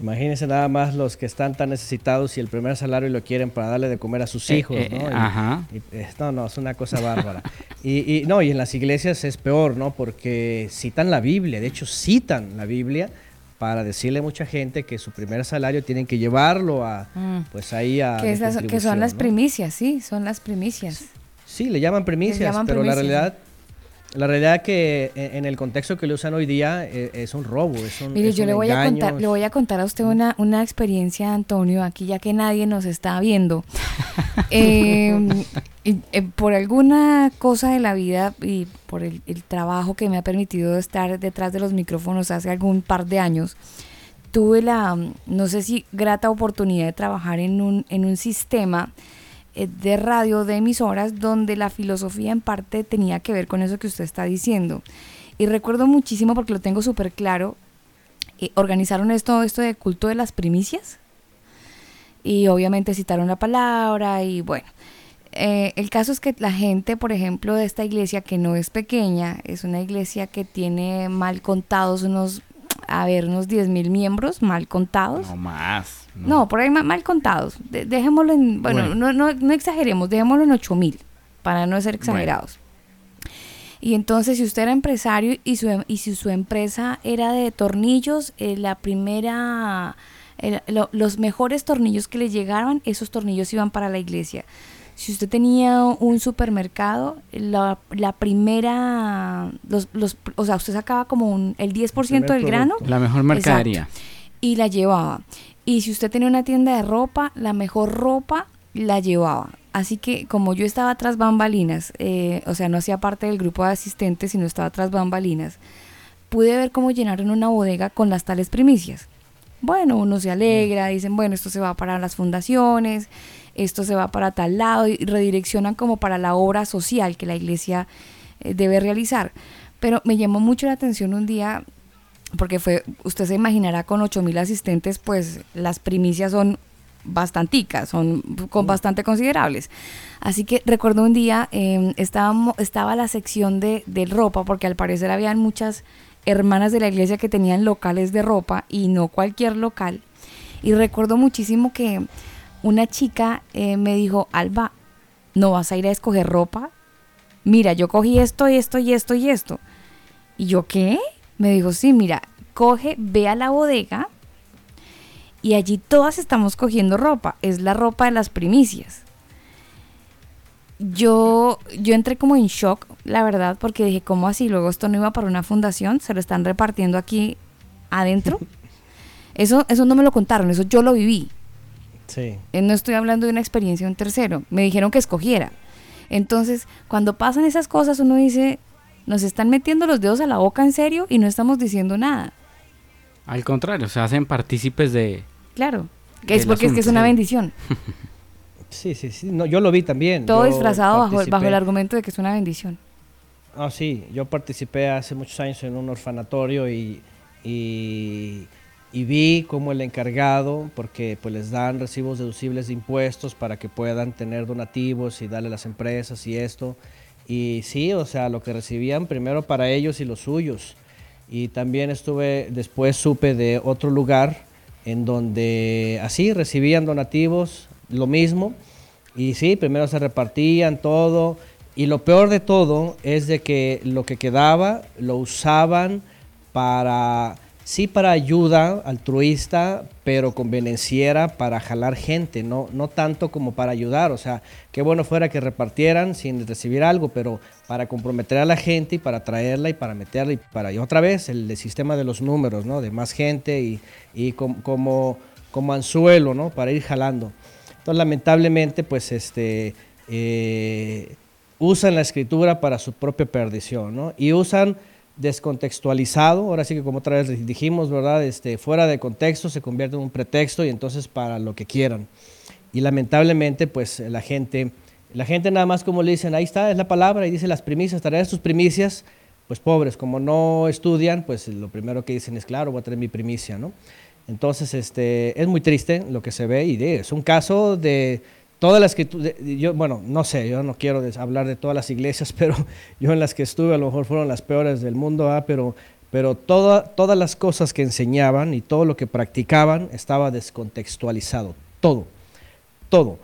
S12: Imagínense nada más los que están tan necesitados y el primer salario lo quieren para darle de comer a sus
S7: Eh,
S12: hijos,
S7: eh,
S12: ¿no? Y-
S7: ajá.
S12: y, eh, no, no, es una cosa bárbara. y, y, no, y en las iglesias es peor, ¿no? Porque citan la Biblia, de hecho citan la Biblia para decirle a mucha gente que su primer salario tienen que llevarlo a,
S1: Mm.
S12: pues ahí a...
S1: Que, que son las
S12: ¿no?
S1: primicias, sí, son las primicias.
S12: Sí, le llaman primicias,
S1: llaman
S12: pero la realidad... La realidad que en, en el contexto que le usan hoy día eh, es un robo, es un
S1: Mire,
S12: es
S1: yo
S12: un
S1: le voy a contar, le voy a contar a usted una, una experiencia, Antonio, aquí ya que nadie nos está viendo. Eh, y, eh, por alguna cosa de la vida y por el, el trabajo que me ha permitido estar detrás de los micrófonos hace algún par de años, tuve la, mm, no sé si grata oportunidad de trabajar en un, en un sistema de radio, de emisoras, donde la filosofía en parte tenía que ver con eso que usted está diciendo. Y recuerdo muchísimo, porque lo tengo súper claro, eh, organizaron esto, esto de culto de las primicias. Y obviamente citaron la palabra y bueno. eh, el caso es que la gente, por ejemplo, de esta iglesia, que no es pequeña, es una iglesia que tiene mal contados unos, a ver, unos 10 mil miembros, mal contados.
S7: No más.
S1: No, por ahí ma- mal contados. De- dejémoslo en, bueno,
S7: Bueno.
S1: No, no, no exageremos, dejémoslo en 8 mil, para no ser exagerados. Y entonces, si usted era empresario y, su, em- y si su empresa era de tornillos, eh, la primera, lo- los mejores tornillos que le llegaban, esos tornillos iban para la iglesia. Si usted tenía un supermercado, la, la primera, los, los, o sea, usted sacaba como un, el 10% del
S7: producto.
S1: grano.
S7: La mejor mercadería.
S1: Exacto. Y la llevaba. Y si usted tenía una tienda de ropa, la mejor ropa la llevaba. Así que como yo estaba tras bambalinas, eh, o sea, no hacía parte del grupo de asistentes, sino estaba tras bambalinas, pude ver cómo llenaron una bodega con las tales primicias. Bueno, uno se alegra, dicen, bueno, esto se va para las fundaciones, esto se va para tal lado y redireccionan como para la obra social que la iglesia eh, debe realizar. Pero me llamó mucho la atención un día, porque fue, usted se imaginará con 8 mil asistentes, pues las primicias son bastanticas, son con bastante considerables. Así que recuerdo un día, eh, estábamos, estaba la sección de, de ropa, porque al parecer habían muchas hermanas de la iglesia que tenían locales de ropa y no cualquier local. Y recuerdo muchísimo que una chica eh, me dijo, Alba, ¿no vas a ir a escoger ropa? Mira, yo cogí esto y esto y esto y esto. ¿Y yo qué? Me dijo, sí, mira, coge, ve a la bodega y allí todas estamos cogiendo ropa. Es la ropa de las primicias. Yo, yo entré como en shock, la verdad, porque dije, ¿cómo así? Luego esto no iba para una fundación, se lo están repartiendo aquí adentro. Eso, eso no me lo contaron, eso yo lo viví.
S12: Sí.
S1: Eh, No estoy hablando de una experiencia de un tercero. Me dijeron que escogiera. Entonces, cuando pasan esas cosas, uno dice, nos están metiendo los dedos a la boca en serio y no estamos diciendo nada.
S7: Al contrario, se hacen partícipes de...
S1: Claro. Que es porque es que es una
S7: Sí.
S1: bendición.
S12: Sí, sí, sí. No, yo lo vi también.
S1: Todo
S12: Yo
S1: disfrazado bajo, bajo el argumento de que es una bendición.
S12: Ah, sí, yo participé hace muchos años en un orfanatorio y, y, y vi cómo el encargado, porque pues les dan recibos deducibles de impuestos para que puedan tener donativos y darle a las empresas y esto. Y sí, o sea, lo que recibían primero para ellos y los suyos. Y también estuve, después supe de otro lugar en donde así recibían donativos, lo mismo. Y sí, primero se repartían todo. Y lo peor de todo es de que lo que quedaba lo usaban para, sí para ayuda altruista, pero convenenciera para jalar gente, no, no tanto como para ayudar. O sea, qué bueno fuera que repartieran sin recibir algo, pero para comprometer a la gente y para traerla y para meterla y para, y otra vez, el, el sistema de los números, ¿no? De más gente y, y com- como, como anzuelo, ¿no? Para ir jalando. Entonces, lamentablemente, pues, este, eh, usan la escritura para su propia perdición, ¿no? Y usan descontextualizado, ahora sí que como otra vez dijimos, ¿verdad? Este, fuera de contexto se convierte en un pretexto y entonces para lo que quieran. Y lamentablemente, pues la gente, la gente nada más como le dicen, ahí está, es la palabra, y dice las primicias, traer sus primicias, pues pobres, como no estudian, pues lo primero que dicen es, claro, voy a tener mi primicia, ¿no? Entonces, este, es muy triste lo que se ve y es un caso de todas las que, yo, bueno, no sé, yo no quiero hablar de todas las iglesias, pero yo en las que estuve a lo mejor fueron las peores del mundo, ¿ah? pero, pero todas las cosas que enseñaban y todo lo que practicaban estaba descontextualizado, todo, todo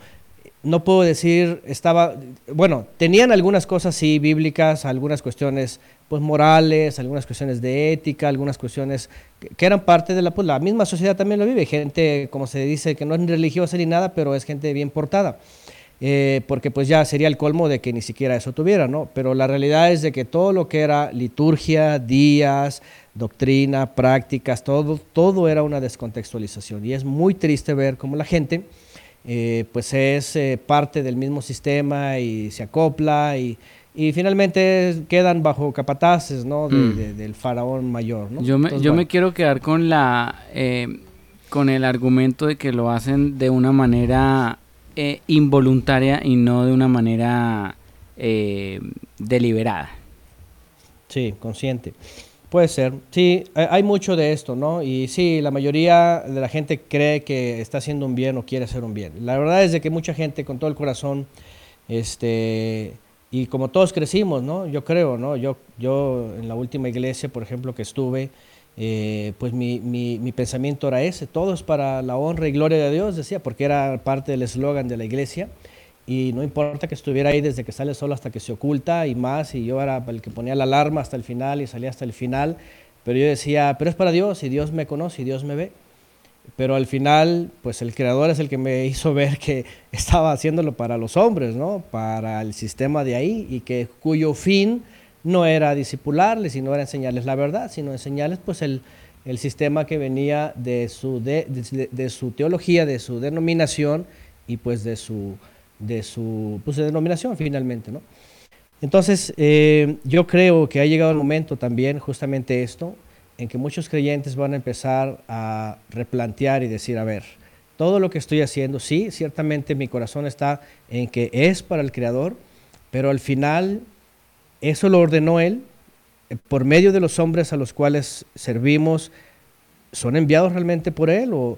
S12: no puedo decir, estaba, bueno, tenían algunas cosas sí bíblicas, algunas cuestiones pues morales, algunas cuestiones de ética, algunas cuestiones que, eran parte de la, pues la misma sociedad también lo vive, gente como se dice que no es religiosa ni nada, pero es gente bien portada. Eh, porque pues ya sería el colmo de que ni siquiera eso tuviera, ¿no? Pero la realidad es de que todo lo que era liturgia, días, doctrina, prácticas, todo, todo era una descontextualización. Y es muy triste ver cómo la gente eh, pues es eh, parte del mismo sistema y se acopla y, finalmente quedan bajo capataces ¿no? Mm. del faraón mayor.
S7: Yo, me, yo me quiero quedar con, la, eh, con el argumento de que lo hacen de una manera involuntaria y no de una manera deliberada.
S12: Sí, consciente. Puede ser, sí, hay mucho de esto, ¿no? Y sí, la mayoría de la gente cree que está haciendo un bien o quiere hacer un bien. La verdad es de que mucha gente con todo el corazón, este, y como todos crecimos, ¿no? Yo creo, ¿no? Yo, yo en la última iglesia, por ejemplo, que estuve, eh, pues mi, mi, mi, pensamiento era ese, todo es para la honra y gloria de Dios, decía, porque era parte del eslogan de la iglesia y no importa que estuviera ahí desde que sale solo hasta que se oculta y más, y yo era el que ponía la alarma hasta el final y salía hasta el final, pero yo decía, pero es para Dios y Dios me conoce y Dios me ve. Pero al final, pues el creador es el que me hizo ver que estaba haciéndolo para los hombres, ¿no? Para el sistema de ahí y que cuyo fin no era disipularles, sino era enseñarles la verdad, sino enseñarles pues el, el sistema que venía de su, de, de su teología, de su denominación y pues de su de su pues, denominación finalmente. ¿no? Entonces, eh, yo creo que ha llegado el momento también, justamente esto, en que muchos creyentes van a empezar a replantear y decir, a ver, todo lo que estoy haciendo, sí, ciertamente mi corazón está en que es para el Creador, pero al final eso lo ordenó Él eh, por medio de los hombres a los cuales servimos, son enviados realmente por Él o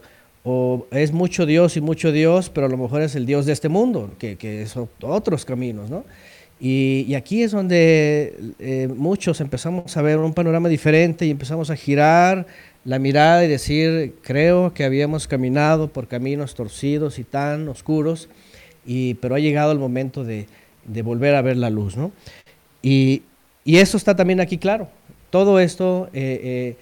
S12: o es mucho Dios y mucho Dios, pero a lo mejor es el Dios de este mundo, que, que son otros caminos, ¿no? Y, aquí es donde eh, muchos empezamos a ver un panorama diferente y empezamos a girar la mirada y decir, creo que habíamos caminado por caminos torcidos y tan oscuros, y, pero ha llegado el momento de, de volver a ver la luz, ¿no? Y, y, eso está también aquí claro. Todo esto eh, eh,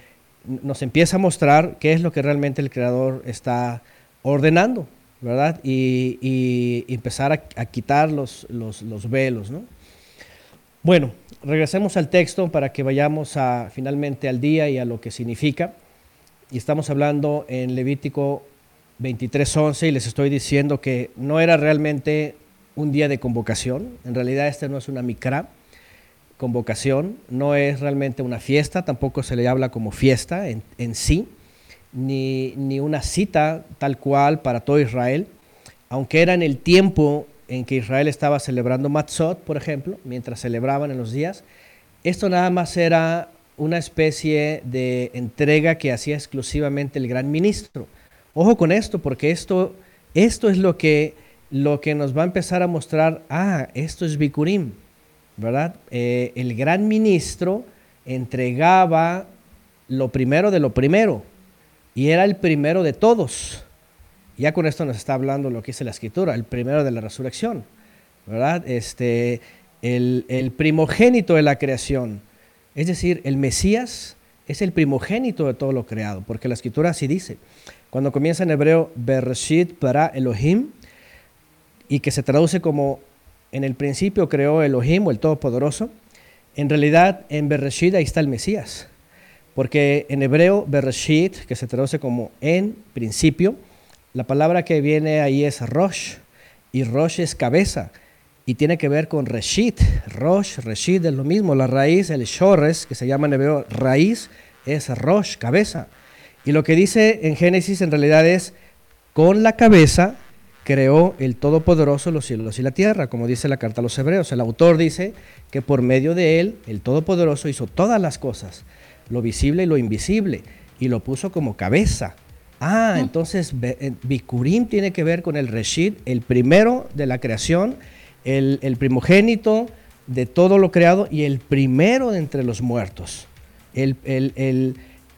S12: nos empieza a mostrar qué es lo que realmente el creador está ordenando, ¿verdad? Y, empezar a, quitar los, los, velos, ¿no? Bueno, regresemos al texto para que vayamos a, finalmente al día y a lo que significa. Y estamos hablando en Levítico 23:11 y les estoy diciendo que no era realmente un día de convocación, en realidad este no es una micra, convocación, no es realmente una fiesta, tampoco se le habla como fiesta en, sí, ni, ni, una cita tal cual para todo Israel, aunque era en el tiempo en que Israel estaba celebrando Matzot, por ejemplo, mientras celebraban en los días, esto nada más era una especie de entrega que hacía exclusivamente el gran ministro. Ojo con esto, porque esto, esto es lo que, lo que nos va a empezar a mostrar, ah, esto es Bikurim, ¿verdad? Eh, el gran ministro entregaba lo primero de lo primero y era el primero de todos. Ya con esto nos está hablando lo que dice la escritura, el primero de la resurrección, ¿verdad? Este, el, el primogénito de la creación, es decir, el Mesías es el primogénito de todo lo creado, porque la escritura así dice. Cuando comienza en hebreo Bereshit para Elohim, y que se traduce como en el principio creó Elohim o el Todopoderoso, en realidad en Bereshit ahí está el Mesías. Porque en hebreo Bereshit, que se traduce como en principio, la palabra que viene ahí es Rosh, y Rosh es cabeza, y tiene que ver con Reshit. Rosh, Reshit es lo mismo, la raíz, el Shores, que se llama en hebreo raíz, es Rosh, cabeza. Y lo que dice en Génesis en realidad es con la cabeza creó el Todopoderoso los cielos y la tierra, como dice la carta a los hebreos. El autor dice que por medio de él, el Todopoderoso hizo todas las cosas, lo visible y lo invisible, y lo puso como cabeza. Ah, entonces eh, Bikurim tiene que ver con el Reshit, el primero de la creación, el, el primogénito de todo lo creado y el primero de entre los muertos. El, el, el,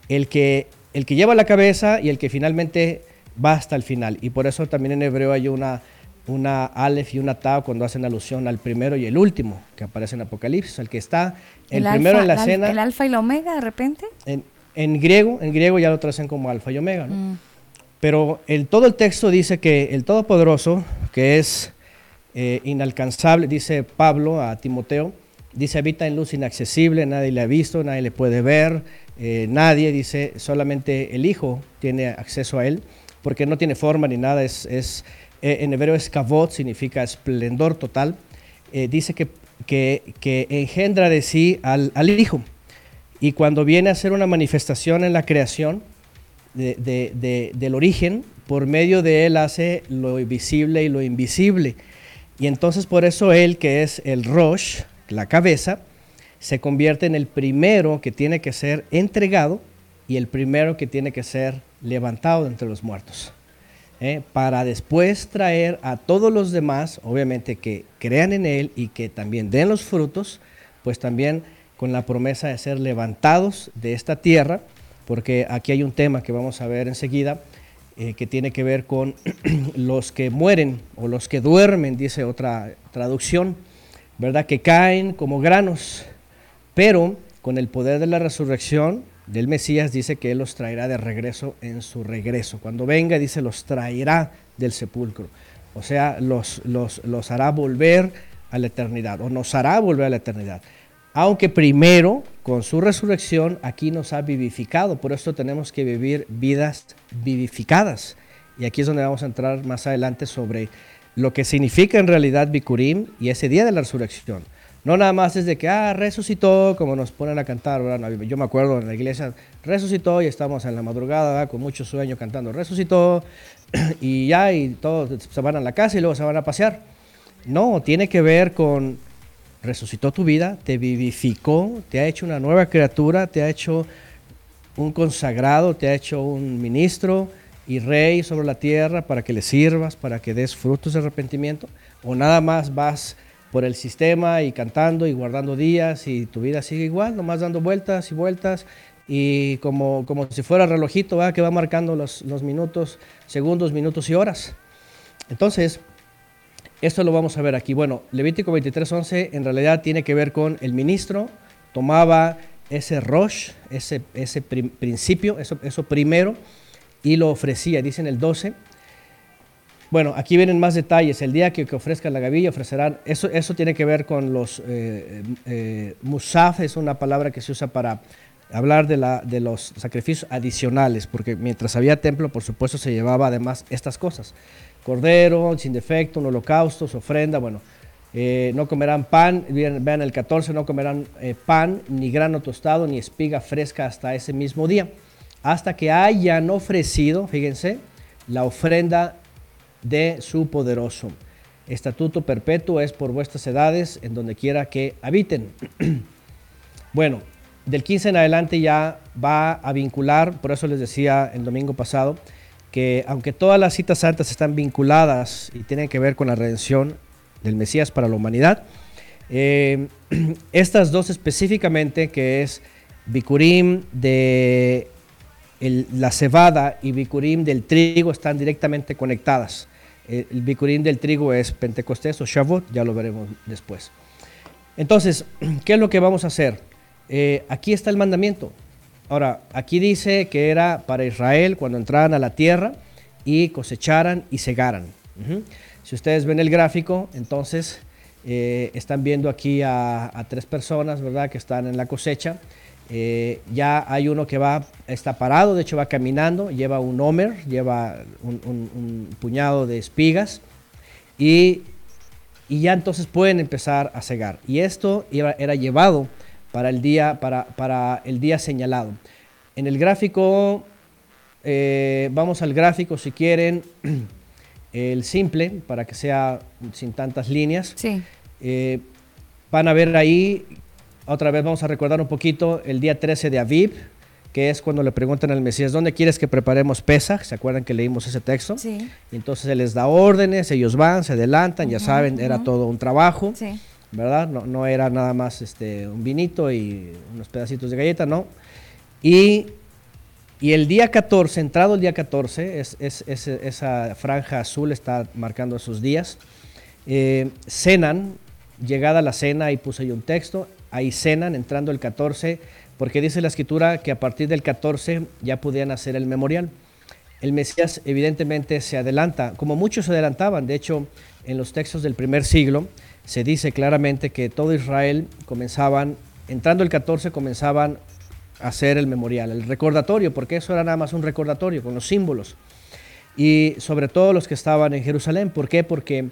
S12: el que, el que lleva la cabeza y el que finalmente va hasta el final. Y por eso también en hebreo hay una, una Aleph y una Tau cuando hacen alusión al primero y el último que aparece en Apocalipsis. El que está el, primero en la escena.
S1: ¿El alfa y la omega de repente?
S12: En, en, griego, en griego ya lo tracen como alfa y omega. ¿no? Mm. Pero el, todo el texto dice que el Todopoderoso, que es eh, inalcanzable, dice Pablo a Timoteo, dice habita en luz inaccesible, nadie le ha visto, nadie le puede ver, eh, nadie, dice, solamente el Hijo tiene acceso a él porque no tiene forma ni nada, es, es eh, en hebreo es kavod, significa esplendor total, eh, dice que, que, engendra de sí al, Hijo. Y cuando viene a hacer una manifestación en la creación del origen, por medio de él hace lo visible y lo invisible. Y entonces por eso él, que es el Rosh, la cabeza, se convierte en el primero que tiene que ser entregado y el primero que tiene que ser levantado de entre los muertos. ¿Eh? Para después traer a todos los demás, obviamente que crean en Él y que también den los frutos, pues también con la promesa de ser levantados de esta tierra, porque aquí hay un tema que vamos a ver enseguida, eh, que tiene que ver con los que mueren o los que duermen, dice otra traducción, ¿verdad? Que caen como granos, pero con el poder de la resurrección del Mesías dice que Él los traerá de regreso en su regreso. Cuando venga, dice, los traerá del sepulcro. O sea, los, los, los hará volver a la eternidad, o nos hará volver a la eternidad. Aunque primero, con su resurrección, aquí nos ha vivificado. Por esto tenemos que vivir vidas vivificadas. Y aquí es donde vamos a entrar más adelante sobre lo que significa en realidad Bikurim y ese día de la resurrección. No nada más es de que, ah, resucitó, como nos ponen a cantar, yo me acuerdo en la iglesia, resucitó y estamos en la madrugada con mucho sueño cantando, resucitó y ya, y todos se van a la casa y luego se van a pasear. No, tiene que ver con, resucitó tu vida, te vivificó, te ha hecho una nueva criatura, te ha hecho un consagrado, te ha hecho un ministro y rey sobre la tierra para que le sirvas, para que des frutos de arrepentimiento, o nada más vas por el sistema y cantando y guardando días y tu vida sigue igual, nomás dando vueltas y vueltas y como, como si fuera relojito que va marcando los, los minutos, segundos, minutos y horas. Entonces, esto lo vamos a ver aquí. Bueno, Levítico 23:11 en realidad tiene que ver con el ministro, tomaba ese rosh, ese, ese principio, eso, eso primero, y lo ofrecía, dice en el 12 bueno, aquí vienen más detalles. El día que, ofrezcan la gavilla, ofrecerán. Eso, eso tiene que ver con los. Eh, eh, musaf es una palabra que se usa para hablar de, los sacrificios adicionales, porque mientras había templo, por supuesto, se llevaba además estas cosas: cordero, sin defecto, un holocausto, ofrenda. Bueno, eh, no comerán pan, vean el 14, no comerán pan, ni grano tostado, ni espiga fresca hasta ese mismo día, hasta que hayan ofrecido, fíjense, la ofrenda de su poderoso. Estatuto perpetuo es por vuestras edades en donde quiera que habiten. bueno, del 15 en adelante ya va a vincular, por eso les decía el domingo pasado, que aunque todas las citas santas están vinculadas y tienen que ver con la redención del Mesías para la humanidad, eh, estas dos específicamente, que es Bikurim de la cebada y Bikurim del trigo, están directamente conectadas. Eh, el bicurín del trigo es Pentecostés o Shavuot, ya lo veremos después. Entonces, ¿qué es lo que vamos a hacer? Eh, aquí está el mandamiento. Ahora, aquí dice que era para Israel cuando entraran a la tierra y cosecharan y segaran. Si ustedes ven el gráfico, entonces eh, están viendo aquí a, a, tres personas, ¿verdad?, que están en la cosecha. Eh, ya hay uno que va, está parado, de hecho va caminando, lleva un homer, lleva un, puñado de espigas y, ya entonces pueden empezar a cegar. Y esto era, llevado para el, día, para, para el día señalado. En el gráfico, eh, vamos al gráfico si quieren, el simple para que sea sin tantas líneas.
S1: Sí.
S12: Eh, van a ver ahí, otra vez vamos a recordar un poquito el día 13 de Aviv, que es cuando le preguntan al Mesías, ¿dónde quieres que preparemos Pesach? ¿Se acuerdan que leímos ese texto?
S1: Sí.
S12: Y entonces él les da órdenes, ellos van, se adelantan, ya saben, era todo un trabajo,
S1: Sí.
S12: ¿verdad? No, no era nada más este, un vinito y unos pedacitos de galleta, no. Y, y el día 14, entrado el día 14, es, es- es- esa franja azul está marcando esos días, eh, cenan, llegada la cena, ahí puse yo un texto, ahí cenan, entrando el 14, porque dice la escritura que a partir del 14 ya podían hacer el memorial. El Mesías evidentemente se adelanta, como muchos se adelantaban, de hecho en los textos del primer siglo se dice claramente que todo Israel comenzaban, entrando el 14 comenzaban a hacer el memorial, el recordatorio, porque eso era nada más un recordatorio con los símbolos. Y sobre todo los que estaban en Jerusalén, ¿por qué? Porque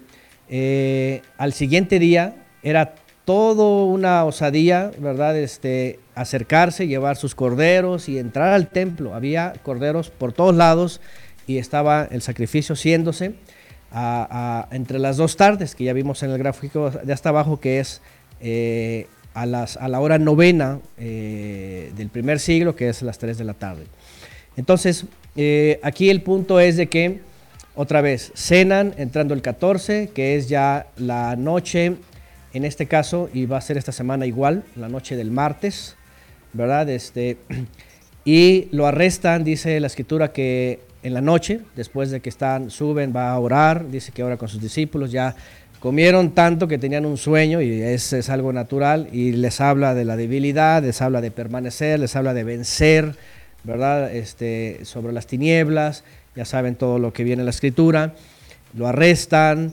S12: eh, al siguiente día era todo una osadía, ¿verdad? Este, acercarse, llevar sus corderos y entrar al templo. Había corderos por todos lados y estaba el sacrificio haciéndose entre las dos tardes, que ya vimos en el gráfico de hasta abajo, que es eh, a, las, a la hora novena eh, del primer siglo, que es las 3 de la tarde. Entonces, eh, aquí el punto es de que, otra vez, cenan entrando el 14, que es ya la noche, en este caso, y va a ser esta semana igual, la noche del martes, ¿verdad? Este, y lo arrestan, dice la escritura que en la noche, después de que están, suben, va a orar, dice que ora con sus discípulos, ya comieron tanto que tenían un sueño y es, es algo natural y les habla de la debilidad, les habla de permanecer, les habla de vencer, ¿verdad? Este, sobre las tinieblas, ya saben todo lo que viene en la escritura, lo arrestan,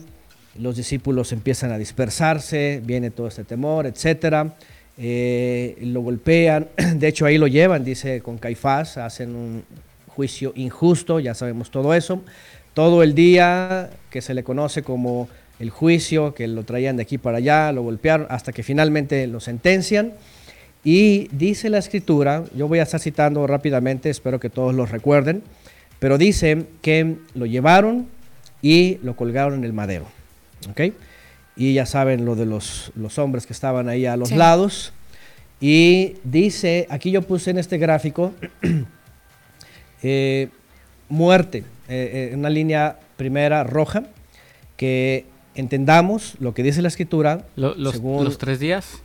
S12: los discípulos empiezan a dispersarse, viene todo este temor, etcétera. Eh, lo golpean, de hecho ahí lo llevan, dice con Caifás, hacen un juicio injusto, ya sabemos todo eso. Todo el día que se le conoce como el juicio, que lo traían de aquí para allá, lo golpearon, hasta que finalmente lo sentencian. Y dice la escritura, yo voy a estar citando rápidamente, espero que todos lo recuerden, pero dice que lo llevaron y lo colgaron en el madero. ¿Ok? Y ya saben lo de los, los hombres que estaban ahí a los
S1: Sí.
S12: lados. Y dice, aquí yo puse en este gráfico, eh, muerte, eh, eh, una línea primera roja, que entendamos lo que dice la escritura.
S7: Lo- los,
S12: según
S7: los tres días.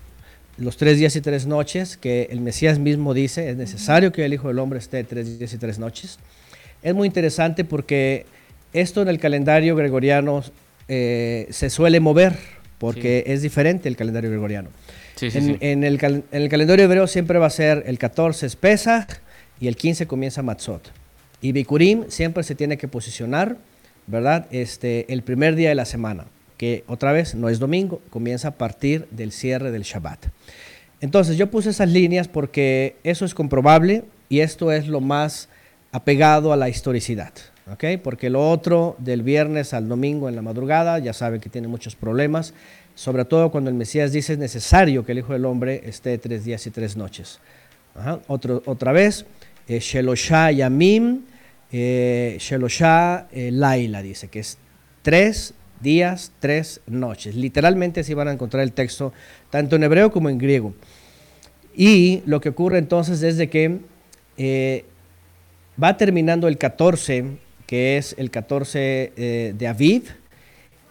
S12: los tres días y tres noches, que el Mesías mismo dice, es necesario que el Hijo del Hombre esté tres días y tres noches. Es muy interesante porque esto en el calendario gregoriano eh, se suele mover, porque es diferente el calendario gregoriano.
S7: Sí, sí,
S12: en,
S7: sí.
S12: en el, cal- en el calendario hebreo siempre va a ser el 14 es Pesach y el 15 comienza Matzot. Y Bikurim siempre se tiene que posicionar, ¿verdad? Este, el primer día de la semana, que otra vez no es domingo, comienza a partir del cierre del Shabbat. Entonces yo puse esas líneas porque eso es comprobable y esto es lo más apegado a la historicidad, ¿ok? Porque lo otro del viernes al domingo en la madrugada ya saben que tiene muchos problemas, sobre todo cuando el Mesías dice es necesario que el Hijo del Hombre esté tres días y tres noches. Ajá. Otra vez, eh, Sheloshá Yamim, eh, Sheloshá eh, Laila, dice que es tres días, tres noches. Literalmente así van a encontrar el texto tanto en hebreo como en griego. Y lo que ocurre entonces es que eh, va terminando el 14, que es el 14 eh, de Aviv,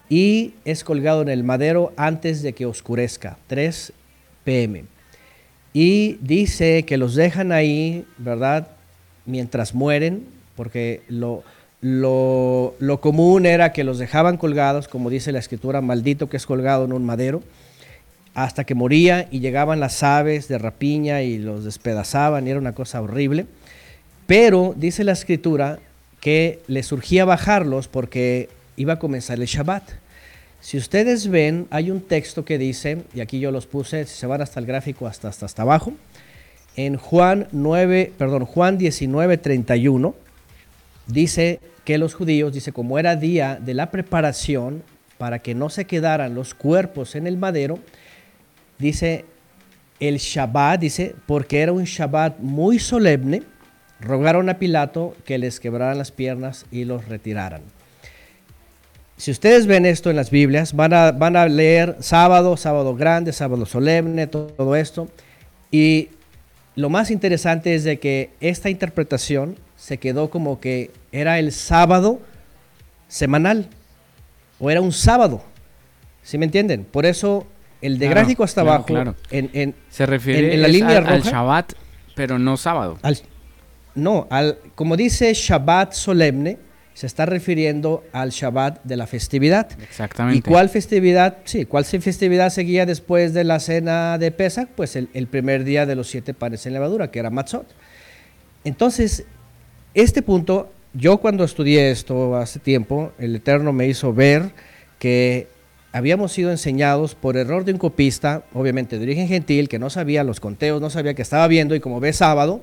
S12: y es colgado en el madero antes de que oscurezca, 3 pm. Y dice que los dejan ahí, ¿verdad? Mientras mueren, porque lo, lo, lo común era que los dejaban colgados, como dice la escritura, maldito que es colgado en un madero, hasta que moría y llegaban las aves de rapiña y los despedazaban y era una cosa horrible. Pero dice la escritura que le surgía bajarlos porque iba a comenzar el Shabbat. Si ustedes ven, hay un texto que dice, y aquí yo los puse, si se van hasta el gráfico hasta, hasta, hasta abajo, en Juan 9, perdón, Juan 19, 31, dice que los judíos, dice, como era día de la preparación para que no se quedaran los cuerpos en el madero, dice el Shabbat, dice, porque era un Shabbat muy solemne, rogaron a Pilato que les quebraran las piernas y los retiraran. si ustedes ven esto en las Biblias, van a, van a leer sábado, sábado grande, sábado solemne, todo, todo esto. Y lo más interesante es de que esta interpretación se quedó como que era el sábado semanal o era un sábado. ¿Sí me entienden? Por eso el de
S7: Claro,
S12: gráfico hasta
S7: claro,
S12: abajo,
S7: claro.
S12: En, en-
S7: Se refiere
S12: en- en la línea
S7: al, al
S12: roja.
S7: Shabbat, pero no sábado.
S12: Al- no, al, como dice Shabbat solemne, se está refiriendo al Shabbat de la festividad.
S7: Exactamente.
S12: ¿Y cuál festividad? Sí, ¿cuál festividad seguía después de la cena de Pesach? Pues el, el primer día de los siete panes en levadura, que era Matzot. Entonces, este punto, yo cuando estudié esto hace tiempo, el Eterno me hizo ver que habíamos sido enseñados por error de un copista, obviamente de origen gentil, que no sabía los conteos, no sabía que estaba viendo y como ve sábado,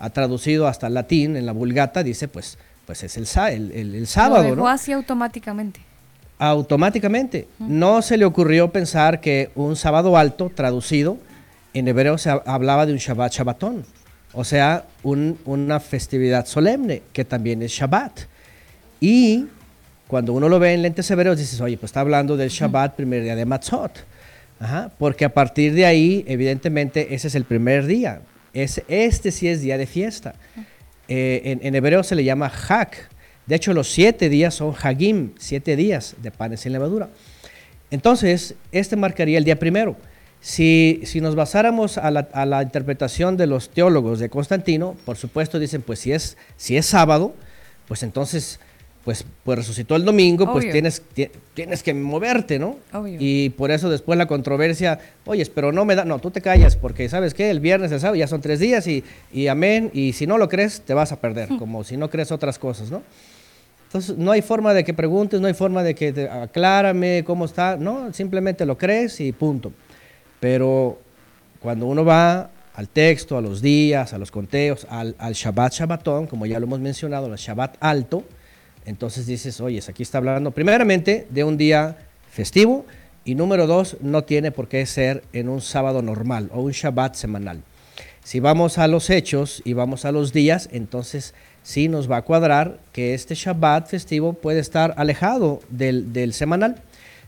S12: ha traducido hasta el latín en la vulgata, dice pues, pues es el, el, el- el
S1: Lo
S12: sábado,
S1: dejó
S12: ¿no?
S1: así automáticamente.
S12: automáticamente. No se le ocurrió pensar que un sábado alto, traducido, en hebreo se ha- hablaba de un Shabbat Shabbatón, o sea, un- una festividad solemne, que también es Shabbat. Y cuando uno lo ve en lentes hebreos, dices, oye, pues está hablando del Shabbat, primer día de Matzot. Ajá, porque a partir de ahí, evidentemente, ese es el primer día. Es, este sí es día de fiesta. Eh, en, hebreo se le llama Hag. De hecho, los siete días son Hagim, siete días de panes sin levadura. Entonces, este marcaría el día primero. Si, si nos basáramos a la, a la interpretación de los teólogos de Constantino, por supuesto dicen, pues si es, si es sábado, pues entonces, pues, pues resucitó el domingo, pues tienes, ti- tienes que moverte, ¿no?
S1: Obvio.
S12: Y por eso después la controversia, oye, pero no me da, no, tú te callas, porque sabes qué, el viernes, el sábado, ya son tres días y, y amén, y si no lo crees, te vas a perder, como si no crees otras cosas, ¿no? Entonces, no hay forma de que preguntes, no hay forma de que te aclárame cómo está, no, simplemente lo crees y punto. Pero cuando uno va al texto, a los días, a los conteos, al, al Shabbat Shabbatón, como ya lo hemos mencionado, al Shabbat alto, entonces dices, oye, aquí está hablando primeramente de un día festivo y número dos, no tiene por qué ser en un sábado normal o un Shabbat semanal. Si vamos a los hechos y vamos a los días, entonces sí nos va a cuadrar que este Shabbat festivo puede estar alejado del, del semanal,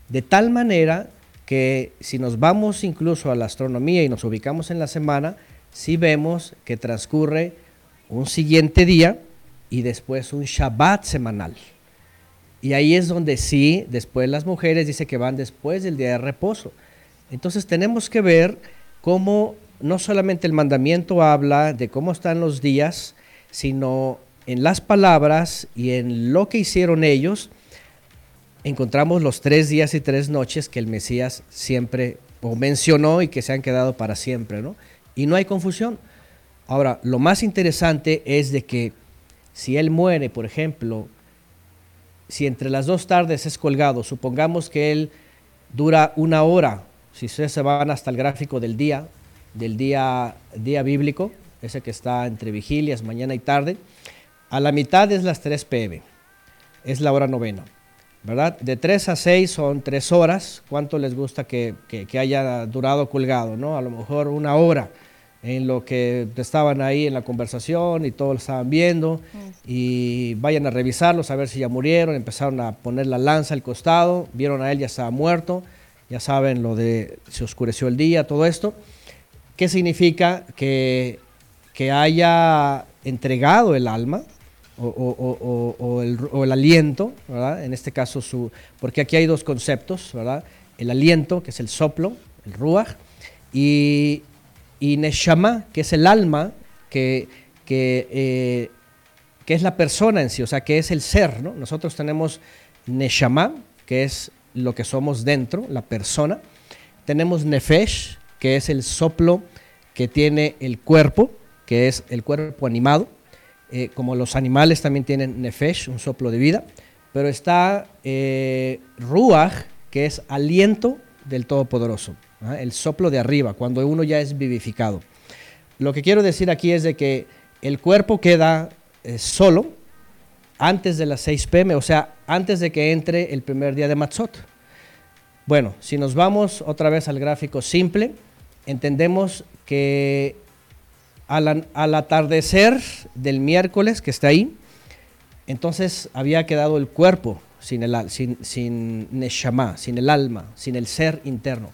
S12: de tal manera que si nos vamos incluso a la astronomía y nos ubicamos en la semana, sí vemos que transcurre un siguiente día y después un Shabbat semanal. Y ahí es donde sí, después las mujeres dice que van después del día de reposo. Entonces tenemos que ver cómo no solamente el mandamiento habla de cómo están los días, sino en las palabras y en lo que hicieron ellos, encontramos los tres días y tres noches que el Mesías siempre o mencionó y que se han quedado para siempre, ¿no? Y no hay confusión. Ahora, lo más interesante es de que si él muere, por ejemplo, si entre las dos tardes es colgado, supongamos que él dura una hora, si ustedes se van hasta el gráfico del día, del día, día bíblico, ese que está entre vigilias, mañana y tarde, a la mitad es las 3 pm, es la hora novena, ¿verdad? De 3 a 6 son 3 horas, ¿cuánto les gusta que, que- que haya durado colgado, no? A lo mejor una hora en lo que estaban ahí en la conversación y todos lo estaban viendo y vayan a revisarlos a ver si ya murieron, empezaron a poner la lanza al costado, vieron a él ya estaba muerto, ya saben lo de se oscureció el día, todo esto. ¿Qué significa que, que haya entregado el alma o, o- o- el, o el aliento, ¿verdad? En este caso, su, porque aquí hay dos conceptos, ¿verdad? El aliento, que es el soplo, el ruach, y, y neshama, que es el alma, que, que, eh, que es la persona en sí, o sea, que es el ser, ¿no? Nosotros tenemos neshama, que es lo que somos dentro, la persona. Tenemos nefesh, que es el soplo que tiene el cuerpo, que es el cuerpo animado. Eh, como los animales también tienen nefesh, un soplo de vida. Pero está eh, ruach, que es aliento del Todopoderoso, el soplo de arriba, cuando uno ya es vivificado. Lo que quiero decir aquí es de que el cuerpo queda eh, solo antes de las 6 pm, o sea, antes de que entre el primer día de Matzot. Bueno, si nos vamos otra vez al gráfico simple, entendemos que al, al atardecer del miércoles que está ahí, entonces había quedado el cuerpo sin el, sin, sin Neshama, sin el alma, sin el ser interno.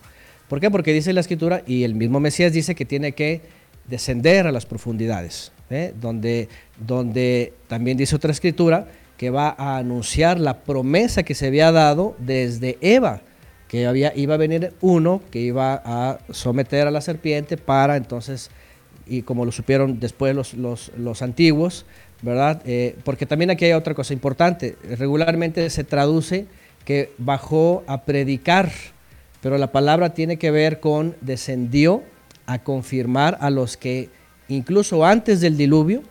S12: ¿Por qué? Porque dice la escritura y el mismo Mesías dice que tiene que descender a las profundidades, ¿eh? donde, donde también dice otra escritura que va a anunciar la promesa que se había dado desde Eva, que había, iba a venir uno que iba a someter a la serpiente para entonces, y como lo supieron después los, los, los antiguos, ¿verdad? Eh, porque también aquí hay otra cosa importante, regularmente se traduce que bajó a predicar, pero la palabra tiene que ver con descendió a confirmar a los que incluso antes del diluvio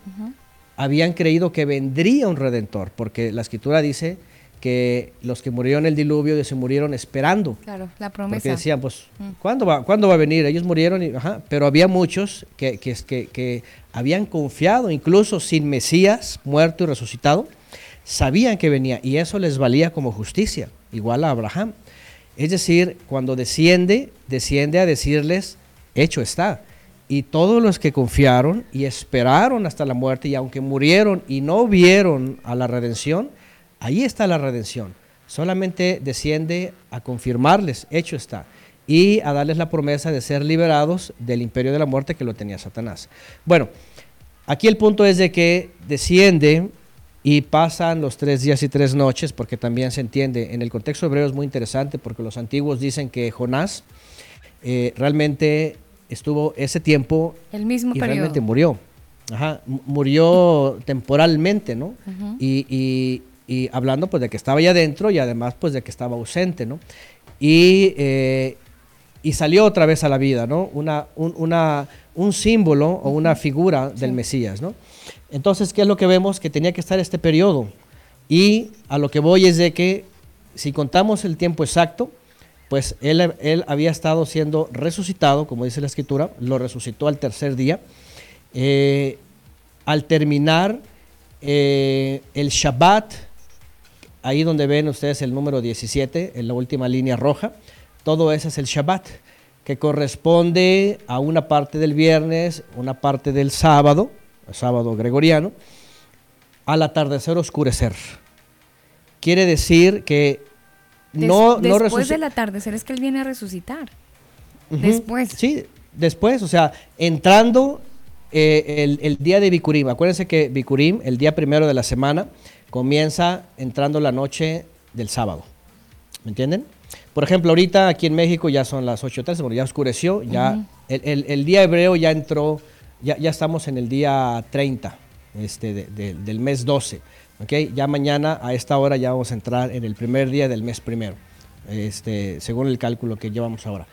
S12: habían creído que vendría un redentor, porque la escritura dice que los que murieron en el diluvio se murieron esperando.
S1: Claro, la promesa.
S12: Porque decían, pues, mm. ¿cuándo, va, ¿cuándo va a venir? Ellos murieron, y, pero había muchos que, que, que, que, habían confiado, incluso sin Mesías, muerto y resucitado, sabían que venía y eso les valía como justicia, igual a Abraham. Es decir, cuando desciende, desciende a decirles, hecho está. Y todos los que confiaron y esperaron hasta la muerte, y aunque murieron y no vieron a la redención, ahí está la redención. Solamente desciende a confirmarles, hecho está, y a darles la promesa de ser liberados del imperio de la muerte que lo tenía Satanás. Bueno, aquí el punto es de que desciende y pasan los tres días y tres noches, porque también se entiende, en el contexto hebreo es muy interesante, porque los antiguos dicen que Jonás eh, realmente estuvo ese tiempo
S1: el mismo
S12: y realmente murió. murió temporalmente, ¿no? y, hablando pues de que estaba allá adentro y además pues de que estaba ausente, ¿no? Y, eh, y salió otra vez a la vida, ¿no? Una, un, una, un símbolo o una figura del Mesías, ¿no? Entonces, ¿qué es lo que vemos? Que tenía que estar este periodo. Y a lo que voy es de que si contamos el tiempo exacto, pues él, él, había estado siendo resucitado, como dice la escritura, lo resucitó al tercer día. Eh, al terminar eh, el Shabbat, ahí donde ven ustedes el número 17, en la última línea roja, todo ese es el Shabbat, que corresponde a una parte del viernes, una parte del sábado, el sábado gregoriano, al atardecer oscurecer. Quiere decir que no,
S1: después del atardecer es que él viene a resucitar. Después.
S12: Sí, después, o sea, entrando eh, el, día de Bikurim. Acuérdense que Bikurim, el día primero de la semana, comienza entrando la noche del sábado. ¿Me entienden? Por ejemplo, ahorita aquí en México ya son las 8.13, bueno, ya oscureció, ya el, día hebreo ya entró, ya, ya estamos en el día 30 este, del mes 12. Okay, ya mañana a esta hora ya vamos a entrar en el primer día del mes primero, este, según el cálculo que llevamos ahora.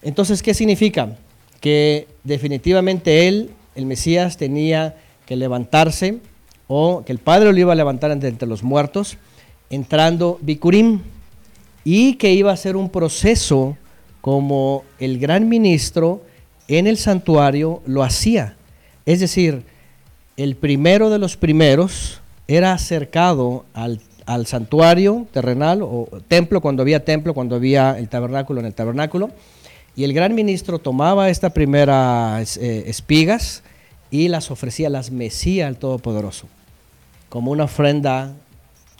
S12: Entonces, ¿qué significa? Que definitivamente él, el Mesías, tenía que levantarse o que el Padre lo iba a levantar entre, los muertos, entrando Bikurim, y que iba a ser un proceso como el gran ministro en el santuario lo hacía. Es decir, el primero de los primeros, era acercado al, santuario terrenal o templo, cuando había templo, cuando había el tabernáculo en el tabernáculo. Y el gran ministro tomaba estas primeras eh, espigas y las ofrecía, las mecía al Todopoderoso, como una ofrenda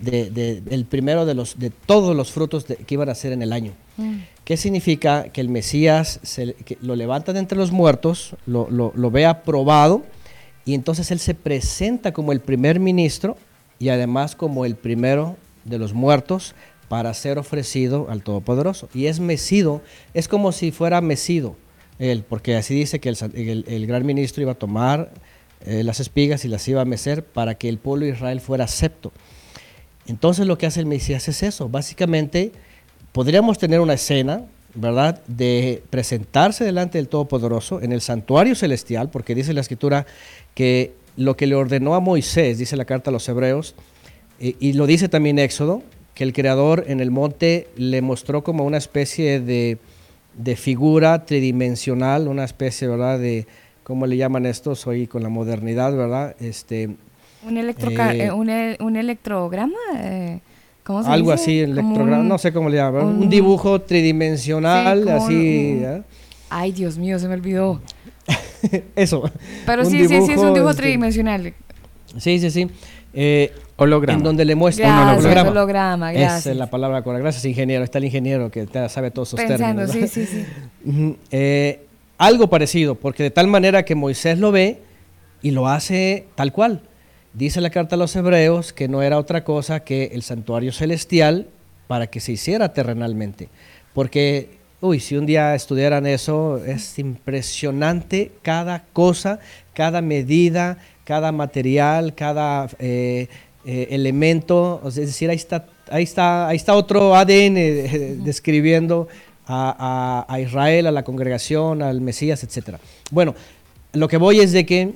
S12: del primero de, los, de todos los frutos que iban a hacer en el año. Mm. ¿Qué significa? Que el Mesías se, lo levanta de entre los muertos, lo, lo, lo ve aprobado y entonces él se presenta como el primer ministro y además como el primero de los muertos para ser ofrecido al Todopoderoso. Y es mecido, es como si fuera mecido él, porque así dice que el, gran ministro iba a tomar eh, las espigas y las iba a mecer para que el pueblo de Israel fuera acepto. Entonces lo que hace el Mesías es eso. Básicamente podríamos tener una escena ¿verdad? De presentarse delante del Todopoderoso en el santuario celestial, porque dice la escritura que lo que le ordenó a Moisés, dice la carta a los hebreos, y lo dice también Éxodo, que el Creador en el monte le mostró como una especie de, figura tridimensional, una especie, ¿verdad? De, ¿cómo le llaman esto? Soy con la modernidad, ¿verdad? Este,
S1: un, eh, eh, un, electrograma. Eh,
S12: algo así, electrograma, no sé cómo le llaman, un, dibujo tridimensional, así.
S1: Ay, Dios mío, se me olvidó.
S12: Eso.
S1: Pero sí, sí, sí, es un dibujo tridimensional.
S12: Sí, sí, sí. Eh,
S7: Holograma.
S12: En donde le muestra
S1: Gracias,
S12: un holograma.
S1: holograma,
S12: Esa
S1: gracias.
S12: es la palabra correcta. Gracias, ingeniero. Está el ingeniero que te sabe todos esos
S1: Pensando,
S12: términos.
S1: sí, sí, sí.
S12: Eh, algo parecido, porque de tal manera que Moisés lo ve y lo hace tal cual. Dice la carta a los hebreos que no era otra cosa que el santuario celestial para que se hiciera terrenalmente. Porque, uy, si un día estudiaran eso, es impresionante cada cosa, cada medida, cada material, cada eh, eh, elemento. Es decir, ahí está, ahí está, ahí está otro ADN eh, describiendo a- a Israel, a la congregación, al Mesías, etc. Bueno, lo que voy es de que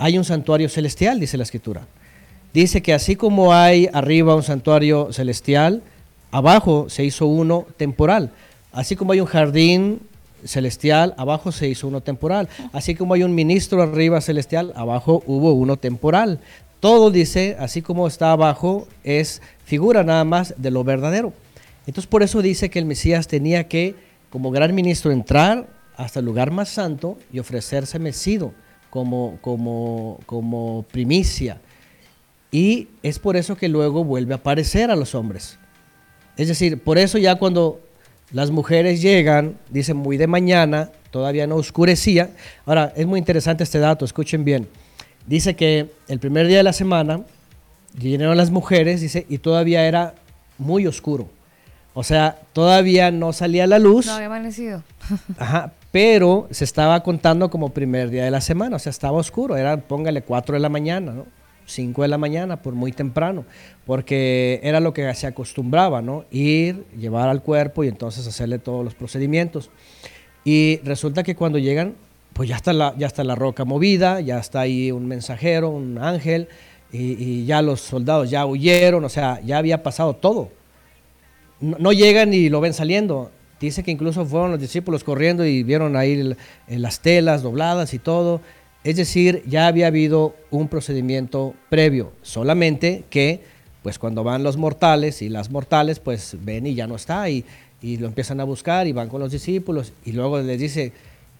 S12: hay un santuario celestial, dice la escritura. Dice que así como hay arriba un santuario celestial, abajo se hizo uno temporal. Así como hay un jardín celestial, abajo se hizo uno temporal. Así como hay un ministro arriba celestial, abajo hubo uno temporal. Todo dice, así como está abajo, es figura nada más de lo verdadero. Entonces por eso dice que el Mesías tenía que, como gran ministro, entrar hasta el lugar más santo y ofrecerse mecido como, como, como primicia. Y es por eso que luego vuelve a aparecer a los hombres. Es decir, por eso ya cuando las mujeres llegan, dicen muy de mañana, todavía no oscurecía. Ahora, es muy interesante este dato, escuchen bien. Dice que el primer día de la semana vinieron las mujeres, dice, y todavía era muy oscuro. O sea, todavía no salía la luz.
S1: No había amanecido.
S12: Ajá, pero se estaba contando como primer día de la semana, o sea, estaba oscuro, era, póngale 4 de la mañana, ¿no? 5 de la mañana, por muy temprano, porque era lo que se acostumbraba, ¿no? Ir, llevar al cuerpo y entonces hacerle todos los procedimientos. Y resulta que cuando llegan, pues ya está la, ya está la roca movida, ya está ahí un mensajero, un ángel, y, ya los soldados ya huyeron, o sea, ya había pasado todo no llegan y lo ven saliendo. Dice que incluso fueron los discípulos corriendo y vieron ahí en las telas dobladas y todo. Es decir, ya había habido un procedimiento previo, solamente que pues cuando van los mortales y las mortales pues ven y ya no está y, y lo empiezan a buscar y van con los discípulos y luego les dice,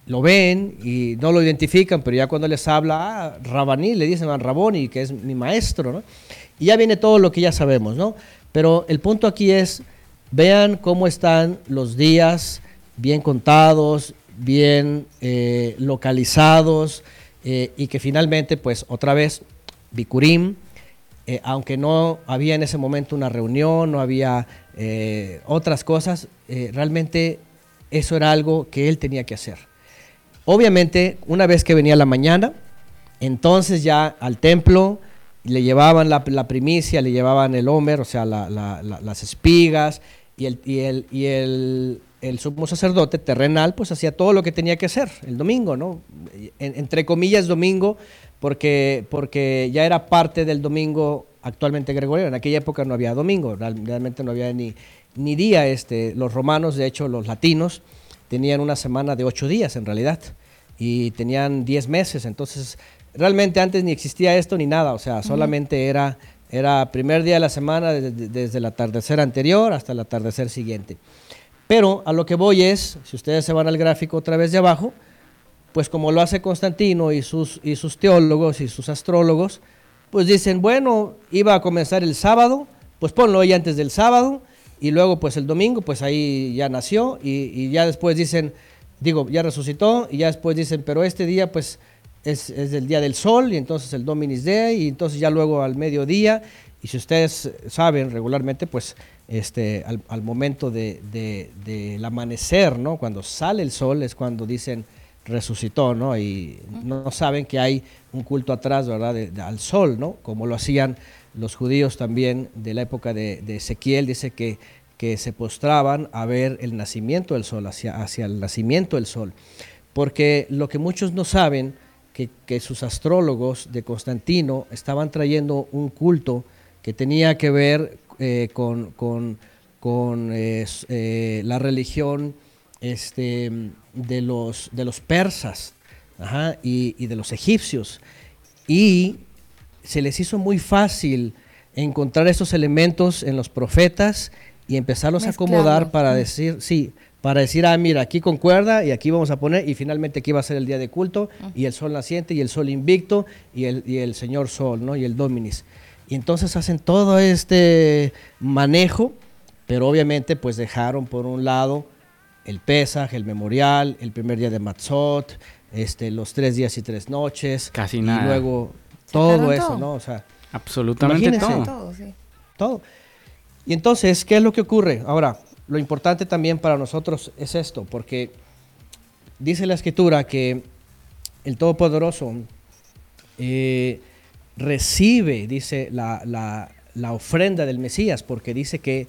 S12: lo ven y no lo identifican, pero ya cuando les habla, ah, Rabaní, le dicen a Raboni, que es mi maestro, ¿no? Y ya viene todo lo que ya sabemos, ¿no? Pero el punto aquí es, vean cómo están los días bien contados, bien eh, localizados eh, y que finalmente, pues otra vez, Bikurim, eh, aunque no había en ese momento una reunión, no había eh, otras cosas, realmente eso era algo que él tenía que hacer. Obviamente, una vez que venía la mañana, entonces ya al templo le llevaban la, primicia, le llevaban el homer, o sea, la- las espigas, y, el, y, el, y el, el sumo sacerdote terrenal, pues hacía todo lo que tenía que hacer el domingo, ¿no? En- entre comillas, domingo, porque, porque ya era parte del domingo actualmente gregoriano. En aquella época no había domingo, real- realmente no había ni, ni día. Este, los romanos, de hecho, los latinos, tenían una semana de ocho días en realidad y tenían diez meses. Entonces, realmente antes ni existía esto ni nada, o sea, solamente era, era primer día de la semana desde, el atardecer anterior hasta el atardecer siguiente. Pero a lo que voy es, si ustedes se van al gráfico otra vez de abajo, pues como lo hace Constantino y sus, y sus teólogos y sus astrólogos, pues dicen, bueno, iba a comenzar el sábado, pues ponlo ahí antes del sábado, y luego pues el domingo, pues ahí ya nació, y ya después dicen, digo, ya resucitó, y ya después dicen, pero este día pues es, es el día del sol, y entonces el Dominis Day, y entonces ya luego al mediodía, y si ustedes saben regularmente, pues este, al, momento de, de- del amanecer, ¿no? Cuando sale el sol es cuando dicen resucitó, ¿no? Y no saben que hay un culto atrás, ¿verdad? de- de- al sol, ¿no? Como lo hacían los judíos también de la época de, de Ezequiel, dice que, que se postraban a ver el nacimiento del sol, hacia, hacia el nacimiento del sol. Porque lo que muchos no saben, que, que sus astrólogos de Constantino estaban trayendo un culto que tenía que ver eh, con, con- con, eh, la religión este, de, los, de los persas ajá, y, y de los egipcios. Y se les hizo muy fácil encontrar esos elementos en los profetas y empezarlos a acomodar para decir, sí, para decir, ah, mira, aquí concuerda y aquí vamos a poner, y finalmente aquí va a ser el día de culto, y el sol naciente, y el sol invicto, y el, y el señor sol, ¿no? Y el dominis. Y entonces hacen todo este manejo, pero obviamente pues dejaron por un lado el Pesaj, el memorial, el primer día de Matzot, este, los tres días y tres noches.
S7: Casi nada.
S12: Y luego todo eso,
S1: todo.
S12: ¿no? O sea,
S7: Absolutamente todo.
S1: Todo, sí.
S12: todo. Y entonces, ¿qué es lo que ocurre? Ahora, lo importante también para nosotros es esto, porque dice la escritura que el Todopoderoso eh, recibe, dice, la, la- ofrenda del Mesías, porque dice que,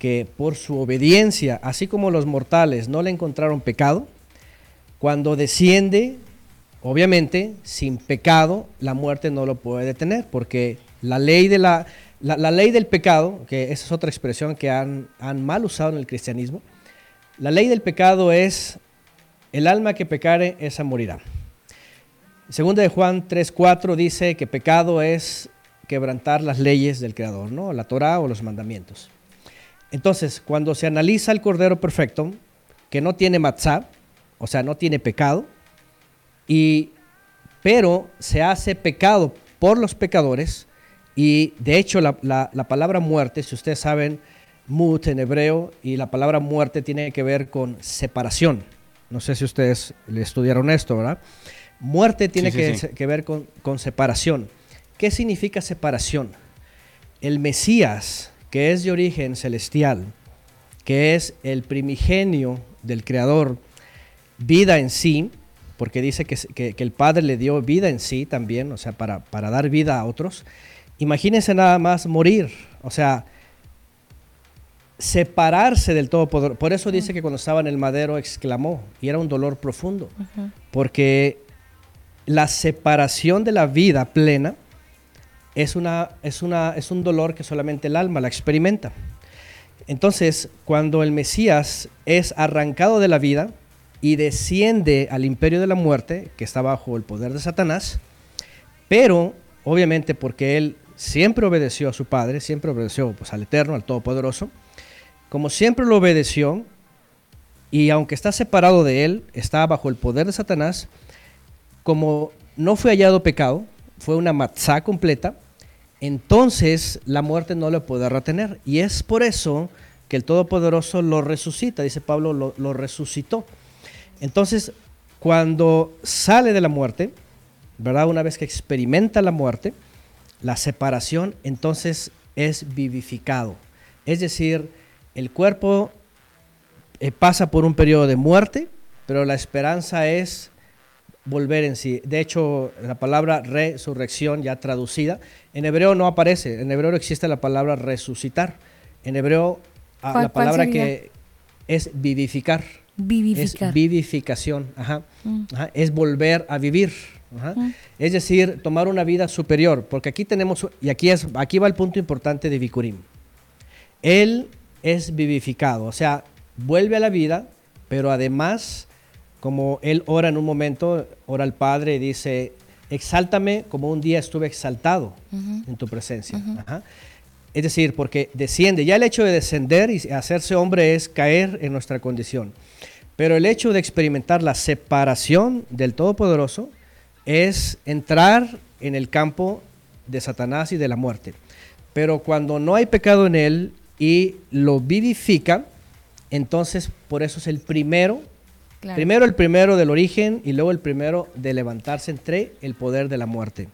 S12: que por su obediencia, así como los mortales no le encontraron pecado, cuando desciende, obviamente, sin pecado, la muerte no lo puede detener, porque la ley, de la, la, ley del pecado, que esa es otra expresión que han, han mal usado en el cristianismo, la ley del pecado es, el alma que pecare, esa morirá. Segunda de Juan 3.4 dice que pecado es quebrantar las leyes del Creador, ¿no? La Torah o los mandamientos. Entonces, cuando se analiza el Cordero Perfecto, que no tiene matzah, o sea, no tiene pecado, y, pero se hace pecado por los pecadores, y de hecho la, la- la palabra muerte, si ustedes saben, mut en hebreo, y la palabra muerte tiene que ver con separación. No sé si ustedes le estudiaron esto, ¿verdad? Muerte tiene
S7: Sí, sí,
S12: que,
S7: sí.
S12: que ver con, con separación. ¿Qué significa separación? El Mesías, que es de origen celestial, que es el primigenio del Creador, vida en sí, porque dice que, que- que el Padre le dio vida en sí también, o sea, para, para dar vida a otros. Imagínense nada más morir, o sea, separarse del Todopoderoso. Por eso dice que cuando estaba en el madero exclamó, y era un dolor profundo, porque la separación de la vida plena es, una, es, una, es un dolor que solamente el alma la experimenta. Entonces, cuando el Mesías es arrancado de la vida y desciende al imperio de la muerte, que está bajo el poder de Satanás, pero obviamente porque él siempre obedeció a su Padre, siempre obedeció pues, al Eterno, al Todopoderoso, como siempre lo obedeció, y aunque está separado de él, está bajo el poder de Satanás, como no fue hallado pecado, fue una matzá completa, entonces la muerte no le puede retener. Y es por eso que el Todopoderoso lo resucita, dice Pablo, lo, lo resucitó. Entonces, cuando sale de la muerte, ¿verdad? Una vez que experimenta la muerte, la separación, entonces es vivificado. Es decir, el cuerpo eh, pasa por un periodo de muerte, pero la esperanza es volver en sí. De hecho, la palabra resurrección ya traducida, en hebreo no aparece, en hebreo existe la palabra resucitar. En hebreo ah,
S1: ¿Cuál-
S12: la palabra que es vivificar.
S1: Vivificar.
S12: Es vivificación, ajá.
S1: Mm.
S12: Ajá, Es volver a vivir. Ajá.
S1: Mm.
S12: Es decir, tomar una vida superior, porque aquí tenemos, y aquí, es, aquí va el punto importante de Bikurim. Él es vivificado, o sea, vuelve a la vida, pero además, como él ora en un momento, ora al Padre y dice, exáltame como un día estuve exaltado en tu presencia. Ajá. Es decir, porque desciende, ya el hecho de descender y hacerse hombre es caer en nuestra condición. Pero el hecho de experimentar la separación del Todopoderoso es entrar en el campo de Satanás y de la muerte. Pero cuando no hay pecado en él y lo vivifica, entonces por eso es el primero,
S1: Claro.
S12: primero el primero del origen y luego el primero de levantarse entre el poder de la muerte.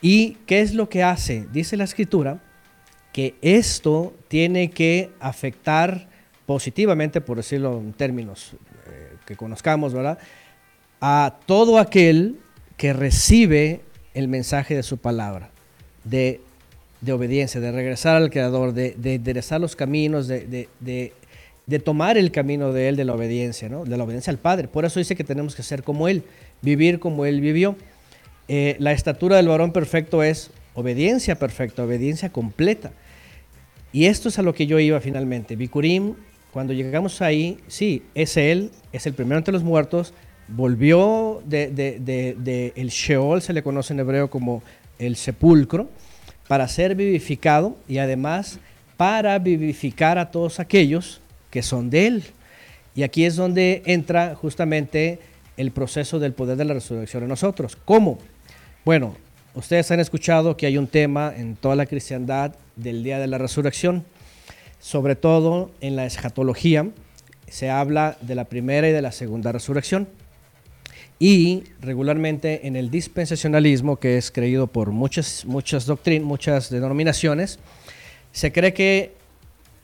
S12: ¿Y qué es lo que hace? Dice la escritura que esto tiene que afectar positivamente, por decirlo en términos eh, que conozcamos, ¿verdad? A todo aquel que recibe el mensaje de su palabra, de, de obediencia, de regresar al Creador, de, de enderezar los caminos, de, de- de- tomar el camino de Él, de la obediencia, ¿no? De la obediencia al Padre. Por eso dice que tenemos que ser como Él, vivir como Él vivió. Eh, la estatura del varón perfecto es obediencia perfecta, obediencia completa. Y esto es a lo que yo iba finalmente. Bikurim, cuando llegamos ahí, sí, es él, es el primero entre los muertos, volvió de, el Sheol, se le conoce en hebreo como el sepulcro, para ser vivificado y además para vivificar a todos aquellos que son de él. Y aquí es donde entra justamente el proceso del poder de la resurrección en nosotros. ¿Cómo? Bueno, ustedes han escuchado que hay un tema en toda la cristiandad del día de la resurrección, sobre todo en la escatología, se habla de la primera y de la segunda resurrección. Y regularmente en el dispensacionalismo, que es creído por muchas, muchas doctrinas, muchas denominaciones, se cree que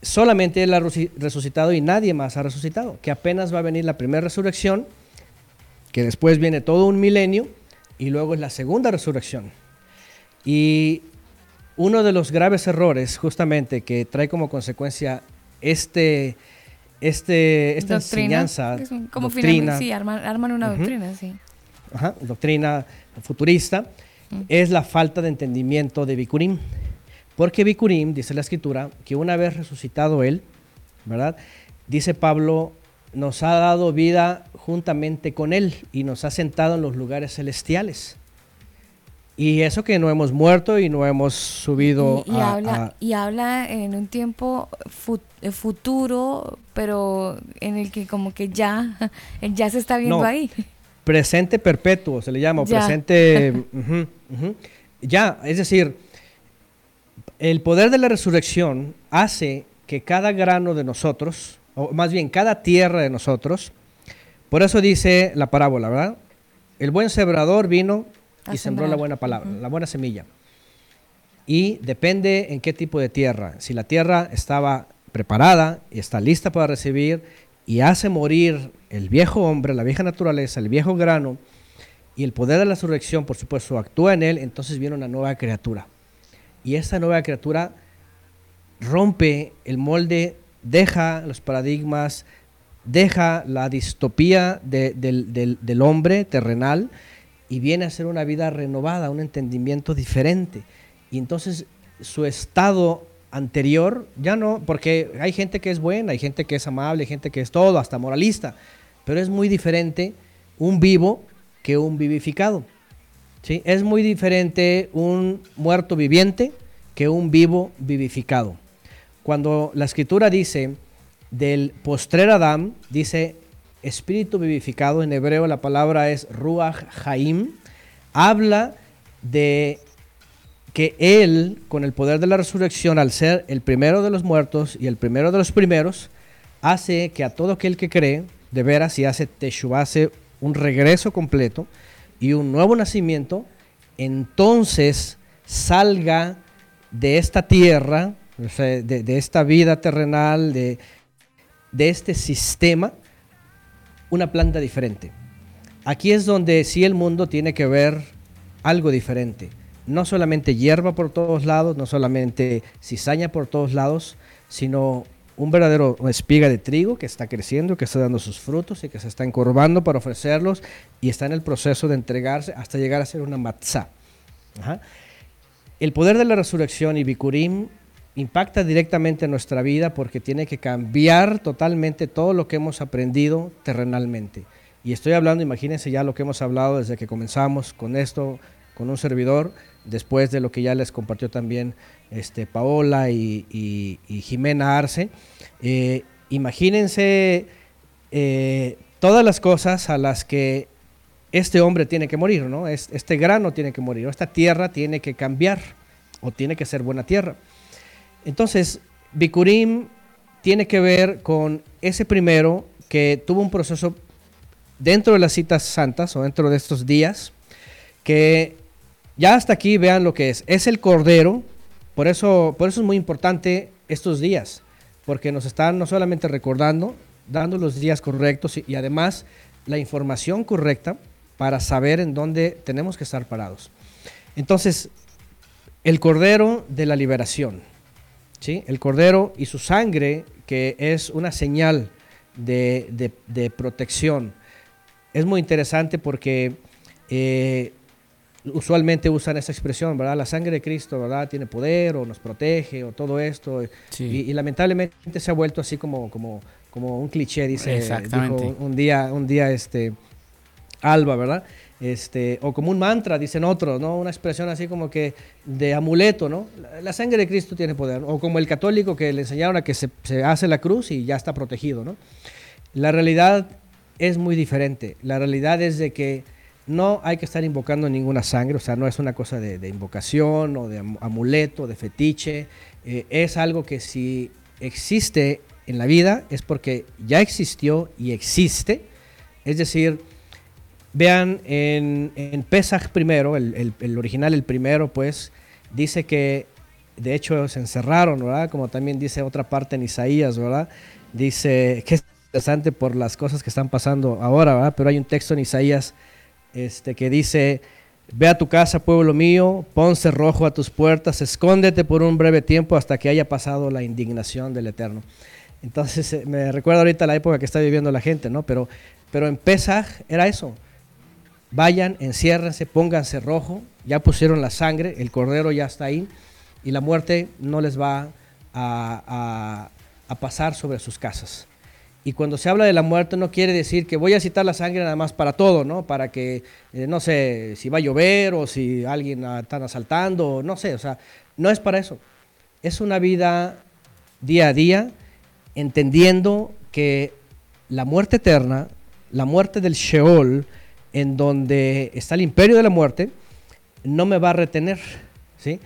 S12: solamente Él ha resucitado y nadie más ha resucitado, que apenas va a venir la primera resurrección, que después viene todo un milenio y luego es la segunda resurrección. Y uno de los graves errores justamente que trae como consecuencia este, este, esta enseñanza,
S1: como
S12: doctrina,
S1: sí, arman, una doctrina, sí.
S12: Ajá, doctrina futurista, es la falta de entendimiento de Bikurim. Porque Bikurim, dice la escritura, que una vez resucitado él, ¿verdad? Dice Pablo, nos ha dado vida juntamente con él y nos ha sentado en los lugares celestiales. Y eso que no hemos muerto y no hemos subido
S1: y, habla, y habla en un tiempo eh, futuro, pero en el que como que ya, ya se está viendo ahí.
S12: Presente perpetuo se le llama, presente... Ya, es decir, el poder de la resurrección hace que cada grano de nosotros, o más bien cada tierra de nosotros, por eso dice la parábola, ¿verdad? El buen sembrador vino y sembró la buena palabra, la buena semilla. Y depende en qué tipo de tierra. Si la tierra estaba preparada y está lista para recibir y hace morir el viejo hombre, la vieja naturaleza, el viejo grano, y el poder de la resurrección, por supuesto, actúa en él, entonces viene una nueva criatura. Y esta nueva criatura rompe el molde, deja los paradigmas, deja la distopía del hombre terrenal y viene a ser una vida renovada, un entendimiento diferente. Y entonces su estado anterior ya no, porque hay gente que es buena, hay gente que es amable, hay gente que es todo, hasta moralista, pero es muy diferente un vivo que un vivificado. ¿sí? Es muy diferente un muerto viviente que un vivo vivificado. Cuando la escritura dice del postrer Adán, dice espíritu vivificado, en hebreo la palabra es Ruach Haim, habla de que Él, con el poder de la resurrección, al ser el primero de los muertos y el primero de los primeros, hace que a todo aquel que cree, de veras, y hace Teshuvah, hace un regreso completo y un nuevo nacimiento, entonces salga de esta tierra, de, esta vida terrenal, de, de este sistema, una planta diferente. Aquí es donde sí el mundo tiene que ver algo diferente. No solamente hierba por todos lados, no solamente cizaña por todos lados, sino un verdadero espiga de trigo que está creciendo, que está dando sus frutos y que se está encorvando para ofrecerlos y está en el proceso de entregarse hasta llegar a ser una matzá. El poder de la resurrección y Bikurim impacta directamente en nuestra vida porque tiene que cambiar totalmente todo lo que hemos aprendido terrenalmente. Y estoy hablando, imagínense ya lo que hemos hablado desde que comenzamos con esto, con un servidor, después de lo que ya les compartió también este, Paola y, Jimena Arce. Eh, imagínense eh, todas las cosas a las que este hombre tiene que morir, ¿no? Este grano tiene que morir, esta tierra tiene que cambiar o tiene que ser buena tierra. Entonces, Bikurim tiene que ver con ese primero que tuvo un proceso dentro de las citas santas o dentro de estos días, que ya hasta aquí vean lo que es. Es el Cordero, por eso, por eso es muy importante estos días, porque nos están no solamente recordando, dando los días correctos y, y además la información correcta para saber en dónde tenemos que estar parados. Entonces, el Cordero de la Liberación. El Cordero y su sangre, que es una señal de, protección. Es muy interesante porque eh, usualmente usan esa expresión, ¿verdad? La sangre de Cristo, ¿verdad? Tiene poder o nos protege o todo esto. Y, lamentablemente se ha vuelto así como, como, como un cliché, dice dijo un día, un día este, Alba, ¿verdad? Este, o como un mantra, dicen otros, ¿no? Una expresión así como que de amuleto, ¿no? La, sangre de Cristo tiene poder, o como el católico que le enseñaron a que se, hace la cruz y ya está protegido, ¿no? La realidad es muy diferente. La realidad es de que no hay que estar invocando ninguna sangre, o sea, no es una cosa de, invocación o de amuleto, de fetiche, eh, es algo que si existe en la vida es porque ya existió y existe, es decir, vean en, en Pesach primero, el, el, original, el primero, pues, dice que de hecho se encerraron, ¿verdad? Como también dice otra parte en Isaías, ¿verdad? Dice que es interesante por las cosas que están pasando ahora, ¿verdad? Pero hay un texto en Isaías este, que dice, ve a tu casa, pueblo mío, pon cerrojo a tus puertas, escóndete por un breve tiempo hasta que haya pasado la indignación del Eterno. Entonces eh, me recuerda ahorita la época que está viviendo la gente, ¿no? Pero, pero en Pesaj era eso. Vayan, enciérrense, pónganse rojo, ya pusieron la sangre, el cordero ya está ahí y la muerte no les va a, pasar sobre sus casas. Y cuando se habla de la muerte no quiere decir que voy a citar la sangre nada más para todo, ¿no? Para que, eh, no sé, si va a llover o si alguien está asaltando, no sé, o sea, no es para eso. Es una vida día a día, entendiendo que la muerte eterna, la muerte del Sheol, en donde está el imperio de la muerte, no me va a retener, ¿sí?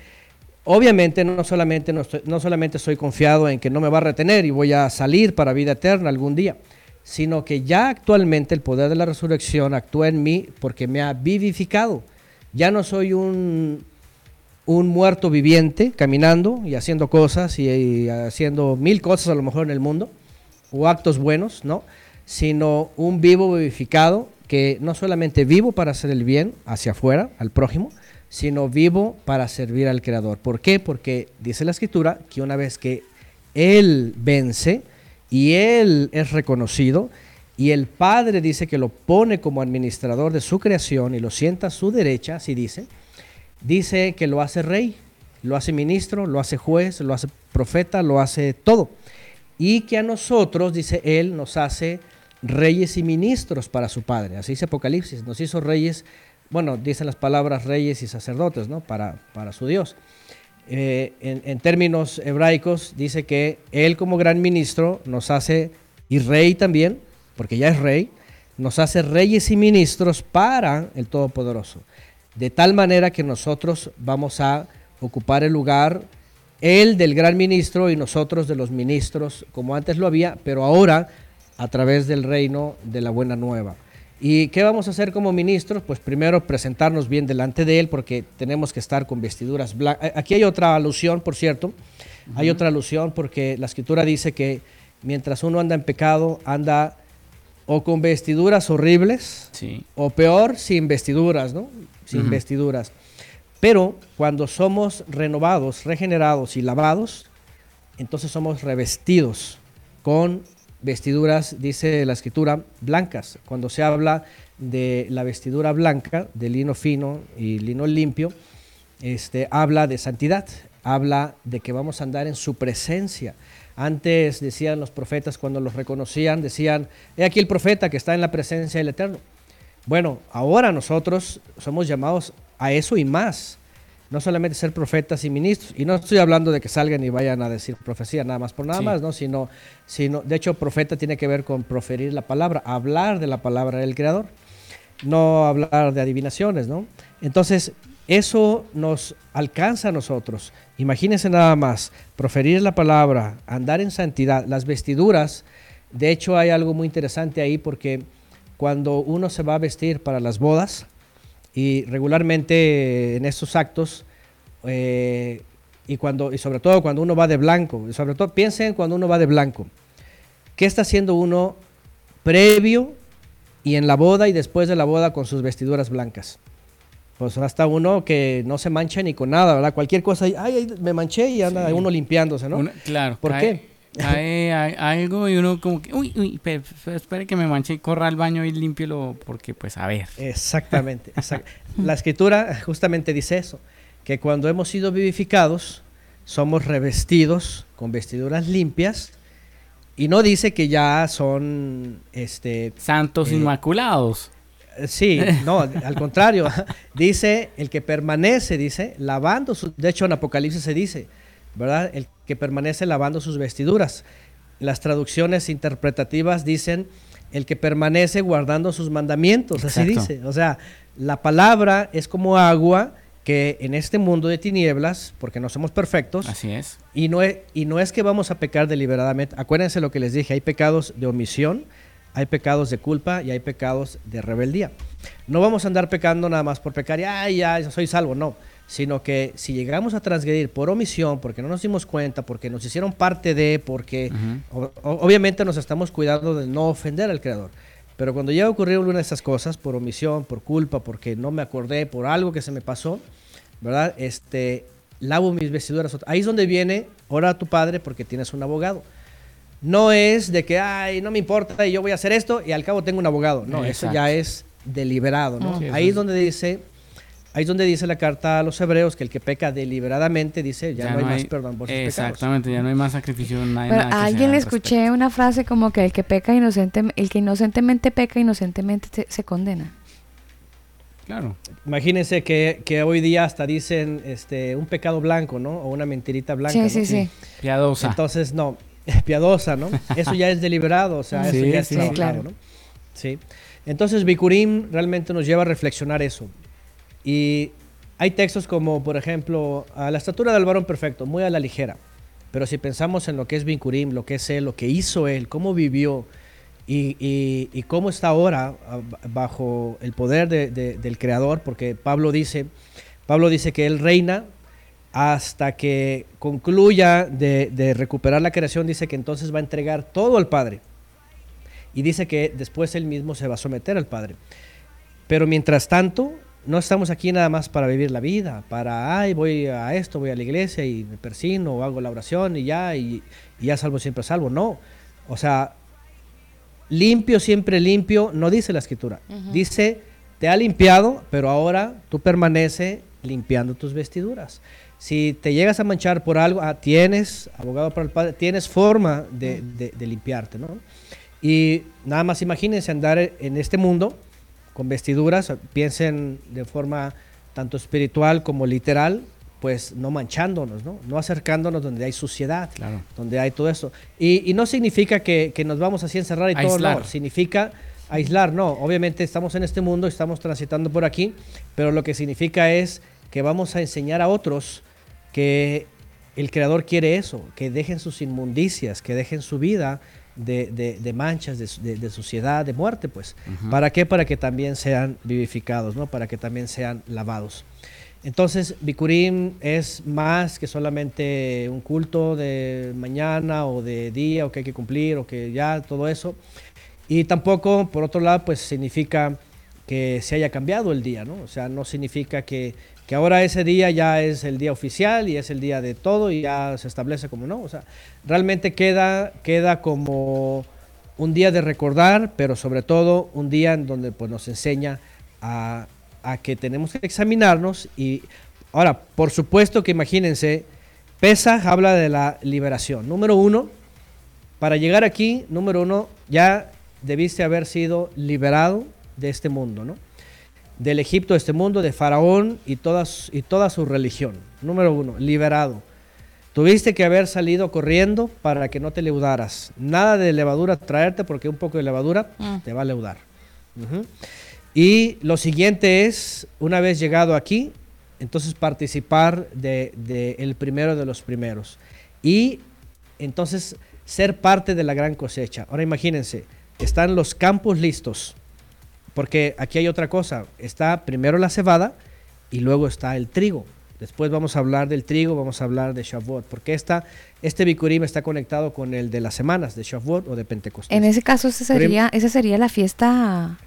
S12: Obviamente no solamente, no, solamente soy confiado en que no me va a retener y voy a salir para vida eterna algún día, sino que ya actualmente el poder de la resurrección actúa en mí porque me ha vivificado. Ya no soy un, un muerto viviente caminando y haciendo cosas y, haciendo mil cosas a lo mejor en el mundo, o actos buenos, ¿no? Sino un vivo vivificado que no solamente vivo para hacer el bien hacia afuera, al prójimo, sino vivo para servir al Creador. ¿Por qué? Porque dice la Escritura que una vez que Él vence y Él es reconocido, y el Padre dice que lo pone como administrador de su creación y lo sienta a su derecha, así dice, dice que lo hace rey, lo hace ministro, lo hace juez, lo hace profeta, lo hace todo. Y que a nosotros, dice Él, nos hace reyes y ministros para su Padre. Así dice Apocalipsis, nos hizo reyes bueno, dicen las palabras reyes y sacerdotes, ¿no? Para, para su Dios. Eh, en, términos hebraicos, dice que Él como gran ministro nos hace, y rey también, porque ya es rey, nos hace reyes y ministros para el Todopoderoso. De tal manera que nosotros vamos a ocupar el lugar, Él del gran ministro y nosotros de los ministros, como antes lo había, pero ahora a través del reino de la buena nueva. ¿Y qué vamos a hacer como ministros? Pues primero presentarnos bien delante de Él porque tenemos que estar con vestiduras blancas. Aquí hay otra alusión, por cierto, hay otra alusión porque la escritura dice que mientras uno anda en pecado, anda o con vestiduras horribles, o peor, sin vestiduras, ¿no? Sin vestiduras. Pero cuando somos renovados, regenerados y lavados, entonces somos revestidos con vestiduras, dice la escritura, blancas. Cuando se habla de la vestidura blanca, de lino fino y lino limpio, este, habla de santidad, habla de que vamos a andar en su presencia. Antes decían los profetas cuando los reconocían, decían, he aquí el profeta que está en la presencia del Eterno. Bueno, ahora nosotros somos llamados a eso y más no solamente ser profetas y ministros, y no estoy hablando de que salgan y vayan a decir profecía nada más por nada más, ¿no? Sino, sino, de hecho, profeta tiene que ver con proferir la palabra, hablar de la palabra del Creador, no hablar de adivinaciones, ¿no? Entonces, eso nos alcanza a nosotros. Imagínense nada más, proferir la palabra, andar en santidad, las vestiduras, de hecho hay algo muy interesante ahí porque cuando uno se va a vestir para las bodas, y regularmente en estos actos, eh, y, cuando, y sobre todo cuando uno va de blanco, sobre todo piensen cuando uno va de blanco, ¿qué está haciendo uno previo y en la boda y después de la boda con sus vestiduras blancas? Pues hasta uno que no se mancha ni con nada, ¿verdad? Cualquier cosa, ay, me manché y anda uno limpiándose, ¿no?
S7: claro.
S12: ¿Por qué?
S7: Hay, algo y uno como que, uy, uy, espere que me manche y corra al baño y límpielo porque pues a ver.
S12: Exactamente. La escritura justamente dice eso, que cuando hemos sido vivificados, somos revestidos con vestiduras limpias y no dice que ya son este
S7: santos eh, inmaculados.
S12: Sí, no, al contrario, dice el que permanece, dice, lavando su, de hecho en Apocalipsis se dice, ¿verdad? El que permanece lavando sus vestiduras. Las traducciones interpretativas dicen el que permanece guardando sus mandamientos, así dice. O sea, la palabra es como agua que en este mundo de tinieblas, porque no somos perfectos,
S7: Así es.
S12: y no, es, y no es que vamos a pecar deliberadamente. Acuérdense lo que les dije, hay pecados de omisión, hay pecados de culpa y hay pecados de rebeldía. No vamos a andar pecando nada más por pecar y, ay, ya soy salvo, no. Sino que si llegamos a transgredir por omisión, porque no nos dimos cuenta, porque nos hicieron parte de, porque o- obviamente nos estamos cuidando de no ofender al Creador. Pero cuando llega a ocurrir una de esas cosas, por omisión, por culpa, porque no me acordé, por algo que se me pasó, ¿verdad? Este, lavo mis vestiduras. Ahí es donde viene, ora a tu padre porque tienes un abogado. No es de que, ay, no me importa y yo voy a hacer esto y al cabo tengo un abogado. No, eso ya es deliberado, ¿no?
S7: Sí,
S12: ahí es- donde dice, ahí es donde dice la carta a los hebreos que el que peca deliberadamente dice, ya, no, hay, más perdón por sus pecados.
S7: Exactamente, ya no hay más sacrificio, no hay
S1: Pero
S7: nada
S1: a alguien le
S7: respecto.
S1: escuché una frase como que el que peca inocente, el que inocentemente peca inocentemente se, se condena.
S7: Claro.
S12: Imagínense que, que hoy día hasta dicen este, un pecado blanco, ¿no? O una mentirita blanca.
S1: Sí,
S12: ¿no?
S1: sí, sí.
S7: Piadosa.
S12: Entonces, no, piadosa, ¿no? Eso ya es deliberado, o sea,
S7: Sí,
S12: eso ya es
S7: sí,
S12: trabajado,
S1: claro.
S12: ¿no? Sí. Entonces, Bikurim realmente nos lleva a reflexionar eso. Y hay textos como, por ejemplo, a la estatura del varón perfecto, muy a la ligera. Pero si pensamos en lo que es Bikurim, lo que es él, lo que hizo él, cómo vivió y, y- cómo está ahora ah, bajo el poder de- de- del Creador, porque Pablo dice, Pablo dice que él reina hasta que concluya de, de recuperar la creación, dice que entonces va a entregar todo al Padre. Y dice que después él mismo se va a someter al Padre. Pero mientras tanto, no estamos aquí nada más para vivir la vida, para, ay, voy a esto, voy a la iglesia y me persino o hago la oración y ya, y, y ya salvo siempre salvo. No. O sea, limpio siempre limpio, no dice la escritura. Dice, te ha limpiado, pero ahora tú permanece limpiando tus vestiduras. Si te llegas a manchar por algo, ah, tienes, abogado para el Padre, tienes forma de, de- de limpiarte, ¿no? Y nada más imagínense andar en este mundo con vestiduras, piensen de forma tanto espiritual como literal, pues no manchándonos, ¿no? No acercándonos donde hay suciedad, donde hay todo eso. Y, y no significa que, que nos vamos así a encerrar y todo,
S7: Aislar.
S12: no. Significa aislar, no. Obviamente estamos en este mundo, estamos transitando por aquí, pero lo que significa es que vamos a enseñar a otros que el Creador quiere eso, que dejen sus inmundicias, que dejen su vida de, de- de manchas, de, de- suciedad, de muerte, pues. ¿Para qué? Para que también sean vivificados, ¿no? Para que también sean lavados. Entonces, Bikurim es más que solamente un culto de mañana o de día o que hay que cumplir o que ya todo eso. Y tampoco, por otro lado, pues significa que se haya cambiado el día, ¿no? O sea, no significa que, que ahora ese día ya es el día oficial y es el día de todo y ya se establece como no. O sea, realmente queda, queda como un día de recordar, pero sobre todo un día en donde pues, nos enseña a, a que tenemos que examinarnos y ahora, por supuesto que imagínense, Pesaj habla de la liberación. Número uno, para llegar aquí, número uno, ya debiste haber sido liberado de este mundo, ¿no? Del Egipto de este mundo, de Faraón y, todas, y toda su religión. Número uno, liberado. Tuviste que haber salido corriendo para que no te leudaras. Nada de levadura traerte porque un poco de levadura
S1: Mm.
S12: te va a leudar. Y lo siguiente es, una vez llegado aquí, entonces participar de, de el primero de los primeros. Y entonces ser parte de la gran cosecha. Ahora imagínense, están los campos listos, porque aquí hay otra cosa, está primero la cebada y luego está el trigo. Después vamos a hablar del trigo, vamos a hablar de Shavuot, porque esta, este Bikurim está conectado con el de las semanas de Shavuot o de Pentecostés.
S1: En ese caso,
S12: Pero-
S1: sería, esa sería la fiesta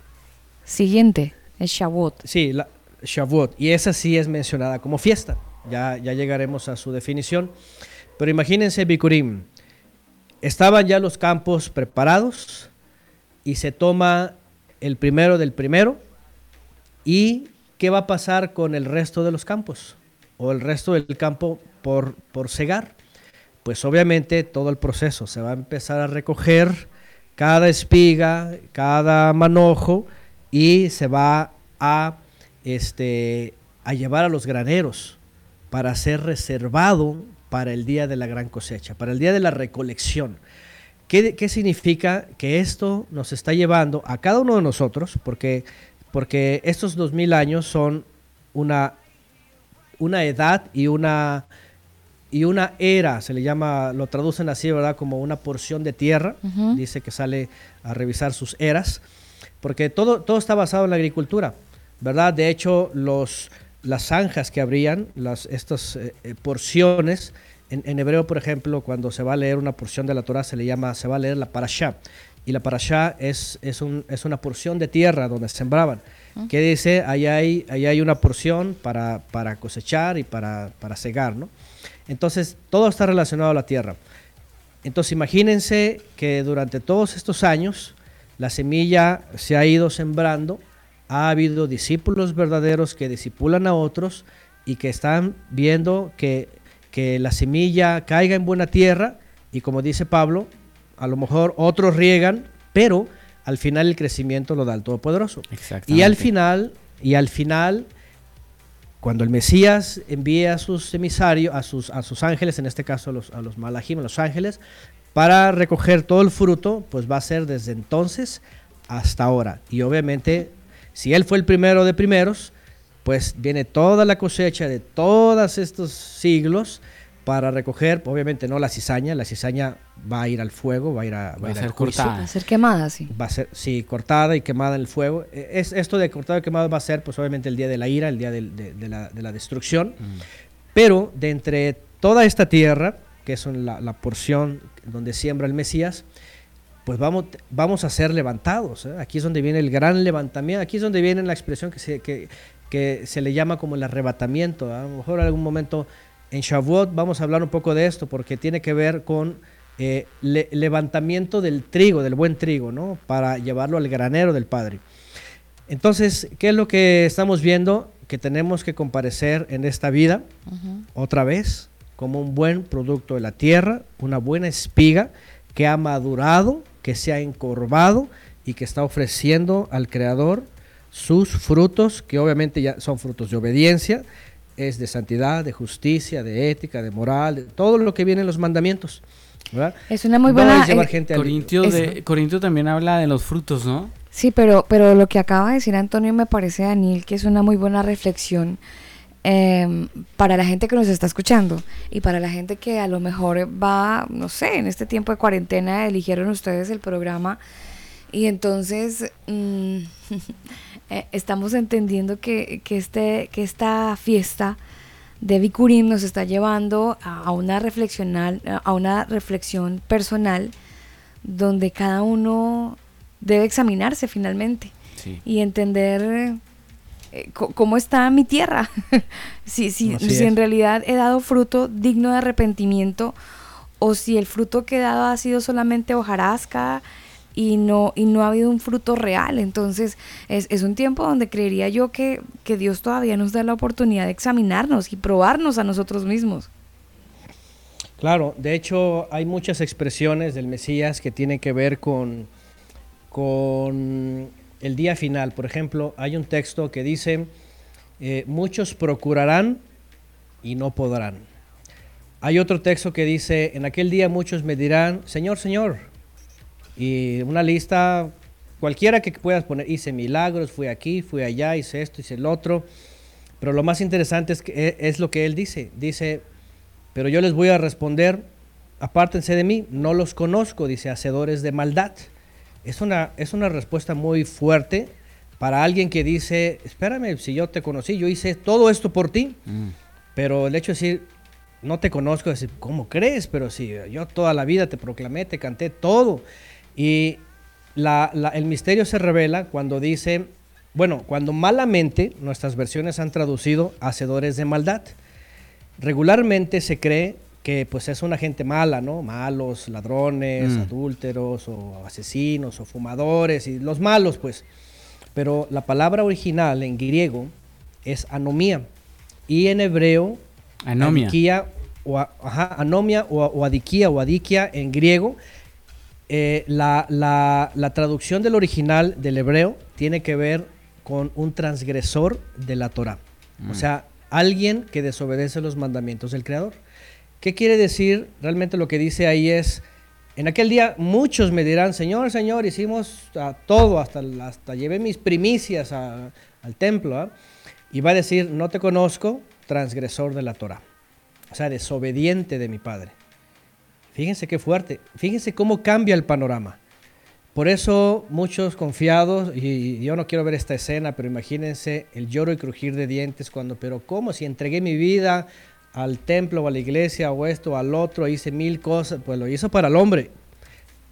S1: siguiente, el Shavuot.
S12: Sí, la Shavuot. Y esa sí es mencionada como fiesta. Ya, ya llegaremos a su definición. Pero imagínense Bikurim. Estaban ya los campos preparados y se toma el primero del primero. ¿Y qué va a pasar con el resto de los campos? O el resto del campo por, por cegar. Pues obviamente todo el proceso. Se va a empezar a recoger cada espiga, cada manojo y se va a, este, a llevar a los graneros para ser reservado para el día de la gran cosecha, para el día de la recolección. ¿Qué, ¿Qué, significa que esto nos está llevando a cada uno de nosotros? Porque, porque estos dos mil años son una, una edad y una, y una era, se le llama, lo traducen así, ¿verdad? Como una porción de tierra. Dice que sale a revisar sus eras, porque todo, todo está basado en la agricultura, ¿verdad? De hecho, los, las zanjas que abrían, las, estas eh, eh, porciones, en, en hebreo, por ejemplo, cuando se va a leer una porción de la Torah, se le llama, se va a leer la parashá. Y la parashá es, es, un, es una porción de tierra donde sembraban. Que dice, ahí hay, ahí hay una porción para, para cosechar y para, para cegar, ¿no? Entonces, todo está relacionado a la tierra. Entonces, imagínense que durante todos estos años, la semilla se ha ido sembrando, ha habido discípulos verdaderos que discipulan a otros y que están viendo que, que la semilla caiga en buena tierra y como dice Pablo, a lo mejor otros riegan, pero al final el crecimiento lo da el Todopoderoso. Y al final, y al final, cuando el Mesías envía a sus emisarios, a sus, a sus ángeles, en este caso a los, a los malajim, a los ángeles, para recoger todo el fruto, pues va a ser desde entonces hasta ahora. Y obviamente, si él fue el primero de primeros, pues viene toda la cosecha de todos estos siglos para recoger, obviamente no la cizaña, la cizaña va a ir al fuego, va a ir, a, va a ir al juicio.
S1: Va a ser quemada, sí.
S12: Va a ser, sí, cortada y quemada en el fuego. Eh, Es, esto de cortado y quemado va a ser, pues obviamente, el día de la ira, el día de, de la, de la destrucción. Pero de entre toda esta tierra, que es la, la porción donde siembra el Mesías, pues vamos, vamos a ser levantados. ¿eh? Aquí es donde viene el gran levantamiento, aquí es donde viene la expresión que se, que, que se le llama como el arrebatamiento. ¿ah? A lo mejor en algún momento en Shavuot vamos a hablar un poco de esto, porque tiene que ver con eh, le- levantamiento del trigo, del buen trigo, ¿no? Para llevarlo al granero del Padre. Entonces, ¿qué es lo que estamos viendo? Que tenemos que comparecer en esta vida otra vez como un buen producto de la tierra, una buena espiga que ha madurado, que se ha encorvado y que está ofreciendo al Creador sus frutos, que obviamente ya son frutos de obediencia, es de santidad, de justicia, de ética, de moral, de todo lo que viene en los mandamientos. ¿verdad?
S1: Es una muy
S12: No
S1: buena,
S12: llevar
S1: eh,
S12: gente
S7: Corintio,
S1: Es-
S7: de, Corintio también habla de los frutos, ¿no?
S1: Sí, pero, pero lo que acaba de decir Antonio me parece, Daniel, que es una muy buena reflexión eh, para la gente que nos está escuchando y para la gente que a lo mejor va, no sé, en este tiempo de cuarentena eligieron ustedes el programa y entonces mm, eh, estamos entendiendo que, que, este, que esta fiesta de Bikurim nos está llevando a, una reflexional, a una reflexión personal donde cada uno debe examinarse finalmente
S7: Sí.
S1: y entender eh, cómo está mi tierra. si, si, si en realidad he dado fruto digno de arrepentimiento o si el fruto que he dado ha sido solamente hojarasca y no, y no ha habido un fruto real. Entonces es, es un tiempo donde creería yo que, que Dios todavía nos da la oportunidad de examinarnos y probarnos a nosotros mismos.
S12: Claro, de hecho hay muchas expresiones del Mesías que tienen que ver con, con el día final. Por ejemplo, hay un texto que dice, eh, muchos procurarán y no podrán. Hay otro texto que dice, en aquel día muchos me dirán, Señor, Señor. Y una lista cualquiera que puedas poner, hice milagros, fui aquí, fui allá, hice esto, hice el otro. Pero lo más interesante es, que, e, es lo que él dice. Dice, pero yo les voy a responder, apártense de mí, no los conozco, dice, hacedores de maldad. Es una, es una respuesta muy fuerte para alguien que dice, espérame, si yo te conocí, yo hice todo esto por ti, pero el hecho de decir, no te conozco, decir, ¿cómo crees? Pero si yo toda la vida te proclamé, te canté todo. Y la- la- el misterio se revela cuando dice, bueno, cuando malamente nuestras versiones han traducido hacedores de maldad. Regularmente se cree que pues es una gente mala, ¿no? Malos, ladrones,
S7: Mm.
S12: adúlteros o asesinos o fumadores y los malos, pues. Pero la palabra original en griego es anomía y en hebreo
S7: Anomia.
S12: adiquía o, ajá, anomia o, o adiquía o adiquia en griego. Eh, la, la- la traducción del original del hebreo tiene que ver con un transgresor de la Torah.
S7: Mm.
S12: O sea, alguien que desobedece los mandamientos del Creador. ¿Qué quiere decir? Realmente lo que dice ahí es, En aquel día muchos me dirán, Señor, Señor, hicimos a todo, hasta, hasta llevé mis primicias a- al templo. ¿ah?". Y va a decir, no te conozco, transgresor de la Torah. O sea, desobediente de mi Padre. Fíjense qué fuerte. Fíjense cómo cambia el panorama. Por eso muchos confiados, y yo no quiero ver esta escena, pero imagínense el lloro y crujir de dientes cuando, pero ¿cómo? Si entregué mi vida al templo o a la iglesia o esto o al otro, hice mil cosas, pues lo hizo para el hombre.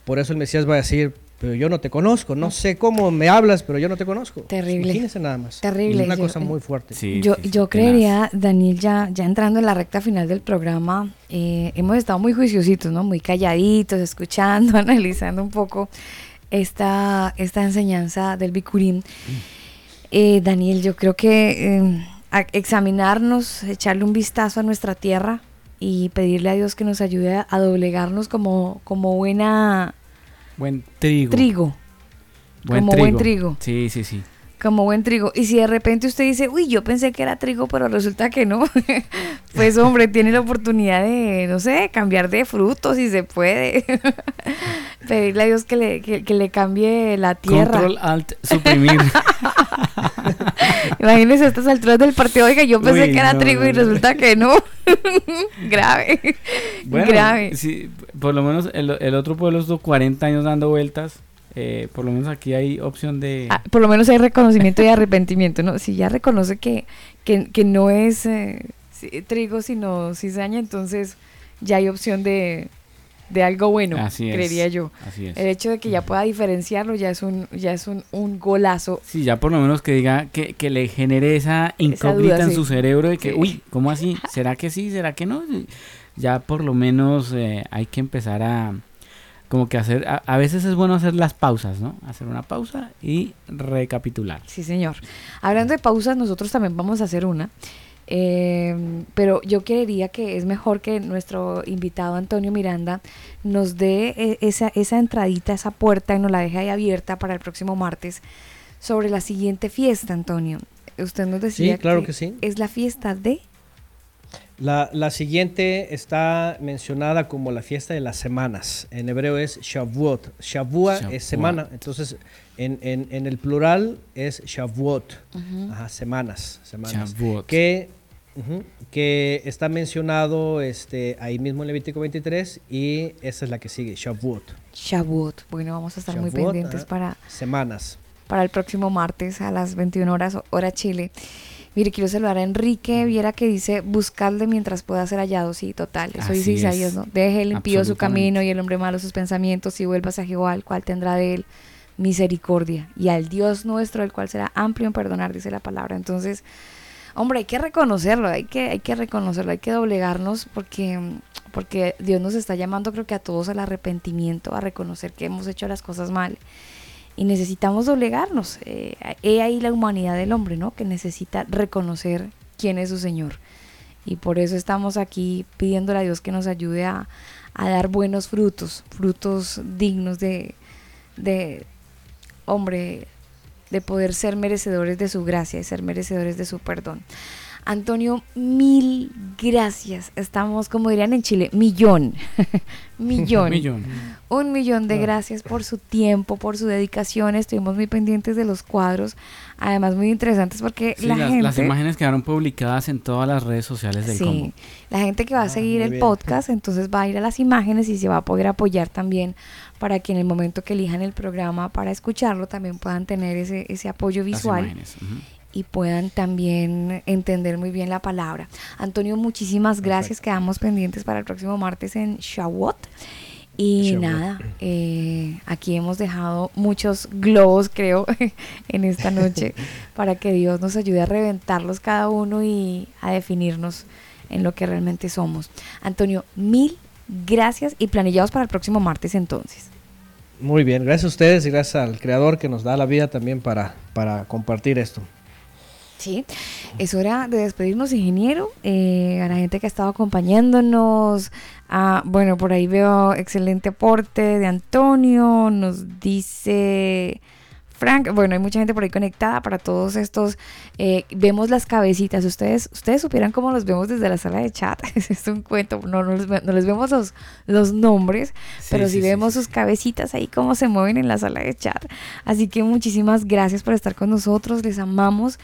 S12: Por eso el Mesías va a decir, pero yo no te conozco, no sé cómo me hablas, pero yo no te conozco.
S1: Terrible.
S12: Imagínense nada más.
S1: Terrible.
S12: Es una
S1: Yo-
S12: cosa muy fuerte.
S1: yo yo creería, Daniel, ya, ya entrando en la recta final del programa, eh, hemos estado muy juiciositos, ¿no? Muy calladitos, escuchando, analizando un poco esta, esta enseñanza del Bikurim. Eh, Daniel, yo creo que eh, examinarnos, echarle un vistazo a nuestra tierra y pedirle a Dios que nos ayude a, a doblegarnos como, como buena
S7: Buen trigo.
S1: trigo.
S7: Buen
S1: como buen trigo.
S7: Sí, sí, sí.
S1: Como buen trigo. Y si de repente usted dice, uy, yo pensé que era trigo, pero resulta que no, pues hombre, tiene la oportunidad de, no sé, cambiar de frutos si se puede. Pedirle a Dios que le, que, que le cambie la tierra.
S7: Control, alt, suprimir.
S1: Imagínese a estas alturas del partido, oiga, yo pensé
S7: Uy,
S1: que era
S7: no,
S1: trigo y
S7: no,
S1: resulta que no. Grave.
S7: Bueno,
S1: Grave.
S7: sí, por lo menos el, el otro pueblo estuvo 40 años dando vueltas. Eh, por lo menos aquí hay opción de...
S1: Ah, por lo menos hay reconocimiento y arrepentimiento, ¿no? Si ya reconoce que, que, que no es eh, trigo, sino cizaña, entonces ya hay opción de, de algo bueno,
S7: Así es,
S1: creería yo.
S7: así es.
S1: El hecho de que ya pueda diferenciarlo ya es un, ya es un, un golazo.
S7: Sí, ya por lo menos que diga que, que le genere esa incógnita
S1: duda,
S7: en
S1: sí.
S7: su cerebro de que,
S1: Sí.
S7: uy, ¿cómo así? ¿Será que sí? ¿Será que no? Ya por lo menos eh, hay que empezar a como que hacer, a, a veces es bueno hacer las pausas, ¿no? Hacer una pausa y recapitular.
S1: Sí, señor. Hablando de pausas, nosotros también vamos a hacer una. Eh, pero yo creería que es mejor que nuestro invitado Antonio Miranda nos dé eh, esa, esa entradita, esa puerta y nos la deje ahí abierta para el próximo martes sobre la siguiente fiesta, Antonio. Usted nos decía
S12: Sí, claro que sí.
S1: es la fiesta de
S12: La, la siguiente está mencionada como la fiesta de las semanas. En hebreo es Shavuot. Shavua
S7: Shavuot.
S12: es semana. Entonces, en, en- en el plural es Shavuot.
S1: Ujú.
S12: Ajá, semanas. semanas.
S7: Shavuot.
S12: Que, ujú, que está mencionado este, ahí mismo en Levítico 23 y esa es la que sigue, Shavuot.
S1: Shavuot. Bueno, vamos a estar muy
S12: Shavuot,
S1: pendientes
S12: ajá.
S1: para,
S12: Semanas.
S1: para el próximo martes a las 21 horas hora Chile. Mire, quiero saludar a Enrique Viera que dice, buscarle mientras pueda ser hallado. Sí, total. Eso dice Isaías,
S7: es.
S1: ¿no? Deje el impío su camino y el hombre malo sus pensamientos y vuelvas a Jehová, el cual tendrá de él misericordia. Y al Dios nuestro, el cual será amplio en perdonar, dice la palabra. Entonces, hombre, hay que reconocerlo, hay que, hay que reconocerlo, hay que doblegarnos porque, porque Dios nos está llamando, creo que a todos al arrepentimiento, a reconocer que hemos hecho las cosas mal y necesitamos doblegarnos. Eh, he ahí la humanidad del hombre, ¿no? Que necesita reconocer quién es su Señor. Y por eso estamos aquí pidiéndole a Dios que nos ayude a, a dar buenos frutos, frutos dignos de, de, hombre, de poder ser merecedores de su gracia y ser merecedores de su perdón. Antonio, mil gracias. Estamos, como dirían en Chile, millón. millón.
S7: Millón.
S1: Un millón de gracias por su tiempo, por su dedicación. Estuvimos muy pendientes de los cuadros, además muy interesantes porque
S7: Sí,
S1: la
S7: las,
S1: gente...
S7: las imágenes quedaron publicadas en todas las redes sociales del
S1: Sí,
S7: combo.
S1: la gente que va a seguir
S12: muy
S1: el
S12: bien.
S1: podcast, entonces va a ir a las imágenes y se va a poder apoyar también para que en el momento que elijan el programa para escucharlo también puedan tener ese, ese apoyo
S7: Las
S1: visual. Y puedan también entender muy bien la palabra. Antonio, muchísimas gracias. Quedamos pendientes para el próximo martes en Shavuot. Y nada, eh, aquí hemos dejado muchos globos, creo, en esta noche, para que Dios nos ayude a reventarlos cada uno y a definirnos en lo que realmente somos. Antonio, mil gracias y planillados para el próximo martes entonces.
S12: Muy bien, gracias a ustedes y gracias al creador que nos da la vida también para, para compartir esto.
S1: Sí, es hora de despedirnos, ingeniero, eh, a la gente que ha estado acompañándonos. Ah, bueno, por ahí veo excelente aporte de Antonio, nos dice Frank, bueno, hay mucha gente por ahí conectada para todos estos. eh, vemos las cabecitas. Ustedes, ustedes supieran cómo los vemos desde la sala de chat. es un cuento. No, no, les, no les vemos los, los nombres,
S7: Sí,
S1: pero
S7: sí,
S1: sí,
S7: sí,
S1: vemos sus cabecitas ahí cómo se mueven en la sala de chat. Así que muchísimas gracias por estar con nosotros. Les amamos.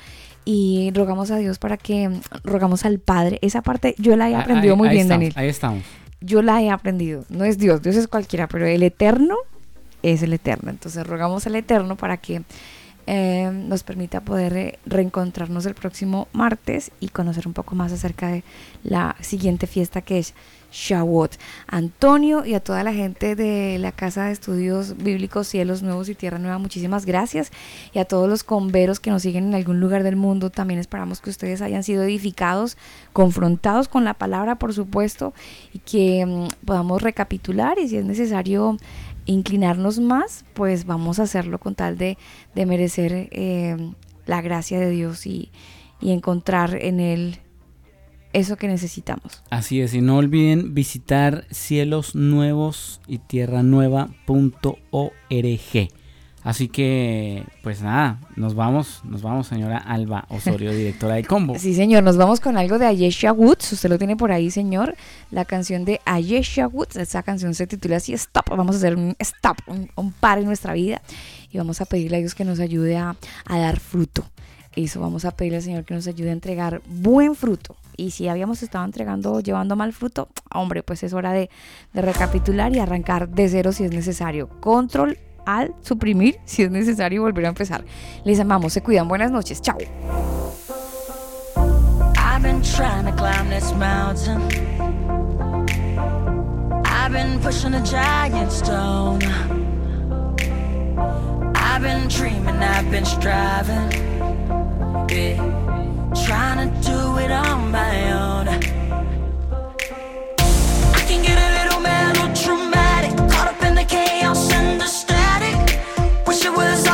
S1: Y rogamos a Dios para que, rogamos al Padre. Esa parte yo la he
S7: Ah,
S1: aprendido
S7: ahí-
S1: muy
S7: ahí
S1: bien,
S7: estamos,
S1: Daniel
S7: Ahí estamos.
S1: yo la he aprendido. No es Dios, Dios es cualquiera, pero el eterno es el eterno. Entonces rogamos al eterno para que eh, nos permita poder eh, reencontrarnos el próximo martes y conocer un poco más acerca de la siguiente fiesta que es Shavuot. Antonio y a toda la gente de la Casa de Estudios Bíblicos Cielos Nuevos y Tierra Nueva, muchísimas gracias. Y a todos los converos que nos siguen en algún lugar del mundo, también esperamos que ustedes hayan sido edificados, confrontados con la palabra, por supuesto, y que mm, podamos recapitular y si es necesario inclinarnos más, pues vamos a hacerlo con tal de, de merecer eh, la gracia de Dios y, y encontrar en Él eso que necesitamos.
S7: Así es, y no olviden visitar cielos nuevos y tierra nueva.org. Así que, pues nada, nos vamos, nos vamos, señora Alba Osorio, directora del combo.
S1: Sí, señor, nos vamos con algo de Ayesha Woods. Usted lo tiene por ahí, señor. La canción de Ayesha Woods. Esa canción se titula así: Stop. Vamos a hacer un stop, un, un par en nuestra vida. Y vamos a pedirle a Dios que nos ayude a, a dar fruto. Eso, vamos a pedirle al Señor que nos ayude a entregar buen fruto. Y si habíamos estado entregando, llevando mal fruto, hombre, pues es hora de, de recapitular y arrancar de cero si es necesario. Control al suprimir si es necesario volver a empezar. Les amamos, se cuidan. Buenas noches. Chao.
S14: I've been trying to climb this mountain. I've been pushing a giant stone. I've been dreaming, I've been striving. Yeah, trying to do it on my own. It was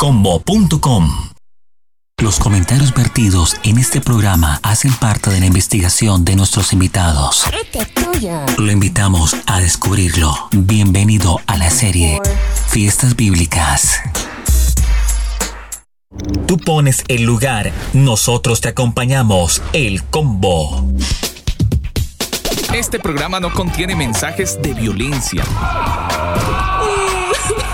S3: elcombo.com Los comentarios vertidos en este programa hacen parte de la investigación de nuestros invitados. Lo invitamos a descubrirlo. Bienvenido a la serie Fiestas Bíblicas. Tú pones el lugar, nosotros te acompañamos, el combo.
S2: Este programa no contiene mensajes de violencia.